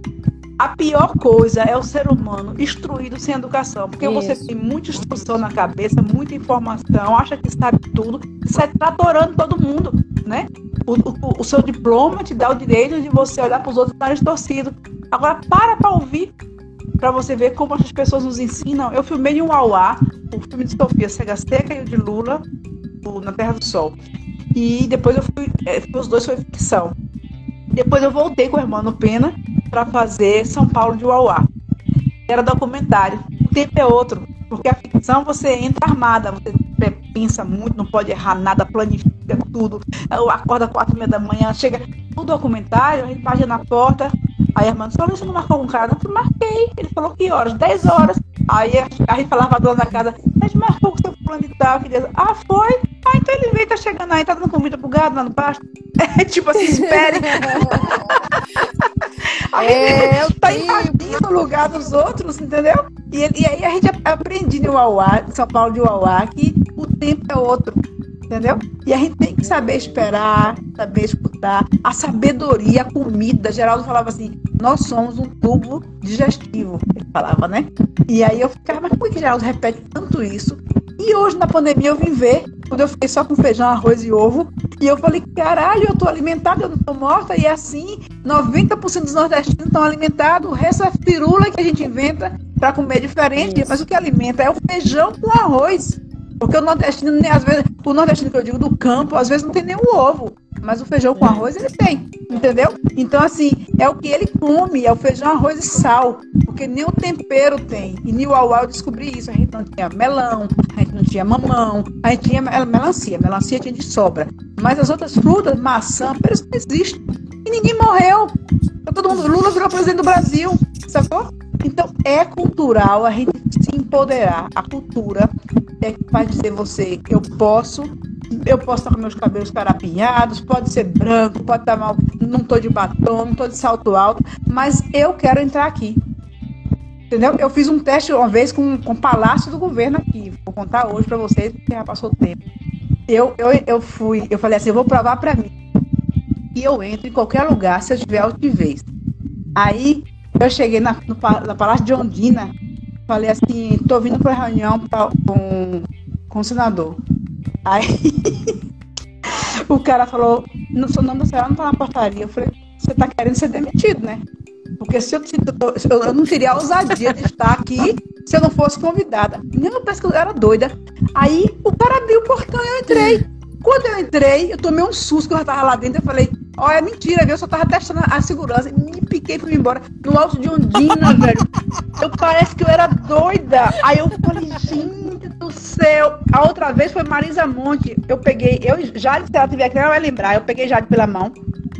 [SPEAKER 3] A pior coisa é o ser humano instruído sem educação, porque Isso. você tem muita instrução na cabeça, muita informação, acha que sabe tudo, sai tratorando todo mundo, né? O, o, o seu diploma te dá o direito de você olhar para os outros nariz torcido. Agora, para para ouvir, para você ver como as pessoas nos ensinam. Eu filmei em um Auá, o filme de Sofia Cega Seca e o de Lula, o Na Terra do Sol. E depois eu fui, é, os dois foi ficção. Depois eu voltei com o irmão Pena para fazer São Paulo de Uauá. Era documentário. O tempo é outro, porque a ficção você entra armada, você pensa muito, não pode errar nada, planifica tudo. Eu acordo às quatro e meia da manhã, chega o documentário, a gente página na porta. Aí a irmã falou, você não marcou com o cara? Eu marquei. Ele falou, que horas? Dez horas. Aí a gente falava a dona da casa, gente marcou com seu plano de tal. Que ah, foi? Então ele veio, tá chegando aí, tá dando comida pro gado lá no pasto. É tipo assim, espere. é, tá invadindo o lugar dos outros, entendeu? E, e aí a gente aprende no Uauá, São Paulo de Uauá, que o tempo é outro entendeu? E a gente tem que saber esperar, saber escutar. A sabedoria, a comida. Geraldo falava assim: nós somos um tubo digestivo. Ele falava, né? E aí eu ficava, mas por que Geraldo repete tanto isso? E hoje, na pandemia, eu vim ver, quando eu fiquei só com feijão, arroz e ovo, e eu falei, caralho, eu tô alimentada, eu não tô morta, e é assim, 90% dos nordestinos estão alimentados, o resto é firula que a gente inventa para comer diferente, Isso. mas o que alimenta é o feijão com arroz. Porque o nordestino, às vezes, o nordestino que eu digo do campo, às vezes não tem nem o ovo. Mas o feijão com arroz ele tem, entendeu? Então, assim, é o que ele come, é o feijão, arroz e sal. Porque nem o tempero tem. E no Uauá eu descobri isso. A gente não tinha melão, a gente não tinha mamão, a gente tinha melancia. Melancia tinha de sobra. Mas as outras frutas, maçã, peras não existem. E ninguém morreu. Então, todo mundo, Lula virou presidente do Brasil, sacou? Então, é cultural a gente se empoderar. A cultura é que faz dizer você, eu posso, eu posso estar com meus cabelos carapinhados, pode ser branco, pode estar mal, não estou de batom, não estou de salto alto, mas eu quero entrar aqui. Entendeu? Eu fiz um teste uma vez com, com o Palácio do Governo aqui. Vou contar hoje para vocês, porque já passou tempo. Eu, eu, eu fui, eu falei assim, eu vou provar para mim. E eu entro em qualquer lugar se eu tiver altivez. Aí eu cheguei na, no, na Palácio de Ondina, falei assim, tô vindo para reunião pra, com, com o senador. Aí o cara falou, no seu nome da senhora não tá na portaria. Eu falei, você tá querendo ser demitido, né? Porque se eu, se eu, eu não teria a ousadia de estar aqui se eu não fosse convidada. Eu penso que eu era doida. Aí o cara abriu o portão e eu entrei. Quando eu entrei, eu tomei um susto que eu já tava lá dentro. Eu falei, ó, é mentira, viu? Eu só tava testando a segurança. Me piquei e fui embora. No alto de Ondina, velho. Eu parece que eu era doida. Aí eu falei, gente do céu. A outra vez foi Marisa Monte. Eu peguei, eu já, se ela tiver aqui, ela vai lembrar. Eu peguei Jade pela mão.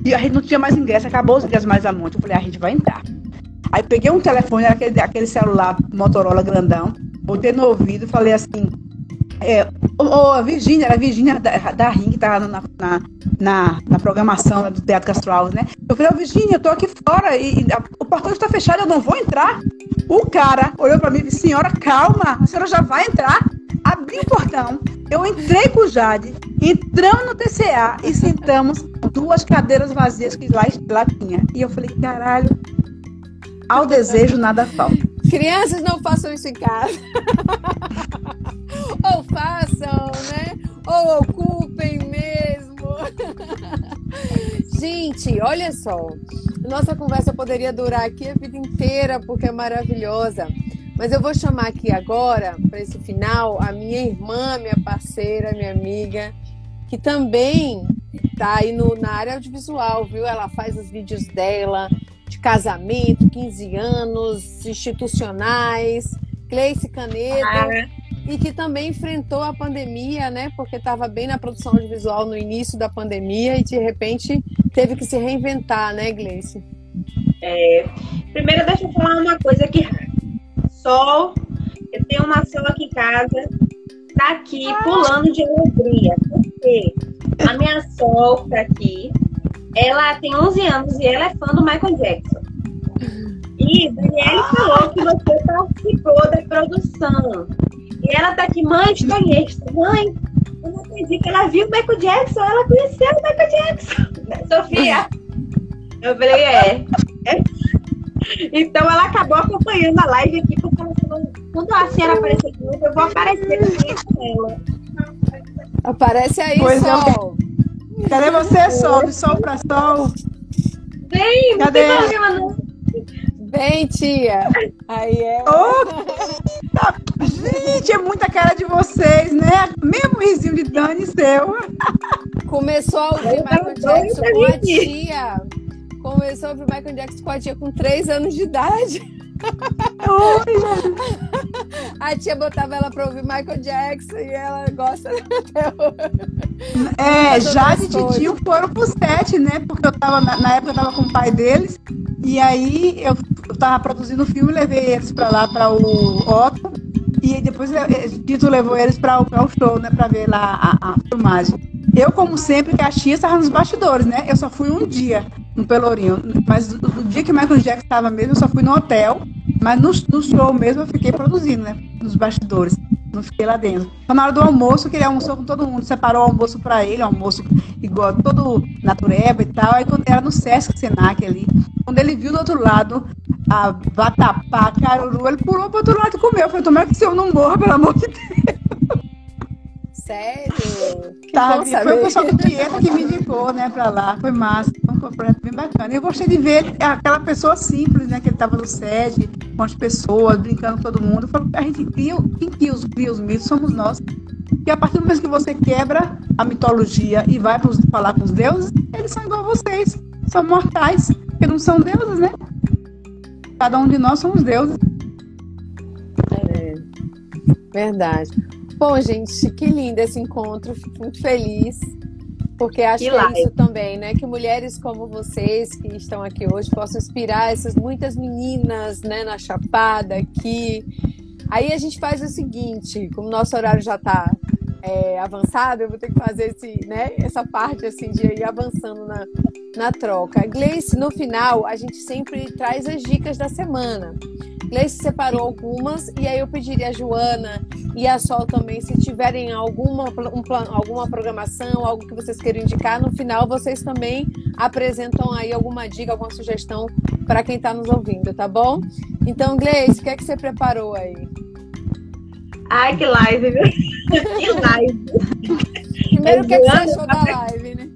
[SPEAKER 3] E a gente não tinha mais ingresso, acabou os ingressos Marisa Monte. Eu falei, a gente vai entrar. Aí peguei um telefone, aquele, aquele celular Motorola grandão, botei no ouvido e falei assim, é, oh, a Virgínia, era a Virgínia da, da Ring, que estava na, na, na, na, programação do Teatro Castro né? Eu falei, oh, Virgínia, eu tô aqui fora e, e a, o portão está fechado, eu não vou entrar. O cara olhou para mim e disse, senhora, calma, a senhora já vai entrar. Abri o portão, eu entrei com o Jade, entramos no TCA e sentamos duas cadeiras vazias que lá, lá tinha. E eu falei, caralho, ao desejo nada falta.
[SPEAKER 1] Crianças não façam isso em casa. Ou façam, né? Ou ocupem mesmo. Gente, olha só. Nossa conversa poderia durar aqui a vida inteira porque é maravilhosa. Mas eu vou chamar aqui agora, para esse final, a minha irmã, minha parceira, minha amiga, que também está aí no, na área audiovisual, viu? Ela faz os vídeos dela de casamento, 15 anos, institucionais, Cleice Caneta. Ah e que também enfrentou a pandemia, né? Porque estava bem na produção audiovisual no início da pandemia e de repente teve que se reinventar, né, Gleice?
[SPEAKER 2] É, primeiro, deixa eu falar uma coisa aqui. Sol, eu tenho uma sol aqui em casa, tá aqui pulando de alegria. Porque a minha sol tá aqui, ela tem 11 anos e ela é fã do Michael Jackson. E Daniele falou que você participou da produção. E ela tá aqui, mãe, conheço. Mãe, eu não acredito que ela viu o Michael Jackson, ela conheceu o Michael Jackson. Sofia. Eu falei, é. é. Então ela acabou acompanhando a live aqui, porque ela falou, quando a senhora aparecer aqui, eu vou aparecer aqui com ela.
[SPEAKER 1] Aparece aí,
[SPEAKER 3] Pois é,
[SPEAKER 1] Sol.
[SPEAKER 3] Cadê você, Sol? De sol pra sol?
[SPEAKER 2] Vem, não
[SPEAKER 3] Cadê?
[SPEAKER 2] tem problema não.
[SPEAKER 1] Vem, tia. Aí é.
[SPEAKER 3] Tá- Gente, é muita cara de vocês, né? Mesmo risinho de Dani seu.
[SPEAKER 1] Começou a ouvir Michael Jackson com a tia. Começou a ouvir Michael Jackson com a tia com 3 anos de idade. A tia botava ela pra ouvir Michael Jackson e ela gosta até hoje.
[SPEAKER 3] É,
[SPEAKER 1] Todas
[SPEAKER 3] Jade
[SPEAKER 1] as
[SPEAKER 3] e Titio foram pro set, né? Porque eu tava, na, na época eu tava com o pai deles. E aí eu, eu tava produzindo o filme, levei eles pra lá, pra o Otto. E depois eh, eh, Tito levou eles pra, o- pra o show, né? Pra ver lá a, a filmagem. Eu, como sempre, que a Tia estava nos bastidores, né? Eu só fui um dia no Pelourinho. Mas do dia que Michael Jackson estava mesmo, eu só fui no hotel. Mas no, no show mesmo eu fiquei produzindo, né? Nos bastidores. Não fiquei lá dentro. Então, na hora do almoço, que ele almoçou com todo mundo, separou o almoço para ele, almoço igual todo natureba e tal. Aí quando era no Sesc Senac ali, quando ele viu do outro lado a vatapá, caruru, ele pulou pro outro lado e comeu. Eu falei, tomara que esse homem não morra, pelo amor de Deus.
[SPEAKER 1] Sério? Que
[SPEAKER 3] Tá, foi
[SPEAKER 1] saber.
[SPEAKER 3] o pessoal do Dieta que me indicou, né, pra lá. Foi massa. Foi um projeto bem bacana. Eu gostei de ver aquela pessoa simples, né, que ele tava no set, com as pessoas, brincando com todo mundo. Eu falo, a gente cria, quem cria os, cria os mitos somos nós. E a partir do momento que você quebra a mitologia e vai pros, falar com os deuses, eles são igual a vocês. São mortais, porque não são deuses, né? Cada um de nós somos deuses.
[SPEAKER 1] É, verdade. Bom, gente, que lindo esse encontro. Fico muito feliz. Porque acho
[SPEAKER 2] Que
[SPEAKER 1] que, é isso também, né? Que mulheres como vocês que estão aqui hoje possam inspirar essas muitas meninas, né, na Chapada aqui. Aí a gente faz o seguinte, como nosso horário já está avançado, eu vou ter que fazer esse, né, essa parte assim de ir avançando na, na troca. Gleice, no final, a gente sempre traz as dicas da semana. Gleice separou algumas e aí eu pediria a Joana e a Sol também, se tiverem alguma, um plan, alguma programação, algo que vocês queiram indicar, no final vocês também apresentam aí alguma dica, alguma sugestão para quem está nos ouvindo, tá bom? Então, Gleice, o que é que você preparou aí?
[SPEAKER 2] Ai, que live, viu? que live.
[SPEAKER 1] Primeiro, o que, é que você achou da live, né?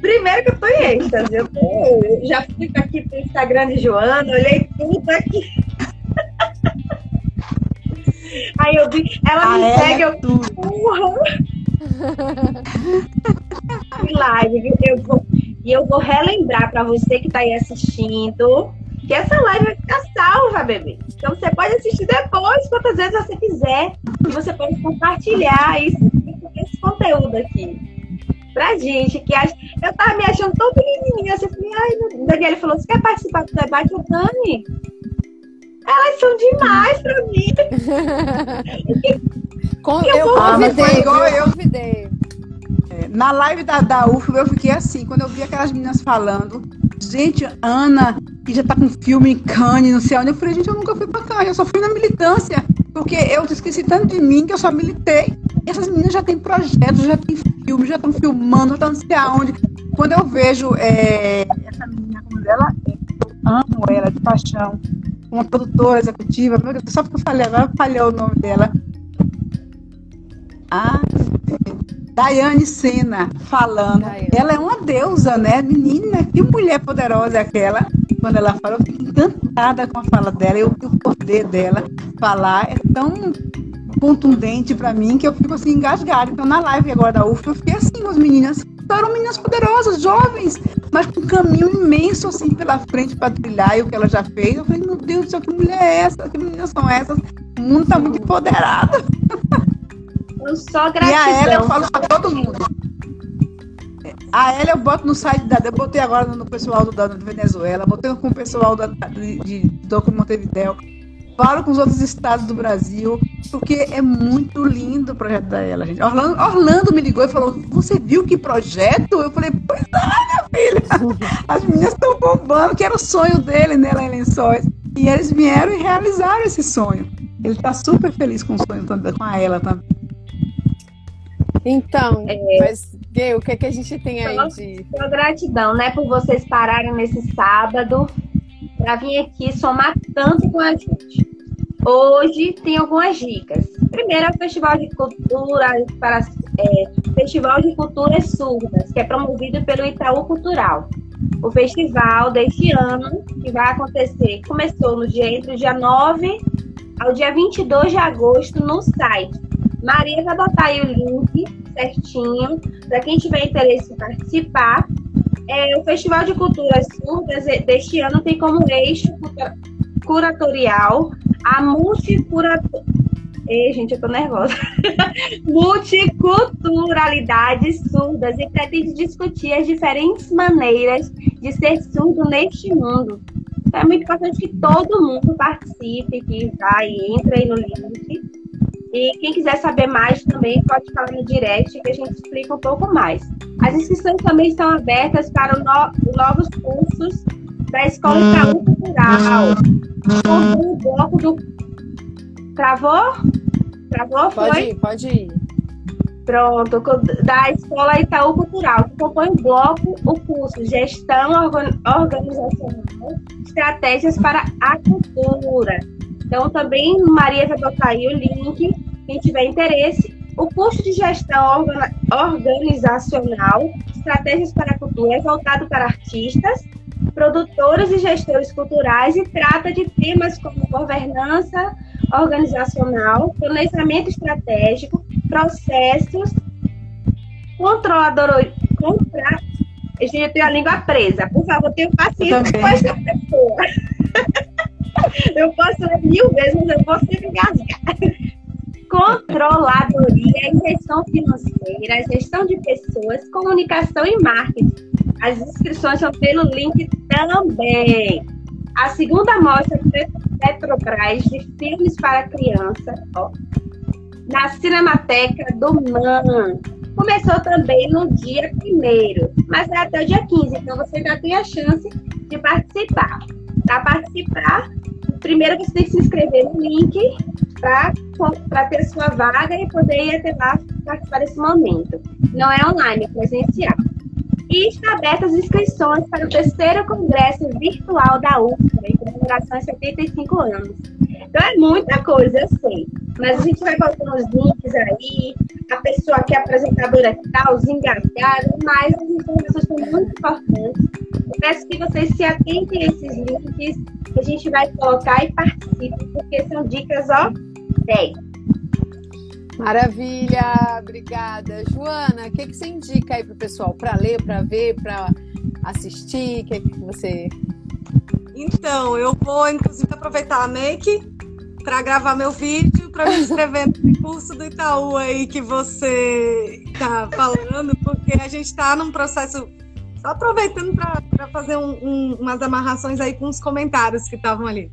[SPEAKER 2] Primeiro que eu tô em êxtase. Eu tô- já fui aqui pro Instagram de Joana, olhei tudo aqui. Aí eu vi, ela
[SPEAKER 3] A
[SPEAKER 2] me
[SPEAKER 3] Ela
[SPEAKER 2] segue,
[SPEAKER 3] é
[SPEAKER 2] eu
[SPEAKER 3] tudo.
[SPEAKER 2] live? Eu vou, e eu vou relembrar pra você que tá aí assistindo que essa live vai ficar salva, bebê. Então você pode assistir depois, quantas vezes você quiser. E você pode compartilhar isso, esse conteúdo aqui. Pra gente, que acha... eu tava me achando tão pequenininha. Assim, ai, meu... Daniela falou: você quer participar do debate? Eu, Dani, elas são demais pra mim.
[SPEAKER 1] Com-
[SPEAKER 2] Eu
[SPEAKER 1] eu
[SPEAKER 3] Ah,
[SPEAKER 1] convidei,
[SPEAKER 3] igual
[SPEAKER 1] eu
[SPEAKER 3] eu.
[SPEAKER 1] convidei.
[SPEAKER 3] Na live da, da eu fiquei assim, quando eu vi aquelas meninas falando, gente, Ana, que já tá com filme em Cannes, não sei onde, eu falei, gente, eu nunca fui pra Cannes, eu só fui na militância, porque eu esqueci tanto de mim que eu só militei. E essas meninas já têm projetos, já têm filme, já estão filmando, já estão não sei aonde. Quando eu vejo é, essa menina como dela, eu amo ela de paixão. Uma produtora executiva, meu Deus, só porque eu falei agora, falhou o nome dela. Ah, Daiane Sena falando.
[SPEAKER 1] Daiane.
[SPEAKER 3] Ela é uma deusa, né? Menina, que mulher poderosa é aquela. Quando ela fala, eu fico encantada com a fala dela. Eu, o poder dela falar é tão contundente pra mim que eu fico assim engasgada. Então, na live agora da UF, eu fiquei assim com as meninas. Eram meninas poderosas, jovens, mas com um caminho imenso assim pela frente para trilhar e o que ela já fez. Eu falei, meu Deus do céu, que mulher é essa? Que meninas são essas? O mundo tá muito empoderado.
[SPEAKER 2] Eu só
[SPEAKER 3] E
[SPEAKER 2] gratidão.
[SPEAKER 3] a ela eu falo pra todo mundo. A ela eu boto no site da. Eu botei agora no pessoal do, da Venezuela, botei com o pessoal da, de, de Doco Montevideo. Falo com os outros estados do Brasil, porque é muito lindo o projeto da ela, gente. Orlando, Orlando me ligou e falou: Você viu que projeto? Eu falei: Pois é, minha filha. As meninas estão bombando, que era o sonho dele, né, lá em Lençóis. E eles vieram e realizaram esse sonho. Ele está super feliz com o sonho também, com a ela também.
[SPEAKER 1] Então, é... mas Gay, o que, é que a gente tem aí então, de.
[SPEAKER 2] Gratidão, né, por vocês pararem nesse sábado para vir aqui somar tanto com a gente. Hoje tem algumas dicas. Primeiro é o Festival de Cultura para é, Festival de Culturas Surdas, que é promovido pelo Itaú Cultural. O festival deste ano, que vai acontecer, começou no dia entre o dia 9 ao dia 22 de agosto no site. Maria vai botar aí o link certinho para quem tiver interesse em participar. É, o Festival de Culturas Surdas deste ano tem como eixo curatorial a multicurator... Ei, gente, eu tô nervosa. Multiculturalidades surdas e pretende discutir as diferentes maneiras de ser surdo neste mundo. Então, é muito importante que todo mundo participe, que vai, entre aí no link. E quem quiser saber mais também pode falar no direct que a gente explica um pouco mais. As inscrições também estão abertas para no novos cursos da Escola Itaú Cultural. Como o bloco do. Travou? Travou?
[SPEAKER 1] Foi? Pode ir, pode ir.
[SPEAKER 2] Pronto, da Escola Itaú Cultural, que compõe o bloco o curso Gestão Organizacional, Estratégias para a Cultura. Então, também Maria vai botar aí o link, quem tiver interesse. O curso de gestão organizacional, estratégias para a cultura, é voltado para artistas, produtores e gestores culturais e trata de temas como governança organizacional, planejamento estratégico, processos, controlador, contra... Gente, eu tenho a língua presa. Por favor, tenha paciência com essa pessoa. eu posso ler mil vezes, mas eu sempre engasgar. Controladoria gestão financeira, gestão de pessoas, comunicação e marketing. As inscrições são pelo link também. A segunda mostra Petrobras de filmes para criança, ó, na Cinemateca do MAN. Começou também no dia 1 mas é até o dia 15, então você já tem a chance de participar. Para participar, primeiro você tem que se inscrever no link para ter sua vaga e poder ir até lá participar desse momento. Não é online, é presencial. E está abertas as inscrições para o terceiro congresso virtual da UFRA, em comemoração a 75 anos. Então é muita coisa, eu sei. Mas a gente vai colocando os links aí, a pessoa que é apresentadora que está, os engajados, mas as informações são muito importantes. Eu peço que vocês se atentem a esses links que a gente vai colocar e participem, porque são dicas, ó, 10.
[SPEAKER 1] Maravilha, obrigada. Joana, o que, que você indica aí para o pessoal? Para ler, para ver, para assistir? O que, que você.
[SPEAKER 5] Então, eu vou inclusive aproveitar a Make para gravar meu vídeo, para me inscrever no curso do Itaú aí que você está falando, porque a gente está num processo. Só aproveitando para fazer um, um, umas amarrações aí com os comentários que estavam ali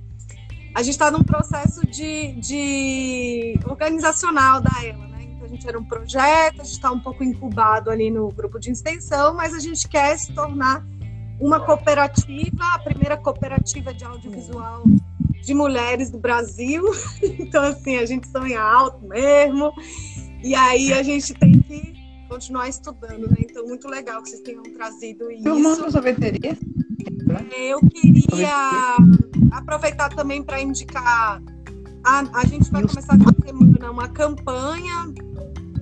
[SPEAKER 5] a gente está num processo de, de organizacional da ela, né? Então a gente era um projeto, a gente está um pouco incubado ali no grupo de extensão, mas a gente quer se tornar uma cooperativa, a primeira cooperativa de audiovisual de mulheres do Brasil. Então, assim, a gente sonha alto mesmo. E aí a gente tem que continuar estudando, né? Então, muito legal que vocês tenham trazido isso.
[SPEAKER 3] Filmando sorveteria?
[SPEAKER 5] Eu queria aproveitar também para indicar. A, a gente vai começar essa semana uma campanha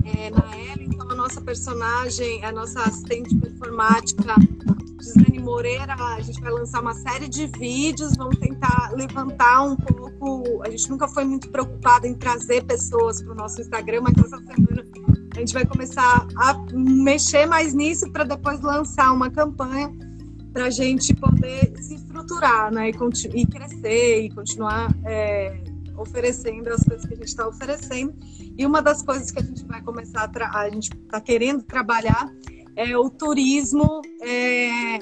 [SPEAKER 5] é, na Ela, então a nossa personagem, a nossa assistente performática, Gisane Moreira, a gente vai lançar uma série de vídeos, vamos tentar levantar um pouco. A gente nunca foi muito preocupada em trazer pessoas para o nosso Instagram, mas essa semana a gente vai começar a mexer mais nisso para depois lançar uma campanha para a gente poder se estruturar, né, e, e crescer e continuar é, oferecendo as coisas que a gente está oferecendo. E uma das coisas que a gente vai começar a, a gente está querendo trabalhar é o turismo é,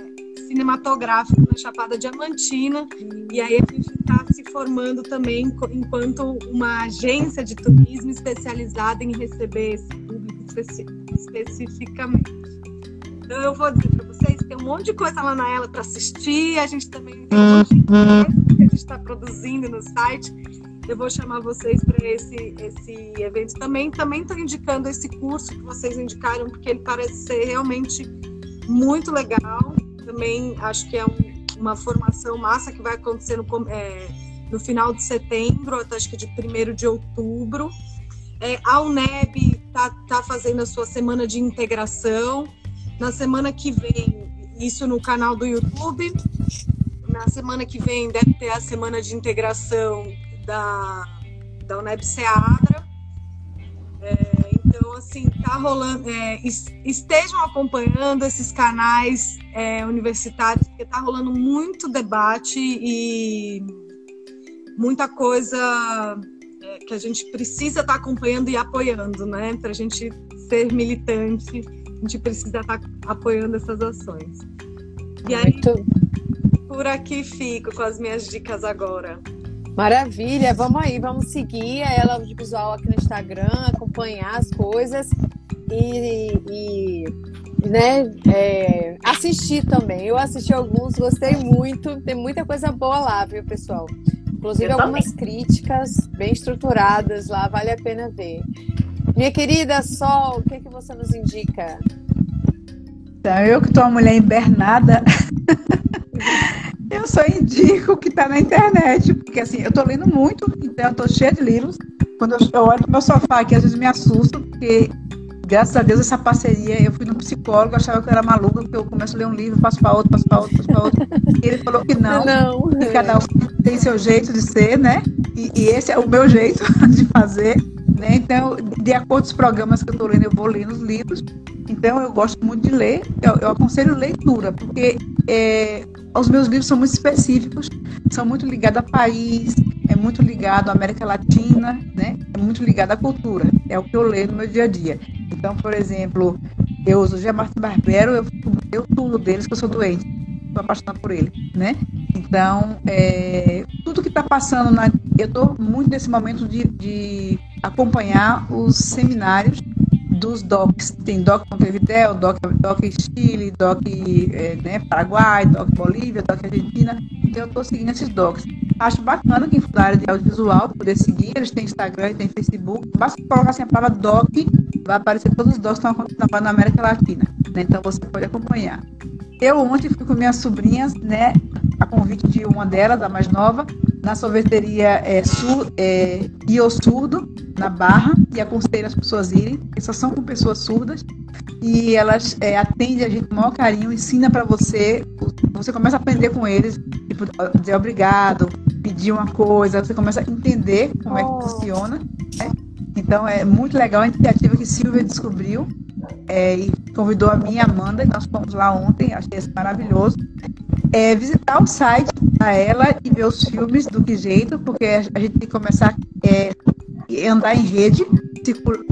[SPEAKER 5] cinematográfico na Chapada Diamantina. E aí a gente está se formando também enquanto uma agência de turismo especializada em receber esse público especi especificamente. Então eu vou dizer para vocês tem um monte de coisa lá na ela para assistir. A gente também tem um monte de coisa que a gente está produzindo no site. eu vou chamar vocês para esse, esse evento também. Também estou indicando esse curso que vocês indicaram, porque ele parece ser realmente muito legal. Também acho que é um, uma formação massa que vai acontecer no, é, no final de setembro, até acho que de 1 de outubro. É, a UNEB está tá fazendo a sua semana de integração. Na semana que vem, isso no canal do YouTube. Na semana que vem deve ter a semana de integração da, da UNEB Seadra. É, então, assim, tá rolando. É, estejam acompanhando esses canais é, universitários, porque tá rolando muito debate e muita coisa é, que a gente precisa estar tá acompanhando e apoiando, né? Para a gente ser militante, a gente precisa estar tá apoiando essas ações. E aí, muito... por aqui fico com as minhas dicas agora.
[SPEAKER 1] Maravilha, vamos aí, vamos seguir a Ela Audiovisual aqui no Instagram, acompanhar as coisas e, e né, é, assistir também. Eu assisti alguns, gostei muito, tem muita coisa boa lá, viu, pessoal? Inclusive algumas críticas bem estruturadas lá, vale a pena ver. Minha querida Sol, o que, é que você nos indica?
[SPEAKER 3] Então, eu que estou uma mulher invernada, Eu só indico o que está na internet, porque assim, eu estou lendo muito, então eu estou cheia de livros. Quando eu, olho pro meu sofá aqui, às vezes me assusto, porque graças a Deus essa parceria, eu fui no psicólogo, achava que eu era maluca, porque eu começo a ler um livro, passo para outro, passo para outro, passo para outro. E ele falou que não, não que cada um tem seu jeito de ser, né? E, e esse é o meu jeito de fazer. Né? Então, de acordo com os programas que eu estou lendo, eu vou lendo os livros. Então, eu gosto muito de ler. Eu, eu aconselho leitura, porque é, os meus livros são muito específicos, são muito ligados a país, é muito ligado à América Latina, né? É muito ligado à cultura. É o que eu leio no meu dia a dia. Então, por exemplo, eu uso o. Martin Barbero, eu, eu tudo deles, que eu sou doente, estou apaixonada por ele, né? Então, é, tudo que está passando, na, eu estou muito nesse momento de, de acompanhar os seminários dos DOCs. Tem DOC Montevideo, DOC, DOC Chile, DOC é, né, Paraguai, DOC Bolívia, DOC Argentina. Então eu estou seguindo esses DOCs. Acho bacana quem for da área de audiovisual poder seguir. Eles têm Instagram, têm Facebook. Basta colocar assim a palavra DOC, vai aparecer todos os DOCs que estão acontecendo na América Latina. Né? Então você pode acompanhar. Eu ontem fui com minhas sobrinhas, né, a convite de uma delas, a mais nova, na sorveteria é, sur, é, Surdo, na Barra, e aconselho as pessoas irem, porque só são com pessoas surdas, e elas é, atendem a gente com o maior carinho, ensina para você, você começa a aprender com eles, tipo, dizer obrigado, pedir uma coisa, você começa a entender como é que oh. funciona, né? Então é muito legal a iniciativa que Silvia descobriu é, e convidou a mim e a Amanda, nós fomos lá ontem, achei isso maravilhoso. É, visitar o site da ela e ver os filmes do que jeito, porque a gente tem que começar a é, andar em rede,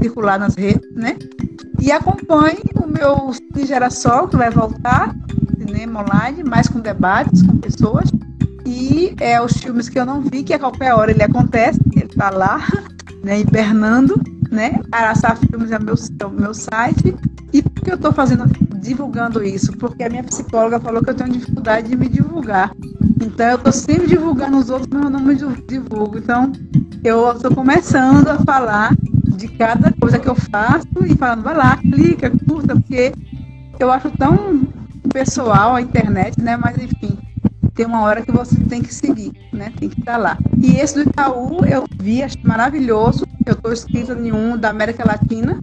[SPEAKER 3] circular nas redes, né? E acompanhe o meu Cine Geração, que vai voltar, cinema online, mais com debates com pessoas. E é os filmes que eu não vi, que a qualquer hora ele acontece, ele está lá, né, hibernando né? Araçá Filmes é meu, é meu site. E por que eu estou fazendo, divulgando isso? Porque a minha psicóloga falou que eu tenho dificuldade de me divulgar. Então eu estou sempre divulgando os outros, mas eu não me divulgo. Então eu estou começando a falar de cada coisa que eu faço e falando, vai lá, clica, curta, porque eu acho tão pessoal a internet, né? Mas enfim, tem uma hora que você tem que seguir, né? Tem que estar lá. E esse do Itaú eu vi, achei maravilhoso. Eu estou inscrita em um da América Latina,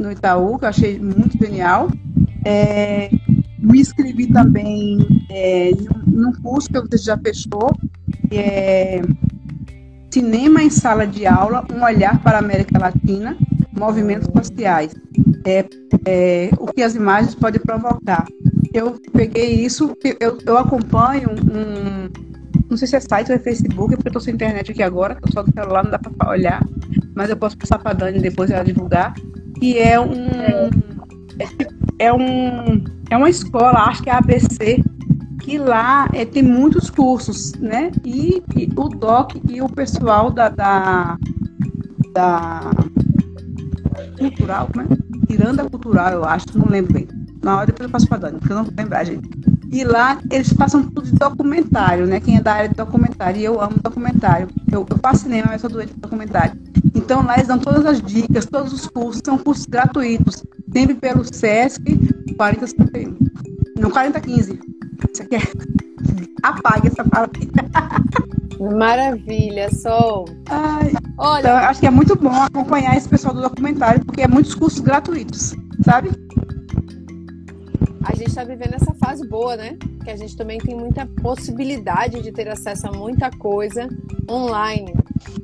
[SPEAKER 3] no Itaú, que eu achei muito genial. É, me inscrevi também é, num curso que você já fechou, que é Cinema em Sala de Aula, um olhar para a América Latina, movimentos sociais. É, é, o que as imagens podem provocar eu peguei isso, eu, eu acompanho um, não sei se é site ou é Facebook, porque eu tô sem internet aqui agora, só do celular, não dá para olhar, mas eu posso passar para Dani depois ela divulgar, que é um é, é um é uma escola, acho que é ABC, que lá é, tem muitos cursos, né? E, e, o DOC e o pessoal da, da, da cultural, né? Tiranda cultural, eu acho, não lembro bem na hora depois eu passo para Dani, porque eu não vou lembrar, gente. E lá eles passam tudo de documentário, né? Quem é da área de documentário, e eu amo documentário. Eu, eu faço cinema, mas sou doente de documentário. Então lá eles dão todas as dicas, todos os cursos, são cursos gratuitos, sempre pelo SESC 4051. Não, 4015. Isso aqui é. Apague essa palavra.
[SPEAKER 1] Maravilha, Sol.
[SPEAKER 3] Ai,
[SPEAKER 1] Olha,
[SPEAKER 3] então, acho que é muito bom acompanhar esse pessoal do documentário, porque é muitos cursos gratuitos, sabe?
[SPEAKER 1] A gente está vivendo essa fase boa, né? Que a gente também tem muita possibilidade de ter acesso a muita coisa online.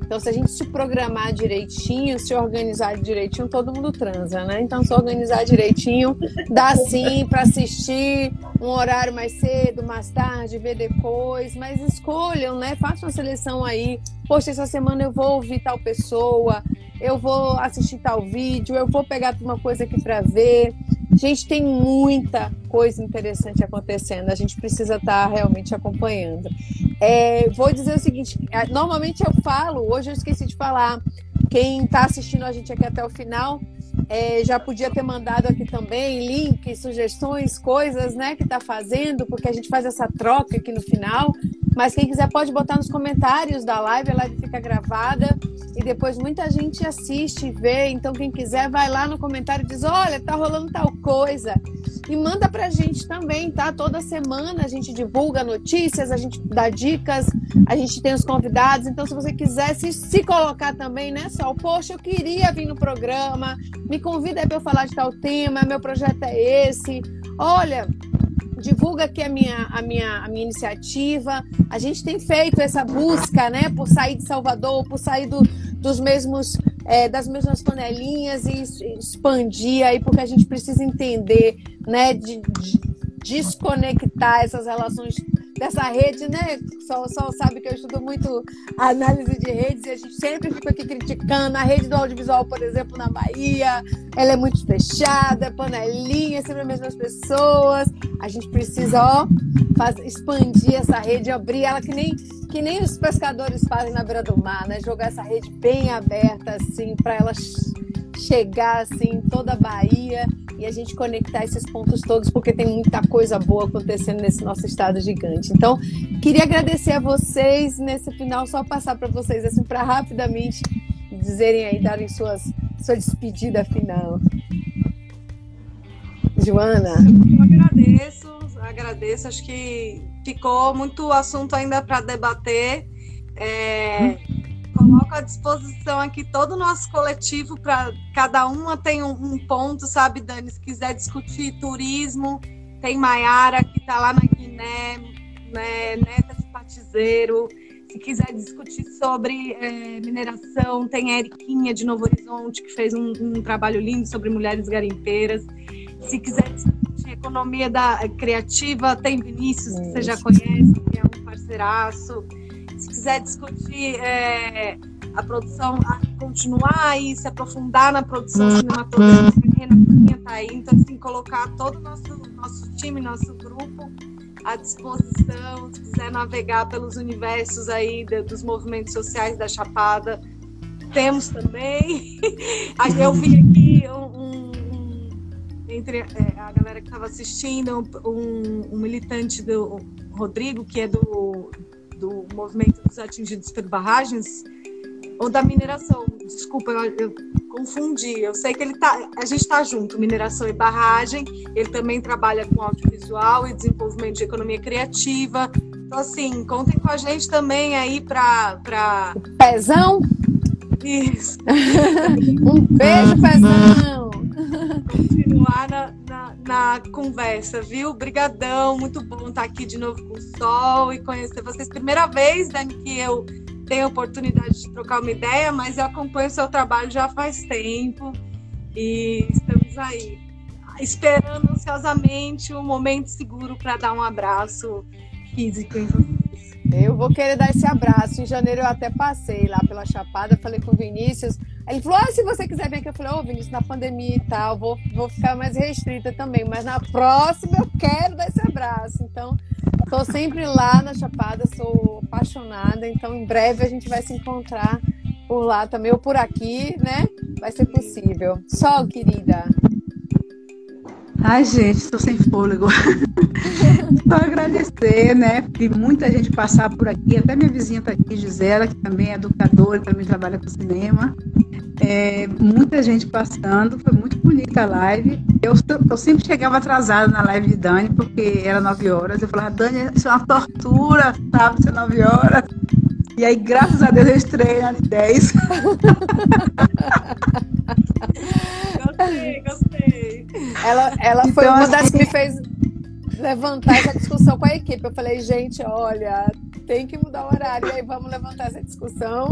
[SPEAKER 1] Então, se a gente se programar direitinho, se organizar direitinho, todo mundo transa, né? Então, se organizar direitinho, dá sim para assistir um horário mais cedo, mais tarde, ver depois, mas escolham, né? Façam uma seleção aí. Poxa, essa semana eu vou ouvir tal pessoa, eu vou assistir tal vídeo, eu vou pegar uma coisa aqui para ver. Gente, tem muita coisa interessante acontecendo. A gente precisa estar tá realmente acompanhando. É, vou dizer o seguinte: é, normalmente eu falo, hoje eu esqueci de falar. Quem está assistindo a gente aqui até o final é, já podia ter mandado aqui também links, sugestões, coisas, né, que está fazendo, porque a gente faz essa troca aqui no final. Mas quem quiser pode botar nos comentários da live, a live fica gravada e depois muita gente assiste e vê. Então, quem quiser, vai lá no comentário e diz: Olha, tá rolando tal coisa. E manda pra gente também, tá? Toda semana a gente divulga notícias, a gente dá dicas, a gente tem os convidados. Então, se você quiser se, se colocar também, né, Sol? Poxa, eu queria vir no programa, me convida aí eu falar de tal tema, meu projeto é esse. Olha, divulga aqui a minha, a minha, a minha iniciativa. A gente tem feito essa busca, né, por sair de Salvador, por sair do, dos mesmos, é, das mesmas panelinhas e expandir aí, porque a gente precisa entender, né, de, de desconectar essas relações dessa rede, né? Só, só sabe que eu estudo muito análise de redes e a gente sempre fica aqui criticando. A rede do audiovisual, por exemplo, na Bahia, ela é muito fechada, panelinha, sempre as mesmas pessoas. A gente precisa, ó, faz, expandir essa rede, abrir ela que nem, que nem os pescadores fazem na beira do mar, né? Jogar essa rede bem aberta, assim, para ela chegar, assim, em toda a Bahia e a gente conectar esses pontos todos, porque tem muita coisa boa acontecendo nesse nosso estado gigante. Então, queria agradecer a vocês nesse final, só passar para vocês, assim, para rapidamente dizerem aí, darem suas, sua despedida final. Joana.
[SPEAKER 5] Eu agradeço, agradeço. Acho que ficou muito assunto ainda para debater. É, coloco à disposição aqui todo o nosso coletivo para cada uma tem um, um, ponto, sabe, Dani? Se quiser discutir turismo, tem Maiara que está lá na Guiné, né, neta de patizeiro. Se quiser discutir sobre é, mineração, tem Eriquinha de Novo Horizonte, que fez um, um, trabalho lindo sobre mulheres garimpeiras. Se quiser discutir economia da, criativa, tem Vinícius, que você já conhece, que é um parceiraço se quiser discutir é, a produção, continuar e se aprofundar na produção cinematográfica, a Renatinha está aí. Então, assim, colocar todo o nosso, nosso time, nosso grupo à disposição, se quiser navegar pelos universos aí de, dos movimentos sociais da Chapada, temos também. Eu vi aqui um, um entre é, a galera que estava assistindo, um, um militante do Rodrigo, que é do do movimento dos atingidos por barragens ou da mineração. Desculpa, eu, eu confundi. Eu sei que ele tá, a gente está junto, mineração e barragem. Ele também trabalha com audiovisual e desenvolvimento de economia criativa. Então, assim, contem com a gente também aí para. Pra...
[SPEAKER 1] Pezão?
[SPEAKER 5] Isso.
[SPEAKER 1] um beijo, Pezão!
[SPEAKER 5] Continuar na, na conversa, viu? Brigadão, muito bom estar aqui de novo com o Sol e conhecer vocês. Primeira vez, Dani, que eu tenho a oportunidade de trocar uma ideia, mas eu acompanho o seu trabalho já faz tempo e estamos aí esperando ansiosamente um momento seguro para dar um abraço físico em vocês.
[SPEAKER 1] Eu vou querer dar esse abraço. Em janeiro eu até passei lá pela Chapada, falei com o Vinícius. Ele falou: ah, se você quiser vir aqui, eu falei: Ô, oh, Vinícius, na pandemia e tal, vou, vou ficar mais restrita também, mas na próxima eu quero dar esse abraço. Então, tô sempre lá na Chapada, sou apaixonada, então em breve a gente vai se encontrar por lá também, ou por aqui, né? Vai ser possível. Sol, querida.
[SPEAKER 3] Ai, gente, estou sem fôlego. Só agradecer, né? Vi muita gente passar por aqui, até minha vizinha está aqui, Gisela, que também é educadora, também trabalha com cinema. É, muita gente passando, foi muito bonita a live. Eu, eu sempre chegava atrasada na live de Dani, porque era 9 horas. Eu falava, Dani, isso é uma tortura, sabe? Ser 9 horas. E aí, graças a Deus, eu estrei na 10.
[SPEAKER 5] gostei, gostei.
[SPEAKER 1] Ela, ela foi
[SPEAKER 3] Então,
[SPEAKER 1] uma das
[SPEAKER 3] assim-
[SPEAKER 1] que me fez levantar essa discussão com a equipe. Eu falei, gente, olha, tem que mudar o horário, e aí vamos levantar essa discussão.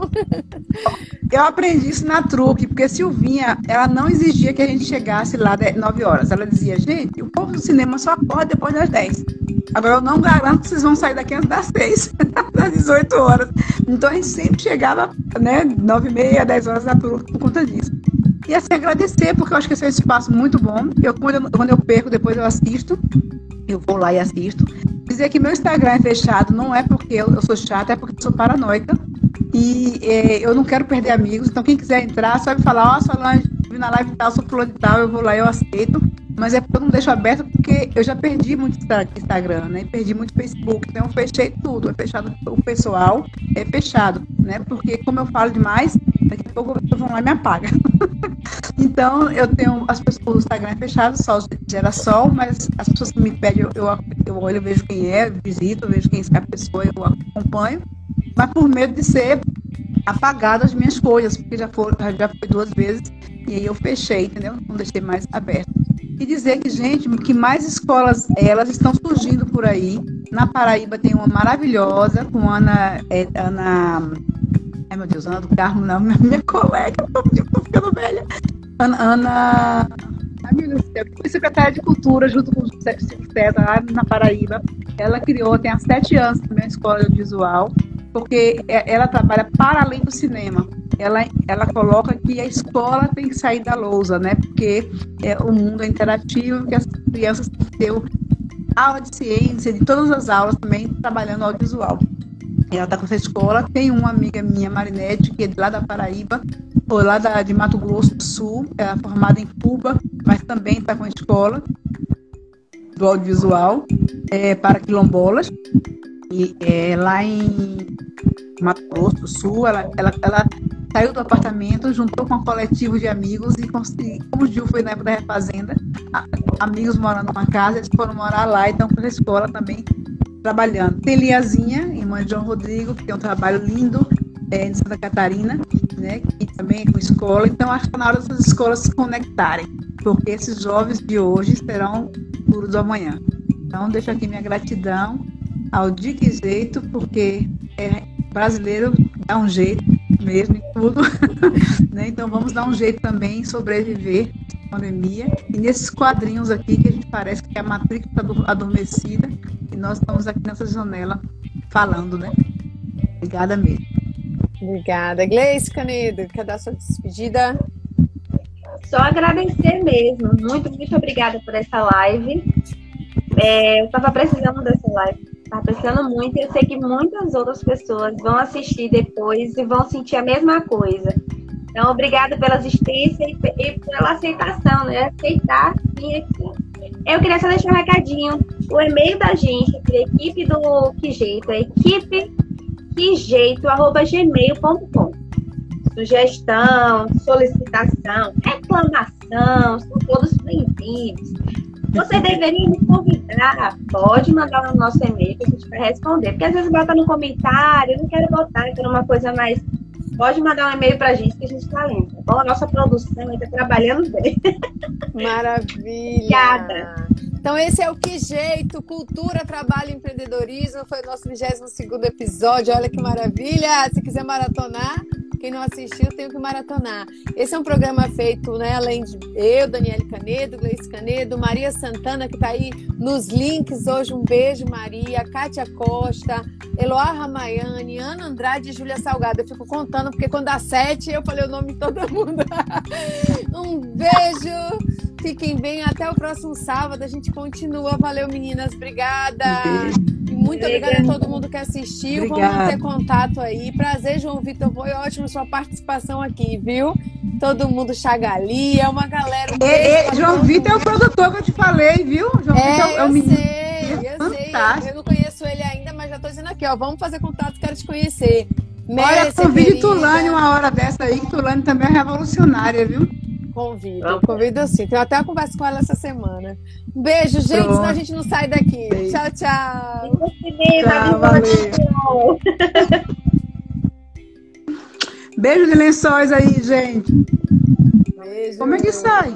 [SPEAKER 3] Eu aprendi isso na truque, porque Silvinha, ela não exigia que a gente chegasse lá às 9 horas. Ela dizia, gente, o povo do cinema só pode depois das 10. Agora, eu não garanto que vocês vão sair daqui antes das 6, das 18 horas. Então, a gente sempre chegava, né, 9 e meia, 10 horas na truque por conta disso. E assim, agradecer, porque eu acho que esse é um espaço muito bom. Eu, quando, eu, quando eu perco, depois eu assisto. Eu vou lá e assisto. Dizer que meu Instagram é fechado não é porque eu, eu sou chata, é porque eu sou paranoica. E eh, eu não quero perder amigos. Então, quem quiser entrar, só me falar: Ó, Solange, vi na live tal, sou fulano de tal, eu vou lá eu aceito. Mas é porque eu não deixo aberto, porque eu já perdi muito Insta- Instagram, né? Perdi muito Facebook. Então, eu fechei tudo. É fechado o pessoal, é fechado, né? Porque, como eu falo demais, daqui a pouco vou lá e me apaga. Então, eu tenho as pessoas, o Instagram é fechado, só gera sol, mas as pessoas que me pedem, eu, eu, olho, vejo quem é, visito, vejo quem é a pessoa, eu acompanho, mas por medo de ser apagado as minhas coisas, porque já foi, já foi duas vezes, e aí eu fechei, entendeu? Não deixei mais aberto. E dizer que, gente, que mais escolas, elas estão surgindo por aí. Na Paraíba tem uma maravilhosa, com Ana, é, Ana Ai, meu Deus, Ana do Carmo, não, minha, colega, tô, ficando velha. Ana, Ana Deus do céu, que foi secretária de Cultura, junto com o José lá na Paraíba. Ela criou, tem há sete anos também, a escola audiovisual, porque é- ela trabalha para além do cinema. Ela, ela coloca que a escola tem que sair da lousa, né? Porque é, o mundo é interativo, que as crianças têm aula de ciência, de todas as aulas também, trabalhando audiovisual. Ela está com essa escola. Tem uma amiga minha, Marinete, que é lá da Paraíba, ou lá da, de Mato Grosso do Sul. Ela é formada em Cuba, mas também está com a escola do audiovisual é, para quilombolas. E é, lá em Mato Grosso do Sul, ela, ela, ela saiu do apartamento, juntou com um coletivo de amigos e conseguiu, como o Gil foi na época da refazenda, amigos morando numa casa, eles foram morar lá, então com a escola também trabalhando. Tem Liazinha, irmã de João Rodrigo, que tem um trabalho lindo é, em Santa Catarina, né, que também é com escola. Então, acho que está na hora dessas escolas se conectarem, porque esses jovens de hoje serão o do amanhã. Então, deixo aqui minha gratidão ao De Que Jeito, porque é, brasileiro dá um jeito mesmo em tudo. né? Então, vamos dar um jeito também em sobreviver pandemia. E nesses quadrinhos aqui, que a gente parece que é a Matrix está adormecida, e nós estamos aqui nessa janela falando, né? Obrigada mesmo.
[SPEAKER 1] Obrigada. Gleice Canedo, quer dar sua despedida?
[SPEAKER 2] Só agradecer mesmo. Muito, muito obrigada por essa live. É, eu estava precisando dessa live. Estava precisando muito e eu sei que muitas outras pessoas vão assistir depois e vão sentir a mesma coisa. Então, obrigada pela assistência e, e pela aceitação, né? Aceitar vir aqui. Eu queria só deixar um recadinho. O e-mail da gente, da equipe do Que Jeito, é equipe quejeito.gmail.com Sugestão, solicitação, reclamação, são todos bem-vindos. Você deveria me convidar, pode mandar no nosso e-mail que a gente vai responder. Porque às vezes bota no comentário, eu não quero botar, quero uma coisa mais. Pode mandar um e-mail pra gente que a gente tá lendo. tá bom? A nossa produção está trabalhando bem.
[SPEAKER 1] Maravilha!
[SPEAKER 2] Obrigada.
[SPEAKER 1] Então, esse é o Que Jeito, Cultura, Trabalho e Empreendedorismo. Foi o nosso 22 episódio. Olha que maravilha! Se quiser maratonar, quem não assistiu tem que maratonar. Esse é um programa feito, né, além de eu, Daniele Canedo, Gleice Canedo, Maria Santana, que está aí nos links hoje. Um beijo, Maria, Kátia Costa, Eloá Ramayane, Ana Andrade e Júlia Salgado. Eu fico contando, porque quando dá sete, eu falei o nome de todo mundo. um beijo! Fiquem bem, até o próximo sábado. A gente continua. Valeu, meninas. Obrigada. E muito obrigada a todo mundo que assistiu. Vamos
[SPEAKER 3] Obrigada.
[SPEAKER 1] manter contato aí. Prazer, João Vitor. Foi ótimo sua participação aqui, viu? todo mundo Chagali, é uma galera.
[SPEAKER 3] E-
[SPEAKER 1] pra
[SPEAKER 3] João Vitor é o produtor que eu te falei, viu? João Vitor
[SPEAKER 1] É,
[SPEAKER 3] é o
[SPEAKER 1] eu
[SPEAKER 3] menino.
[SPEAKER 1] sei, eu sei.
[SPEAKER 3] fantástico.
[SPEAKER 1] Eu não conheço ele ainda, mas já tô dizendo aqui, ó. Vamos fazer contato, quero te conhecer.
[SPEAKER 3] Olha, convide Tulane uma hora dessa aí, que Tulane também é revolucionária, viu?
[SPEAKER 1] Convido,
[SPEAKER 2] Vamos.
[SPEAKER 1] convido sim. Tenho até uma conversa com ela essa semana. Um beijo, gente,
[SPEAKER 3] Pronto.
[SPEAKER 1] senão a gente não sai daqui.
[SPEAKER 3] Beijo.
[SPEAKER 1] Tchau, tchau.
[SPEAKER 3] Tchau, valeu. Beijo de lençóis aí, gente.
[SPEAKER 1] Beijo.
[SPEAKER 3] Como é que sai?